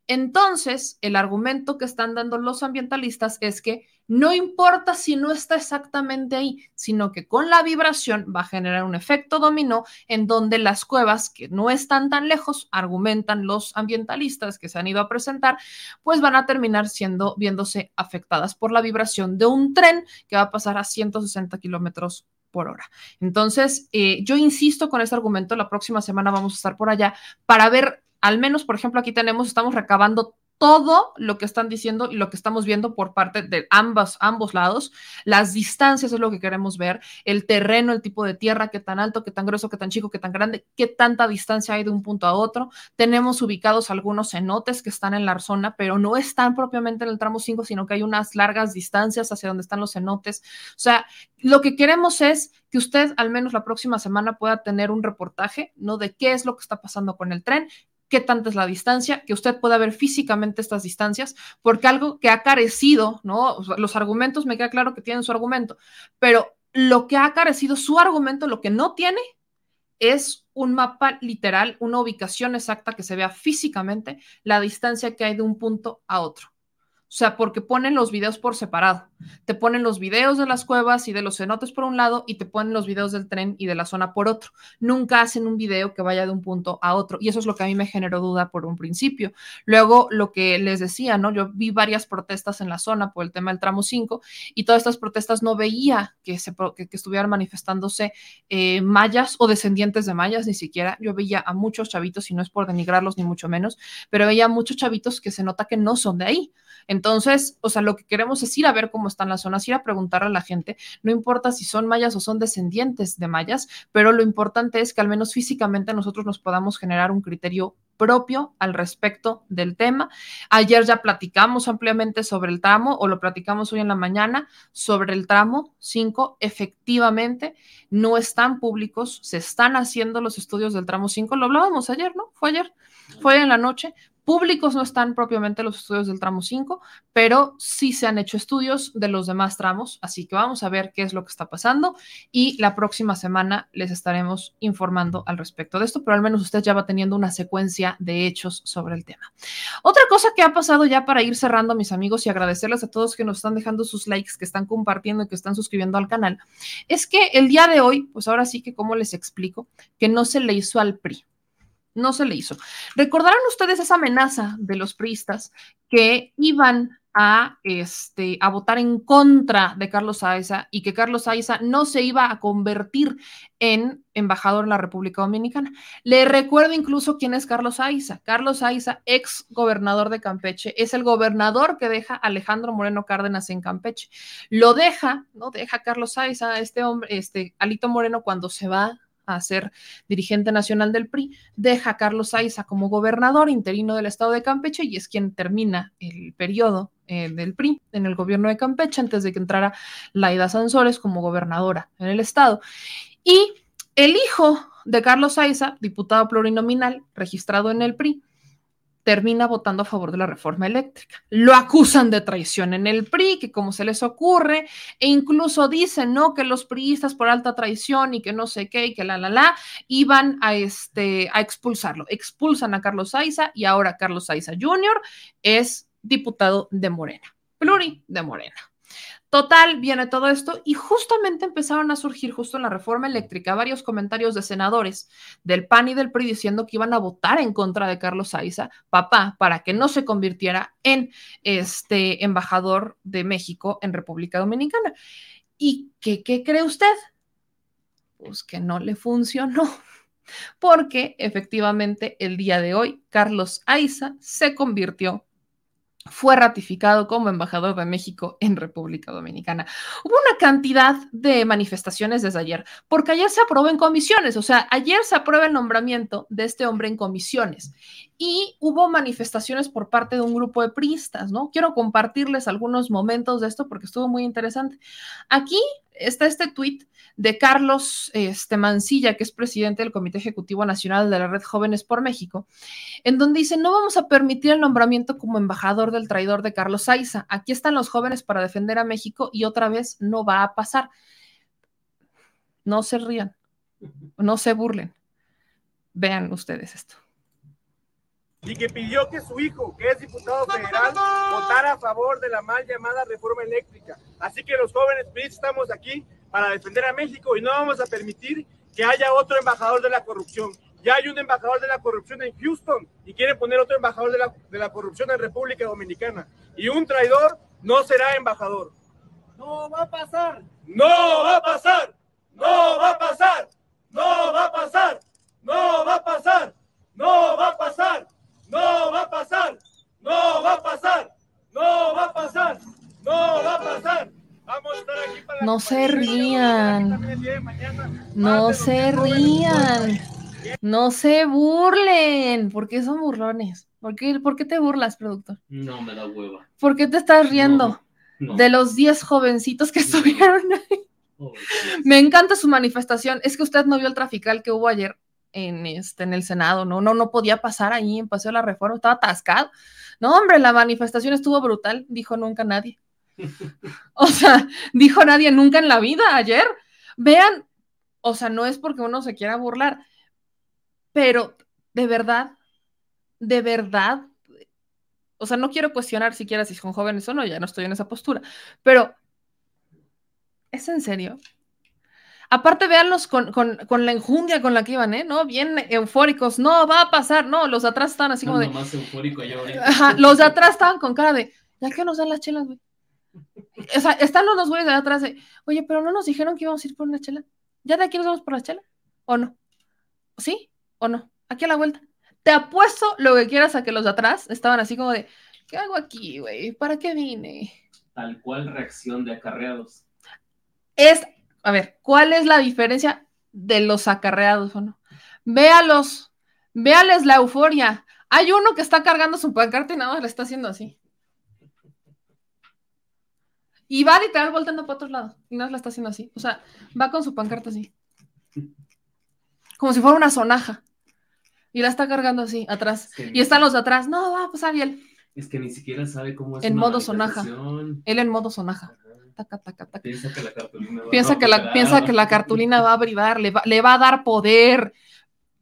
Entonces, el argumento que están dando los ambientalistas es que no importa si no está exactamente ahí, sino que con la vibración va a generar un efecto dominó en donde las cuevas que no están tan lejos, argumentan los ambientalistas que se han ido a presentar, pues van a terminar siendo, viéndose afectadas por la vibración de un tren que va a pasar a 160 kilómetros por hora. Entonces, eh, yo insisto con este argumento, la próxima semana vamos a estar por allá para ver al menos, por ejemplo, aquí tenemos, estamos recabando todo lo que están diciendo y lo que estamos viendo por parte de ambos, ambos lados. Las distancias es lo que queremos ver, el terreno, el tipo de tierra, qué tan alto, qué tan grueso, qué tan chico, qué tan grande, qué tanta distancia hay de un punto a otro. Tenemos ubicados algunos cenotes que están en la zona, pero no están propiamente en el tramo 5, sino que hay unas largas distancias hacia donde están los cenotes. O sea, lo que queremos es que usted al menos la próxima semana pueda tener un reportaje, ¿no? De qué es lo que está pasando con el tren, qué tanta es la distancia, que usted pueda ver físicamente estas distancias, porque algo que ha carecido, ¿no? los argumentos, me queda claro que tienen su argumento, pero lo que ha carecido su argumento, lo que no tiene, es un mapa literal, una ubicación exacta que se vea físicamente la distancia que hay de un punto a otro. O sea, porque ponen los videos por separado. Te ponen los videos de las cuevas y de los cenotes por un lado y te ponen los videos del tren y de la zona por otro. Nunca hacen un video que vaya de un punto a otro. Y eso es lo que a mí me generó duda por un principio. Luego, lo que les decía, ¿no? Yo vi varias protestas en la zona por el tema del tramo 5 y todas estas protestas no veía que, se, estuvieran manifestándose eh, mayas o descendientes de mayas, ni siquiera. Yo veía a muchos chavitos, y no es por denigrarlos ni mucho menos, pero veía a muchos chavitos que se nota que no son de ahí. Entonces, o sea, lo que queremos es ir a ver cómo están las zonas, ir a preguntar a la gente, no importa si son mayas o son descendientes de mayas, pero lo importante es que al menos físicamente nosotros nos podamos generar un criterio propio al respecto del tema. Ayer ya platicamos ampliamente sobre el tramo o lo platicamos hoy en la mañana sobre el tramo 5. Efectivamente, no están públicos, se están haciendo los estudios del tramo 5. Lo hablábamos ayer, ¿no? Fue ayer, fue en la noche. Públicos no están propiamente los estudios del tramo 5, pero sí se han hecho estudios de los demás tramos, así que vamos a ver qué es lo que está pasando y la próxima semana les estaremos informando al respecto de esto, pero al menos usted ya va teniendo una secuencia de hechos sobre el tema. Otra cosa que ha pasado ya para ir cerrando, mis amigos, y agradecerles a todos que nos están dejando sus likes, que están compartiendo y que están suscribiendo al canal, es que el día de hoy, pues ahora sí que, ¿cómo les explico? Que no se le hizo al PRI no se le hizo. Recordarán ustedes esa amenaza de los priistas que iban a, este, a votar en contra de Carlos Saeza y que Carlos Saeza no se iba a convertir en embajador en la República Dominicana. Le recuerdo incluso quién es Carlos Saeza. Carlos Saeza, ex gobernador de Campeche, es el gobernador que deja Alejandro Moreno Cárdenas en Campeche. Lo deja, ¿no? Deja Carlos Saeza, este hombre, este Alito Moreno cuando se va a ser dirigente nacional del PRI, deja a Carlos Aiza como gobernador interino del estado de Campeche y es quien termina el periodo eh, del PRI en el gobierno de Campeche antes de que entrara Laida Sansores como gobernadora en el estado. Y el hijo de Carlos Aiza, diputado plurinominal registrado en el PRI, termina votando a favor de la reforma eléctrica. Lo acusan de traición en el PRI, que como se les ocurre, e incluso dicen, ¿no? Que los priistas por alta traición y que no sé qué y que la, la, la, iban a, este, a expulsarlo. Expulsan a Carlos Saiza y ahora Carlos Saiza Jr. es diputado de Morena, pluri de Morena. Total, viene todo esto y justamente empezaron a surgir justo en la reforma eléctrica varios comentarios de senadores del PAN y del PRI diciendo que iban a votar en contra de Carlos Saiza, papá, para que no se convirtiera en este embajador de México en República Dominicana. ¿Y qué, qué cree usted? Pues que no le funcionó porque efectivamente el día de hoy Carlos Aiza se convirtió fue ratificado como embajador de México en República Dominicana. Hubo una cantidad de manifestaciones desde ayer, porque ayer se aprobó en comisiones, o sea, ayer se aprueba el nombramiento de este hombre en comisiones y hubo manifestaciones por parte de un grupo de priistas, ¿no? Quiero compartirles algunos momentos de esto porque estuvo muy interesante. Aquí está este tuit de Carlos este, Mancilla, que es presidente del Comité Ejecutivo Nacional de la Red Jóvenes por México, en donde dice, no vamos a permitir el nombramiento como embajador del traidor de Carlos Saiza. Aquí están los jóvenes para defender a México y otra vez no va a pasar. No se rían, no se burlen. Vean ustedes esto y que pidió que su hijo, que es diputado federal, votara a favor de la mal llamada reforma eléctrica. Así que los jóvenes estamos aquí para defender a México y no vamos a permitir que haya otro embajador de la corrupción. Ya hay un embajador de la corrupción en Houston y quiere poner otro embajador de la, de la corrupción en República Dominicana. Y un traidor no será embajador. No va a pasar. No va a pasar. No va a pasar. No va a pasar. No va a pasar. No va a pasar. No va a pasar. No va a pasar. No va a pasar. Vamos a estar aquí para no se rían. No se rían. No se burlen. ¿Por qué son burlones? ¿Por qué, ¿Por qué te burlas, productor? No, me da hueva. ¿Por qué te estás riendo? De los 10 jovencitos que estuvieron ahí. Me encanta su manifestación. Es que usted no vio el trafical que hubo ayer en, este, en el Senado, ¿no? No, no podía pasar ahí en Paseo de la Reforma, estaba atascado. No, hombre, la manifestación estuvo brutal, dijo nunca nadie. O sea, dijo nadie nunca en la vida ayer. Vean, o sea, no es porque uno se quiera burlar, pero de verdad, de verdad, o sea, no quiero cuestionar siquiera si son jóvenes o no, ya no estoy en esa postura, pero ¿es en serio? Aparte, véanlos con, la enjundia con la que iban, ¿eh? ¿No? Bien eufóricos. No, va a pasar. No, los de atrás estaban así como de. Más eufórico Ajá, los de atrás estaban con cara de. ¿Ya que nos dan las chelas, güey? O sea, están los güeyes de atrás de. Oye, pero no nos dijeron que íbamos a ir por una chela. ¿Ya de aquí nos vamos por la chela? ¿O no? ¿Sí? ¿O no? Aquí a la vuelta. Te apuesto lo que quieras a que los de atrás estaban así como de. ¿Qué hago aquí, güey? ¿Para qué vine? Tal cual reacción de acarreados. Es a ver, ¿cuál es la diferencia de los acarreados o no? Véalos, véales la euforia. Hay uno que está cargando su pancarta y nada más le está haciendo así. Y va literal volteando para otro lado y nada más la está haciendo así. O sea, va con su pancarta así. Como si fuera una sonaja. Y la está cargando así, atrás. y están los de atrás. No, va a pasar y él. Es que ni siquiera sabe cómo es. En modo sonaja. Él en modo sonaja. Piensa que la cartulina va, piensa que la, piensa que la cartulina va a brillar, le va, le va a dar poder.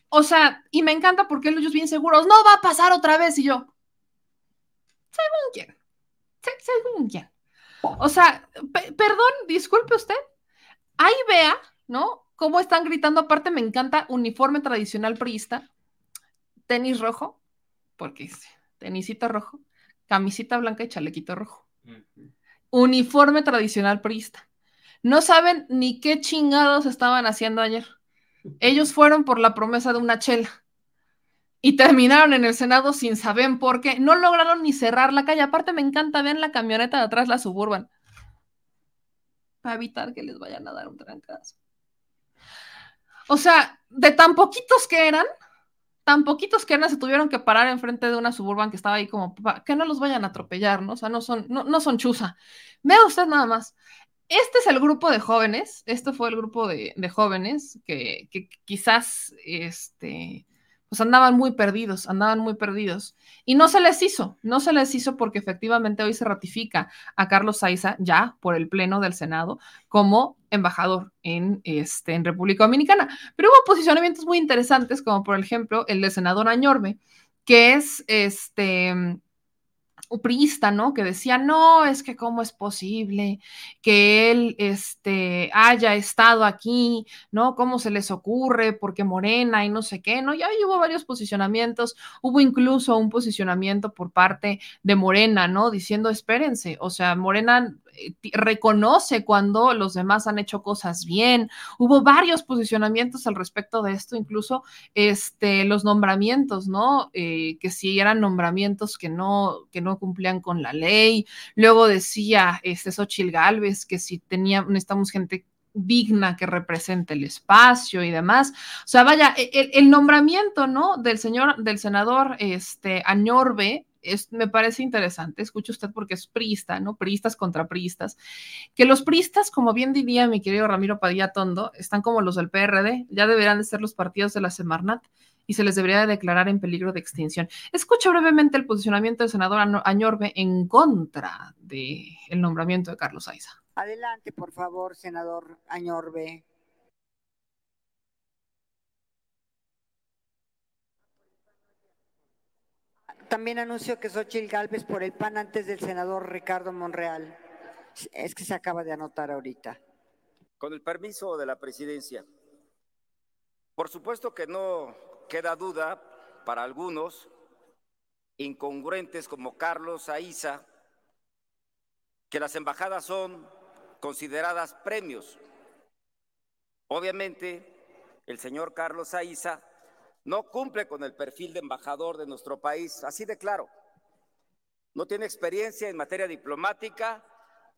O sea, y me encanta porque ellos bien seguros, no va a pasar otra vez. Y yo, según quién, según quién. O sea, perdón, disculpe usted. Ahí vea, ¿no? Cómo están gritando. Aparte, me encanta uniforme tradicional priista, tenis rojo, porque tenisito rojo, camisita blanca y chalequito rojo uniforme tradicional priista. No saben ni qué chingados estaban haciendo ayer. Ellos fueron por la promesa de una chela y terminaron en el Senado sin saber por qué. No lograron ni cerrar la calle. Aparte me encanta, vean la camioneta de atrás, la suburban, para evitar que les vayan a dar un trancazo. O sea, de tan poquitos que eran, tan poquitos que eran, se tuvieron que parar enfrente de una suburban que estaba ahí como, que no los vayan a atropellar, ¿no? O sea, no son, no, no son chuza. Vea usted nada más. Este es el grupo de jóvenes, este fue el grupo de, de jóvenes que, que, quizás, este, pues andaban muy perdidos, andaban muy perdidos. Y no se les hizo, no se les hizo porque efectivamente hoy se ratifica a Carlos Saiza ya por el Pleno del Senado como embajador en, este, en República Dominicana. Pero hubo posicionamientos muy interesantes, como por ejemplo el del senador Añorbe, que es este priista, ¿no? Que decía, no, es que cómo es posible que él este, haya estado aquí, ¿no? ¿Cómo se les ocurre? Porque Morena y no sé qué, ¿no? Ya hubo varios posicionamientos, hubo incluso un posicionamiento por parte de Morena, ¿no? Diciendo, espérense, o sea, Morena reconoce cuando los demás han hecho cosas bien. Hubo varios posicionamientos al respecto de esto, incluso este, los nombramientos, ¿no? Eh, que si eran nombramientos que no, que no cumplían con la ley. Luego decía este Xochil Gálvez que si tenía, necesitamos gente digna que represente el espacio y demás. O sea, vaya, e, el, nombramiento, ¿no? Del señor, del senador este, Añorbe, me parece interesante, escuche usted porque es priista, ¿no? Priistas contra priistas, que los priistas, como bien diría mi querido Ramiro Padilla Tondo, están como los del PRD, ya deberán de ser los partidos de la Semarnat y se les debería de declarar en peligro de extinción. Escucha brevemente el posicionamiento del senador Añorbe en contra del el nombramiento de Carlos Aiza. Adelante, por favor, senador Añorbe. También anuncio que Xochitl Galvez por el PAN antes del senador Ricardo Monreal. Es que se acaba de anotar ahorita. Con el permiso de la presidencia. Por supuesto que no queda duda para algunos, incongruentes como Carlos Aiza, que las embajadas son consideradas premios. Obviamente, el señor Carlos Aiza no cumple con el perfil de embajador de nuestro país, así de claro. no tiene experiencia en materia diplomática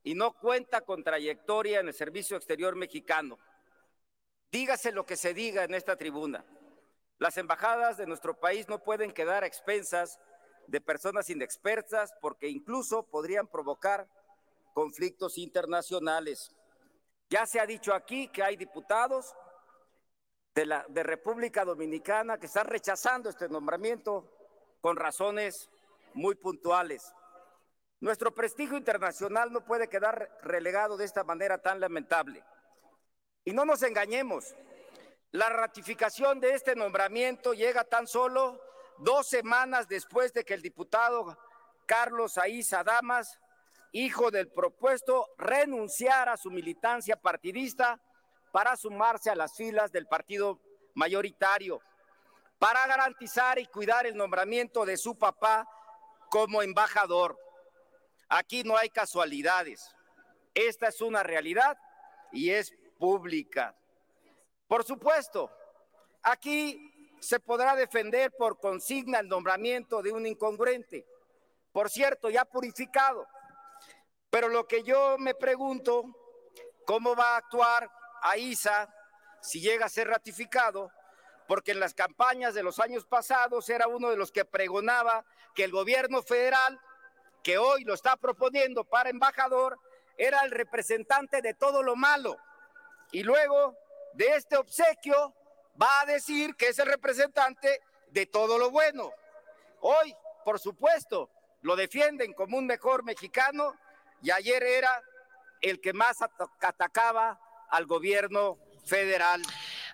y no cuenta con trayectoria en el servicio exterior mexicano. Dígase lo que se diga en esta tribuna. Las embajadas de nuestro país no pueden quedar a expensas de personas inexpertas porque incluso podrían provocar conflictos internacionales. Ya se ha dicho aquí que hay diputados de la República Dominicana que están rechazando este nombramiento con razones muy puntuales. Nuestro prestigio internacional no puede quedar relegado de esta manera tan lamentable. Y no nos engañemos, la ratificación de este nombramiento llega tan solo dos semanas después de que el diputado Carlos Aiza Damas, hijo del propuesto, renunciara a su militancia partidista para sumarse a las filas del partido mayoritario, para garantizar y cuidar el nombramiento de su papá como embajador. Aquí no hay casualidades. Esta es una realidad y es pública. Por supuesto, aquí se podrá defender por consigna el nombramiento de un incongruente, por cierto, ya purificado. Pero lo que yo me pregunto, ¿cómo va a actuar AISA si llega a ser ratificado? Porque en las campañas de los años pasados era uno de los que pregonaba que el gobierno federal, que hoy lo está proponiendo para embajador, era el representante de todo lo malo. Y luego de este obsequio va a decir que es el representante de todo lo bueno. Hoy, por supuesto, lo defienden como un mejor mexicano y ayer era el que más atacaba al gobierno federal.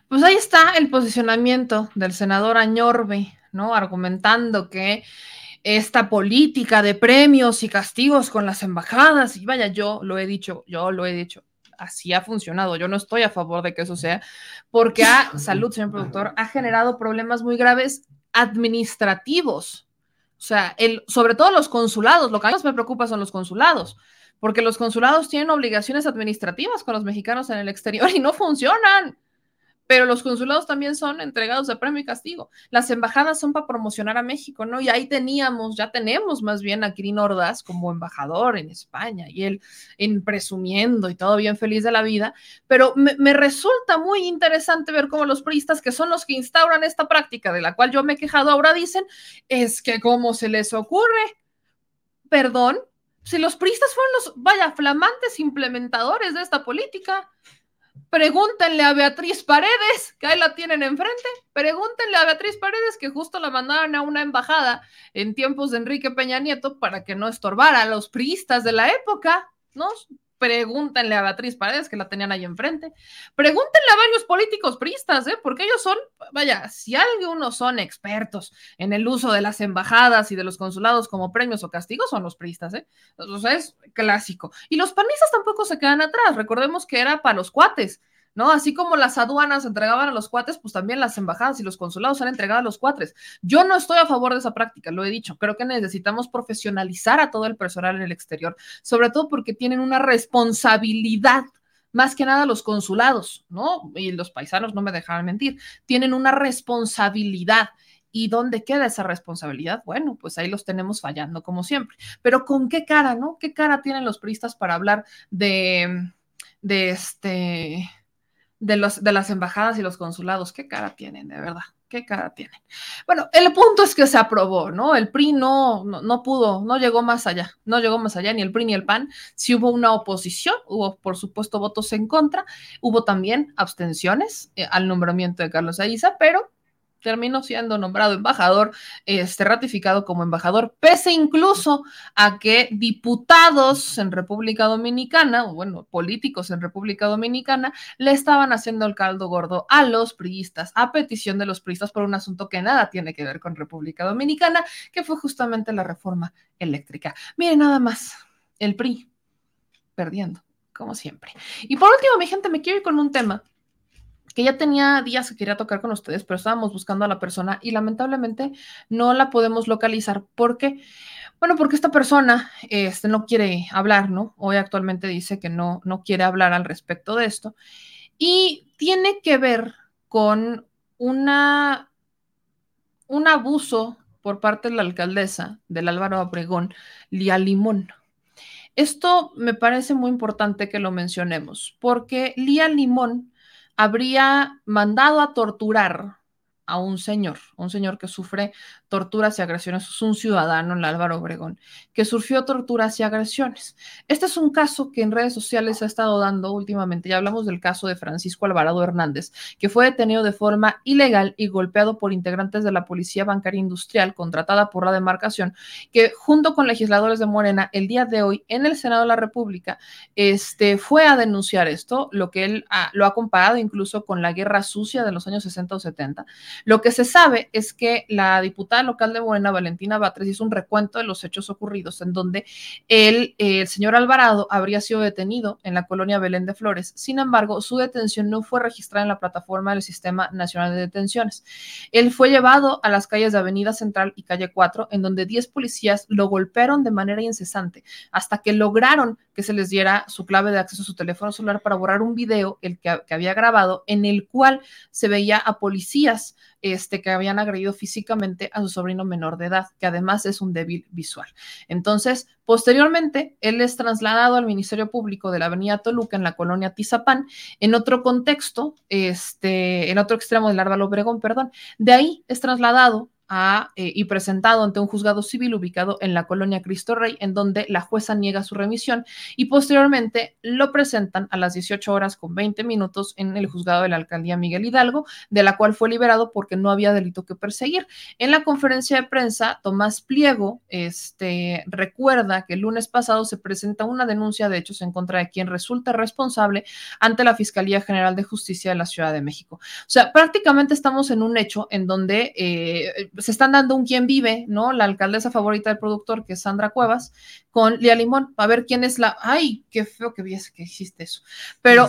Pues ahí está el posicionamiento del senador Añorbe, ¿no? Argumentando que esta política de premios y castigos con las embajadas, y vaya, yo lo he dicho, yo lo he dicho, así ha funcionado. Yo no estoy a favor de que eso sea, porque a salud, señor productor, ha generado problemas muy graves administrativos. O sea, el, sobre todo los consulados, lo que más me preocupa son los consulados, porque los consulados tienen obligaciones administrativas con los mexicanos en el exterior y no funcionan pero los consulados también son entregados de premio y castigo. Las embajadas son para promocionar a México, ¿no? Y ahí teníamos, ya tenemos más bien a Kirin Ordaz como embajador en España y él en presumiendo y todo bien feliz de la vida, pero me, me resulta muy interesante ver cómo los priistas, que son los que instauran esta práctica de la cual yo me he quejado, ahora dicen, es que cómo se les ocurre, perdón, si los priistas fueron los, vaya, flamantes implementadores de esta política, Pregúntenle a Beatriz Paredes, que ahí la tienen enfrente. Pregúntenle a Beatriz Paredes que justo la mandaron a una embajada en tiempos de Enrique Peña Nieto para que no estorbara a los priistas de la época, ¿no? Pregúntenle a Beatriz Paredes, que la tenían ahí enfrente. Pregúntenle a varios políticos priistas, ¿eh? Porque ellos son, vaya, si algunos son expertos en el uso de las embajadas y de los consulados como premios o castigos, son los priistas, ¿eh? O sea, es clásico. Y los panistas tampoco se quedan atrás. Recordemos que era para los cuates. ¿No? Así como las aduanas entregaban a los cuates, pues también las embajadas y los consulados han entregado a los cuates. Yo no estoy a favor de esa práctica, lo he dicho. Creo que necesitamos profesionalizar a todo el personal en el exterior, sobre todo porque tienen una responsabilidad más que nada los consulados, ¿no? Y los paisanos no me dejarán mentir, tienen una responsabilidad. ¿Y dónde queda esa responsabilidad? Bueno, pues ahí los tenemos fallando como siempre. Pero ¿con qué cara, no? ¿Qué cara tienen los priistas para hablar de, de este, de, los, de las embajadas y los consulados. ¿Qué cara tienen, de verdad? ¿Qué cara tienen? Bueno, el punto es que se aprobó, ¿no? El PRI no, no, pudo, no llegó más allá, no llegó más allá, ni el PRI ni el PAN. Si hubo una oposición, hubo por supuesto votos en contra, hubo también abstenciones eh, al nombramiento de Carlos Aiza, pero terminó siendo nombrado embajador, este, ratificado como embajador, pese incluso a que diputados en República Dominicana, o bueno, políticos en República Dominicana, le estaban haciendo el caldo gordo a los priistas, a petición de los priistas por un asunto que nada tiene que ver con República Dominicana, que fue justamente la reforma eléctrica. Miren nada más, el PRI perdiendo, como siempre. Y por último, mi gente, me quiero ir con un tema que ya tenía días que quería tocar con ustedes, pero estábamos buscando a la persona y lamentablemente no la podemos localizar. ¿Por qué? Bueno, porque esta persona este, no quiere hablar, ¿no? Hoy actualmente dice que no, no quiere hablar al respecto de esto. Y tiene que ver con una, un abuso por parte de la alcaldesa del Álvaro Obregón, Lía Limón. Esto me parece muy importante que lo mencionemos, porque Lía Limón habría mandado a torturar a un señor, un señor que sufre torturas y agresiones, es un ciudadano, el Álvaro Obregón, que sufrió torturas y agresiones. Este es un caso que en redes sociales ha estado dando últimamente. Ya hablamos del caso de Francisco Alvarado Hernández, que fue detenido de forma ilegal y golpeado por integrantes de la Policía Bancaria Industrial contratada por la demarcación, que junto con legisladores de Morena, el día de hoy en el Senado de la República, este, fue a denunciar esto, lo que él lo ha comparado incluso con la guerra sucia de los años 60 o 70 lo que se sabe es que la diputada local de Morena, Valentina Batres, hizo un recuento de los hechos ocurridos en donde el, señor Alvarado habría sido detenido en la colonia Belén de Flores. Sin embargo, su detención no fue registrada en la plataforma del Sistema Nacional de Detenciones. Él fue llevado a las calles de Avenida Central y Calle 4, en donde 10 policías lo golpearon de manera incesante hasta que lograron que se les diera su clave de acceso a su teléfono celular para borrar un video el que, que había grabado en el cual se veía a policías este, que habían agredido físicamente a su sobrino menor de edad, que además es un débil visual. Entonces, posteriormente, él es trasladado al Ministerio Público de la Avenida Toluca en la colonia Tizapán, en otro contexto, este, en otro extremo del Árbol Obregón, perdón. De ahí es trasladado eh, y presentado ante un juzgado civil ubicado en la colonia Cristo Rey, en donde la jueza niega su remisión y posteriormente lo presentan a las 18 horas con 20 minutos en el juzgado de la alcaldía Miguel Hidalgo, de la cual fue liberado porque no había delito que perseguir. En la conferencia de prensa, Tomás Pliego este, recuerda que el lunes pasado se presenta una denuncia de hechos en contra de quien resulta responsable ante la Fiscalía General de Justicia de la Ciudad de México. O sea, prácticamente estamos en un hecho en donde eh, se están dando un quién vive, ¿no? La alcaldesa favorita del productor, que es Sandra Cuevas, con Lía Limón, a ver quién es la. Ay, qué feo que viese que existe eso. Pero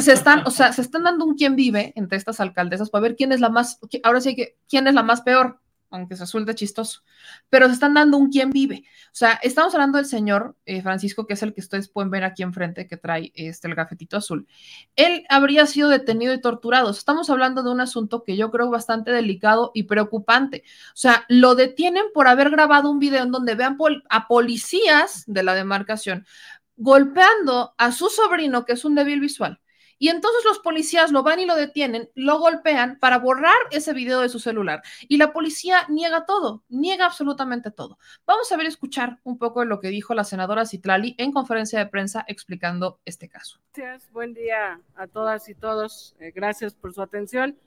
se están, o sea, se están dando un quién vive entre estas alcaldesas para ver quién es la más, ahora sí que, quién es la más peor aunque resulte chistoso, pero se están dando un quién vive. O sea, estamos hablando del señor eh, Francisco, que es el que ustedes pueden ver aquí enfrente, que trae este, el gafetito azul. Él habría sido detenido y torturado. Estamos hablando de un asunto que yo creo bastante delicado y preocupante. O sea, lo detienen por haber grabado un video en donde vean a policías de la demarcación golpeando a su sobrino, que es un débil visual y entonces los policías lo van y lo detienen, lo golpean para borrar ese video de su celular. Y la policía niega todo, niega absolutamente todo. Vamos a ver, escuchar un poco de lo que dijo la senadora Citlali en conferencia de prensa explicando este caso. Gracias, buen día a todas y todos. Eh, gracias por su atención.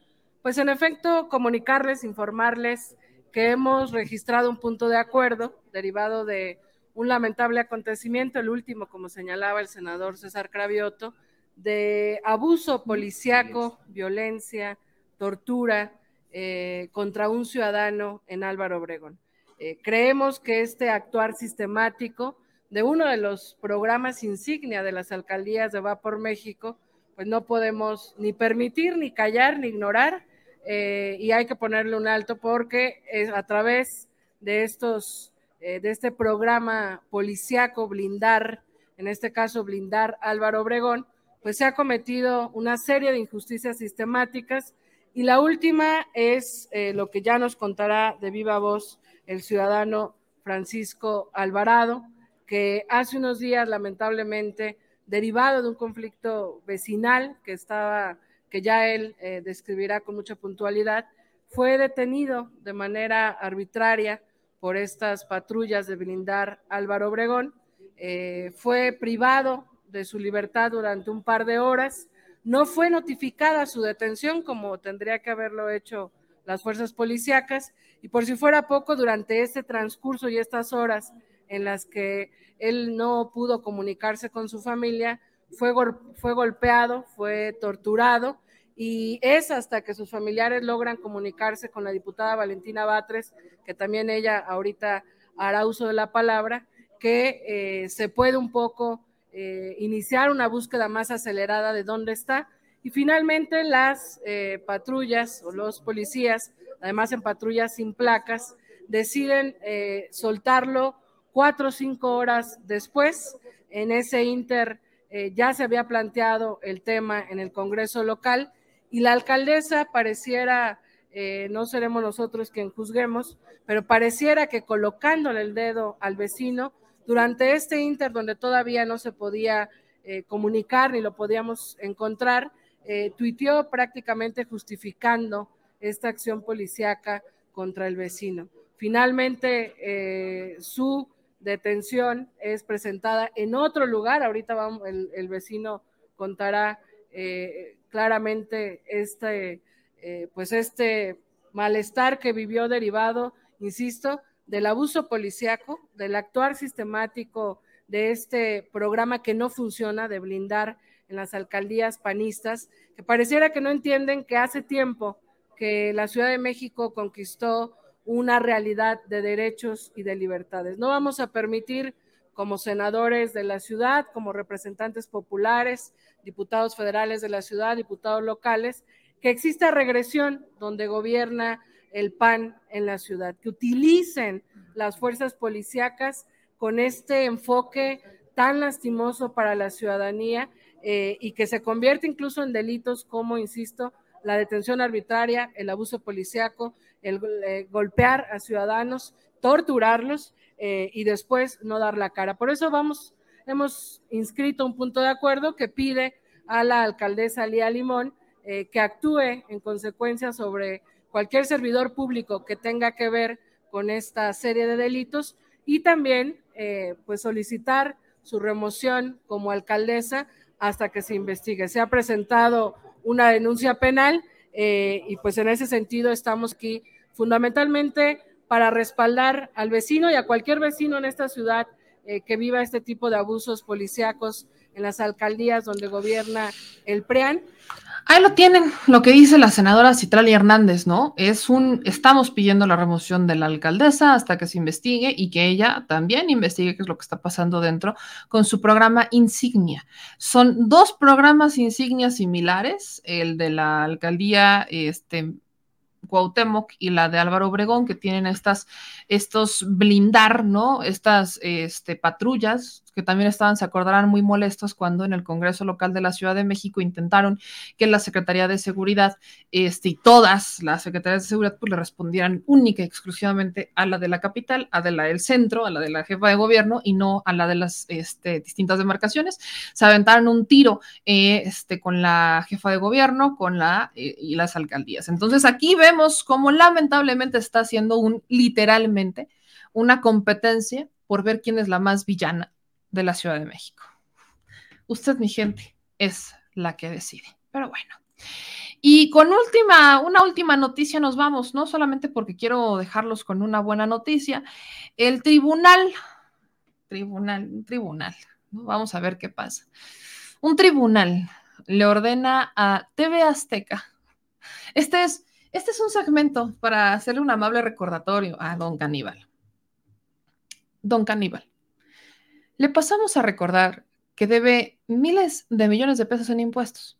Pues en efecto, comunicarles, informarles que hemos registrado un punto de acuerdo derivado de un lamentable acontecimiento, el último, como señalaba el senador César Cravioto, de abuso policiaco, violencia, tortura eh, contra un ciudadano en Álvaro Obregón. Eh, creemos que este actuar sistemático de uno de los programas insignia de las alcaldías de Va por México, pues no podemos ni permitir, ni callar, ni ignorar, eh, y hay que ponerle un alto porque es a través de estos, de este programa policiaco blindar, en este caso blindar Álvaro Obregón, pues se ha cometido una serie de injusticias sistemáticas. Y la última es eh, lo que ya nos contará de viva voz el ciudadano Francisco Alvarado, que hace unos días lamentablemente derivado de un conflicto vecinal que estaba que ya él eh, describirá con mucha puntualidad, fue detenido de manera arbitraria por estas patrullas de blindar Álvaro Obregón, eh, fue privado de su libertad durante un par de horas. No fue notificada su detención como tendría que haberlo hecho las fuerzas policíacas y por si fuera poco, durante este transcurso y estas horas en las que él no pudo comunicarse con su familia, fue, fue golpeado, fue torturado y es hasta que sus familiares logran comunicarse con la diputada Valentina Batres, que también ella ahorita hará uso de la palabra, que eh, se puede un poco eh, iniciar una búsqueda más acelerada de dónde está. Y finalmente las eh, patrullas o los policías, además en patrullas sin placas, deciden eh, soltarlo cuatro o cinco horas después. En ese inter ya se había planteado el tema en el Congreso local y la alcaldesa pareciera no seremos nosotros quien juzguemos, pero pareciera que colocándole el dedo al vecino durante este inter donde todavía no se podía eh, comunicar ni lo podíamos encontrar, eh, tuiteó prácticamente justificando esta acción policíaca contra el vecino. Finalmente, eh, su detención es presentada en otro lugar. Ahorita vamos, el, el vecino contará claramente este eh, pues este malestar que vivió derivado, insisto, del abuso policíaco, del actuar sistemático de este programa que no funciona de blindar en las alcaldías panistas, que pareciera que no entienden que hace tiempo que la Ciudad de México conquistó una realidad de derechos y de libertades. No vamos a permitir como senadores de la ciudad, como representantes populares, diputados federales de la ciudad, diputados locales, que exista regresión donde gobierna el PAN en la ciudad, que utilicen las fuerzas policíacas con este enfoque tan lastimoso para la ciudadanía eh, y que se convierte incluso en delitos como, insisto, la detención arbitraria, el abuso policíaco, el eh, golpear a ciudadanos, torturarlos eh, y después no dar la cara. Por eso vamos, hemos inscrito un punto de acuerdo que pide a la alcaldesa Lía Limón que actúe en consecuencia sobre cualquier servidor público que tenga que ver con esta serie de delitos y también eh, pues solicitar su remoción como alcaldesa hasta que se investigue. Se ha presentado una denuncia penal eh, y pues en ese sentido estamos aquí fundamentalmente para respaldar al vecino y a cualquier vecino en esta ciudad que viva este tipo de abusos policíacos en las alcaldías donde gobierna el PREAN. Ahí lo tienen, lo que dice la senadora Citrali Hernández, ¿no? Es un, estamos pidiendo la remoción de la alcaldesa hasta que se investigue y que ella también investigue qué es lo que está pasando dentro con su programa Insignia. Son dos programas insignias similares, el de la alcaldía este, Cuauhtémoc y la de Álvaro Obregón, que tienen estas, estos blindar, ¿no? Estas este, patrullas que también estaban, se acordarán, muy molestos cuando en el Congreso local de la Ciudad de México intentaron que la Secretaría de Seguridad este, y todas las secretarías de seguridad pues, le respondieran única y exclusivamente a la de la capital, a la del centro, a la de la jefa de gobierno y no a la de las este, distintas demarcaciones. Se aventaron un tiro eh, este, con la jefa de gobierno con la, eh, y las alcaldías. Entonces aquí vemos cómo lamentablemente está haciendo un literalmente una competencia por ver quién es la más villana de la Ciudad de México. Usted, mi gente, es la que decide. Pero bueno. Y con última, una última noticia nos vamos, no solamente porque quiero dejarlos con una buena noticia. El tribunal, tribunal, tribunal, vamos a ver qué pasa. Un tribunal le ordena a TV Azteca. Este es, este es un segmento para hacerle un amable recordatorio a Don Caníbal. Don Caníbal le pasamos a recordar que debe miles de millones de pesos en impuestos.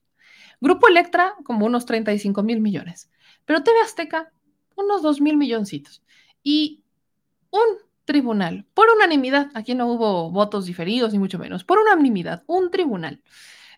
Grupo Electra, como unos 35 mil millones. Pero TV Azteca, unos 2 mil milloncitos. Y un tribunal, por unanimidad, aquí no hubo votos diferidos ni mucho menos, por unanimidad, un tribunal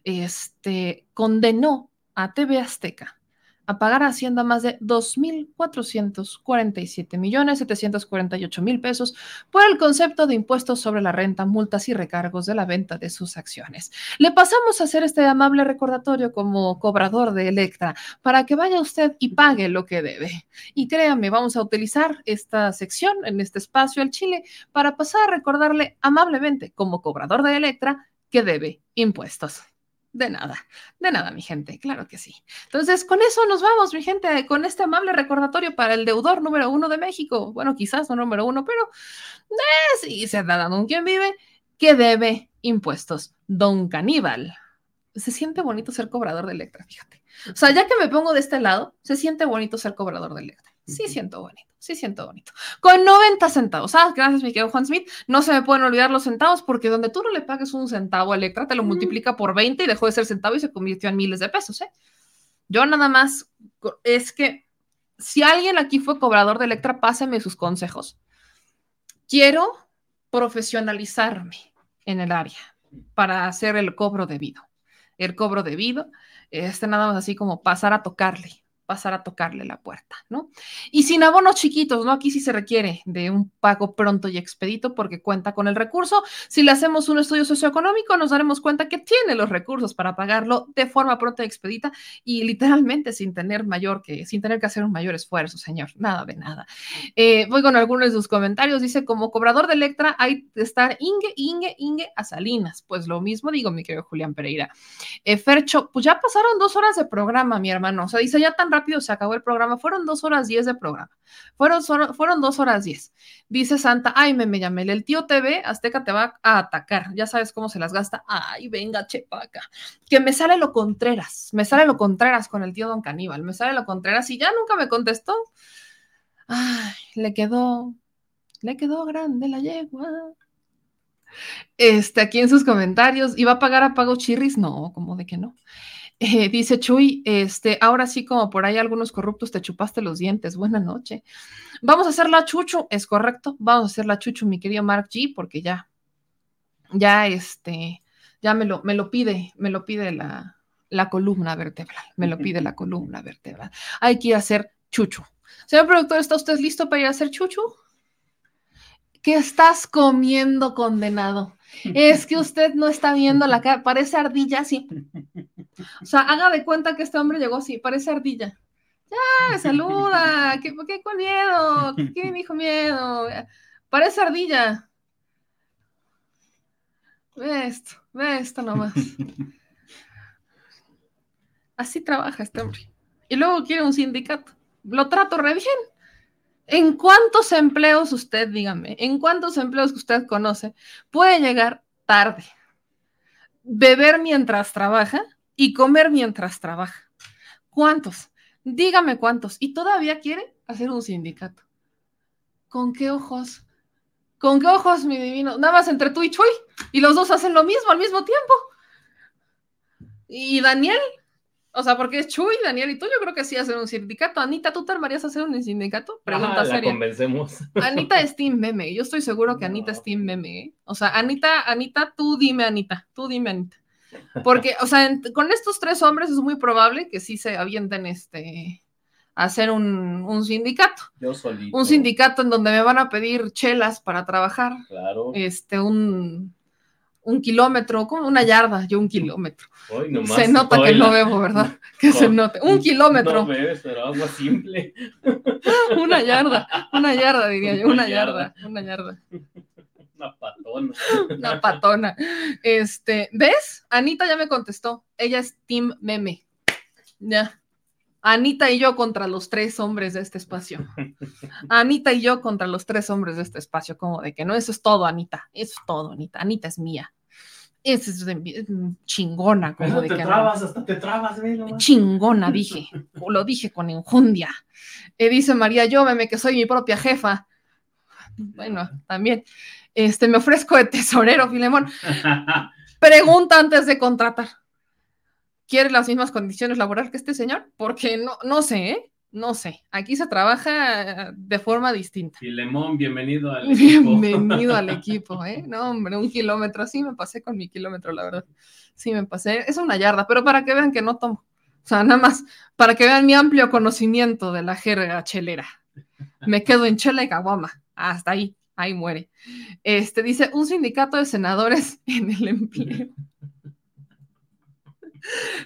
este, condenó a TV Azteca a pagar a Hacienda más de 2.447 millones 748 mil pesos por el concepto de impuestos sobre la renta, multas y recargos de la venta de sus acciones. Le pasamos a hacer este amable recordatorio como cobrador de Electra para que vaya usted y pague lo que debe. Y créame, vamos a utilizar esta sección en este espacio al Chile para pasar a recordarle amablemente como cobrador de Electra que debe impuestos. De nada, de nada, mi gente, claro que sí. Entonces, con eso nos vamos, mi gente, con este amable recordatorio para el deudor número uno de México. Bueno, quizás no número uno, pero eh, sí, se da dando un quien vive que debe impuestos. Don Caníbal. Se siente bonito ser cobrador de Electra, fíjate. O sea, ya que me pongo de este lado, se siente bonito ser cobrador de Electra. Sí siento bonito, sí siento bonito. Con 90 centavos. Ah, gracias, mi querido Juan Smith. No se me pueden olvidar los centavos porque donde tú no le pagues un centavo a Electra, te lo multiplica por 20 y dejó de ser centavo y se convirtió en miles de pesos, ¿eh? Yo nada más, es que si alguien aquí fue cobrador de Electra, páseme sus consejos. Quiero profesionalizarme en el área para hacer el cobro debido. El cobro debido, este nada más así como pasar a tocarle pasar a tocarle la puerta, ¿no? Y sin abonos chiquitos, ¿no? Aquí sí se requiere de un pago pronto y expedito porque cuenta con el recurso. Si le hacemos un estudio socioeconómico, nos daremos cuenta que tiene los recursos para pagarlo de forma pronta y expedita y literalmente sin tener mayor que, sin tener que hacer un mayor esfuerzo, señor. Nada de nada. Eh, voy con algunos de sus comentarios. Dice, como cobrador de Electra hay que estar Inge, Inge, Inge a Salinas. Pues lo mismo digo, mi querido Julián Pereira. Eh, Fercho, pues ya pasaron dos horas de programa, mi hermano. O sea, dice, ya tan rápido se acabó el programa. Fueron dos horas diez de programa. Fueron, fueron dos horas diez. Dice Santa, ay, me, me llamé, el tío TV, Azteca te va a atacar. Ya sabes cómo se las gasta. Ay, venga, chepaca. Que me sale lo Contreras, me sale lo Contreras con el tío Don Caníbal, me sale lo Contreras y ya nunca me contestó. Ay, le quedó, le quedó grande la yegua. Este, aquí en sus comentarios, ¿iba a pagar a Pago Chirris? No, como de que no. Eh, dice Chuy, este, ahora sí como por ahí algunos corruptos te chupaste los dientes. Buena noche. Vamos a hacer la chuchu, es correcto. Vamos a hacer la chuchu, mi querido Mark G, porque ya, ya este, ya me lo, me lo pide, me lo pide la, la columna vertebral, me lo pide la columna vertebral. Hay que ir a hacer chuchu. Señor productor, ¿está usted listo para ir a hacer chuchu? ¿Qué estás comiendo, condenado? Es que usted no está viendo la cara, parece ardilla, sí. O sea, haga de cuenta que este hombre llegó así, parece ardilla. Ya, saluda, ¿qué, qué con miedo? ¿Qué dijo miedo? Parece ardilla. Ve esto, ve esto nomás. Así trabaja este hombre. Y luego quiere un sindicato. Lo trato re bien. ¿En cuántos empleos usted, dígame, en cuántos empleos que usted conoce puede llegar tarde, beber mientras trabaja y comer mientras trabaja? ¿Cuántos? Dígame cuántos. Y todavía quiere hacer un sindicato. ¿Con qué ojos? ¿Con qué ojos, mi divino? Nada más entre tú y Chuy. Y los dos hacen lo mismo al mismo tiempo. Y Daniel, o sea, porque es Chuy, Daniel y tú, yo creo que sí hacen un sindicato. Anita, ¿tú te armarías a hacer un sindicato? Pregunta ah, seria. convencemos. Anita es Team Meme. Yo estoy seguro que Anita es Team Meme. ¿eh? O sea, Anita, Anita, tú dime, Anita. Tú dime, Anita. Porque, o sea, con estos tres hombres es muy probable que sí se avienten este a hacer un, un sindicato. Yo solito. Un sindicato en donde me van a pedir chelas para trabajar. Claro. Este, un un kilómetro, como una yarda, yo un kilómetro. se nota que no bebo, ¿verdad? Que se note. Un kilómetro. No bebes, pero agua simple. una yarda, una yarda, diría yo, una yarda, una yarda. Una patona. Una patona. Este, ¿ves? Anita ya me contestó. Ella es Team Meme. Ya. Anita y yo contra los tres hombres de este espacio. Anita y yo contra los tres hombres de este espacio, como de que no, eso es todo, Anita. Eso es todo, Anita. Anita es mía. Eso es chingona. Como de te trabas, hasta te trabas, Chingona, dije. Lo dije con enjundia. Eh, dice María, yo meme que soy mi propia jefa. Bueno, también. Este, me ofrezco de tesorero, Filemón. Pregunta antes de contratar quiere las mismas condiciones laborales que este señor, porque no, no sé, ¿eh? No sé, aquí se trabaja de forma distinta. Filemón, bienvenido al equipo. Bienvenido al equipo, ¿eh? No, hombre, un kilómetro, sí me pasé con mi kilómetro, la verdad. Sí me pasé, es una yarda, pero para que vean que no tomo. O sea, nada más, para que vean mi amplio conocimiento de la jerga chelera. Me quedo en chela y caguama, hasta ahí, ahí muere. Este dice, un sindicato de senadores en el empleo.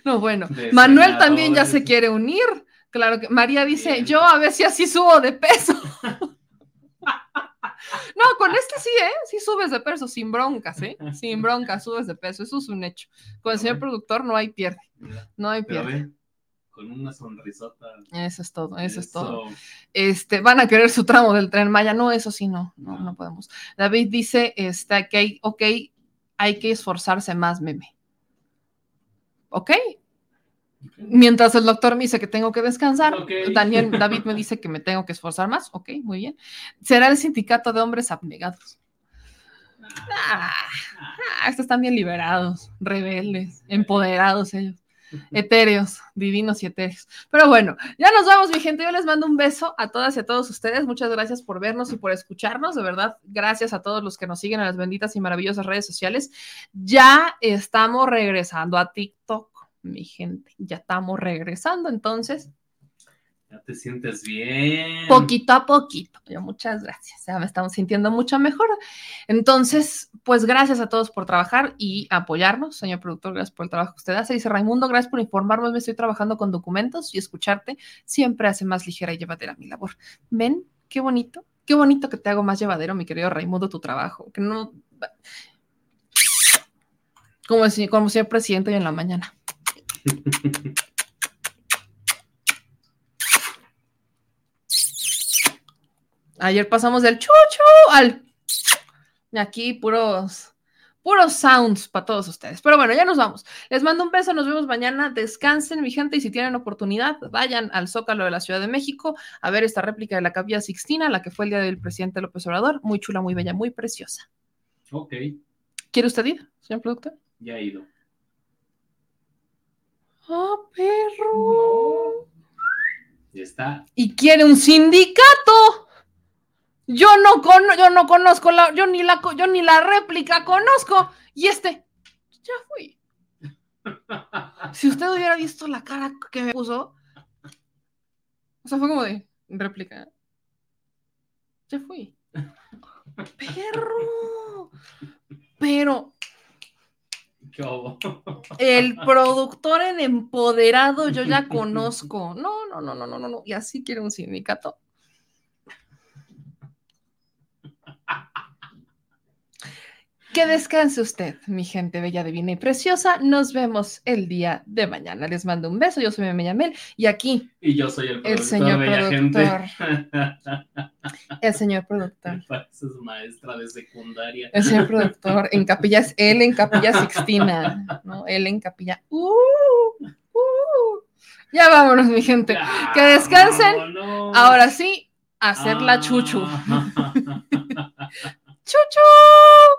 No, bueno, Manuel también ya se quiere unir. Claro que María dice, yo a ver si así subo de peso. No, con este sí, ¿eh? Sí subes de peso, sin broncas, ¿eh? Sin broncas, subes de peso, eso es un hecho. Con el señor productor no hay pierde, no hay pierde. Con una sonrisota. Eso es todo, eso, es todo. Este, van a querer su tramo del tren Maya, no, eso sí, no, no, no podemos. David dice, este, que hay, ok, hay que esforzarse más, meme. ¿ok? Mientras el doctor me dice que tengo que descansar, Daniel, David me dice que me tengo que esforzar más, ok, muy bien. Será el sindicato de hombres abnegados. Ah, ah, estos están bien liberados, rebeldes, empoderados ellos etéreos, divinos y etéreos. Pero bueno, ya nos vamos, mi gente. Yo les mando un beso a todas y a todos ustedes. Muchas gracias por vernos y por escucharnos. De verdad, gracias a todos los que nos siguen en las benditas y maravillosas redes sociales. Ya estamos regresando a TikTok, mi gente. Ya estamos regresando. Entonces, Ya te sientes bien. Poquito a poquito. Yo, muchas gracias. Ya me estamos sintiendo mucho mejor. Entonces, pues gracias a todos por trabajar y apoyarnos. Señor productor, gracias por el trabajo que usted hace. Dice Raimundo, gracias por informarnos. Me estoy trabajando con documentos y escucharte siempre hace más ligera y llevadera mi labor. Ven, qué bonito. Qué bonito que te hago más llevadero, mi querido Raimundo, tu trabajo. Que no. Como, si, como señor presidente hoy en la mañana. Ayer pasamos del chuchu al. Aquí puros, puros sounds para todos ustedes. Pero bueno, ya nos vamos. Les mando un beso, nos vemos mañana. Descansen, mi gente, y si tienen oportunidad, vayan al Zócalo de la Ciudad de México a ver esta réplica de la Capilla Sixtina, la que fue el día del presidente López Obrador. Muy chula, muy bella, muy preciosa. Ok. ¿Quiere usted ir, señor productor? Ya he ido. ¡Ah, perro! Ya está. ¿Y quiere un sindicato? Yo no, yo no conozco la, yo ni la, yo ni la réplica conozco. Y este, ya fui. Si usted hubiera visto la cara que me puso, o sea, fue como de réplica. Ya fui. Perro. Pero el productor en empoderado yo ya conozco. No, no, no, no, no, no. Y así quiere un sindicato. Que descanse usted, mi gente bella, divina y preciosa. Nos vemos el día de mañana. Les mando un beso. Yo soy Yamel y aquí. Y yo soy el, el señor productor. El señor productor. Pareces maestra de secundaria. El señor productor. En capillas, él en capilla Sixtina. ¿no? Él en capilla. Uh, uh. Ya vámonos, mi gente. que descansen. Ahora sí, hacer la chuchu. Ah. ¡Chuchu!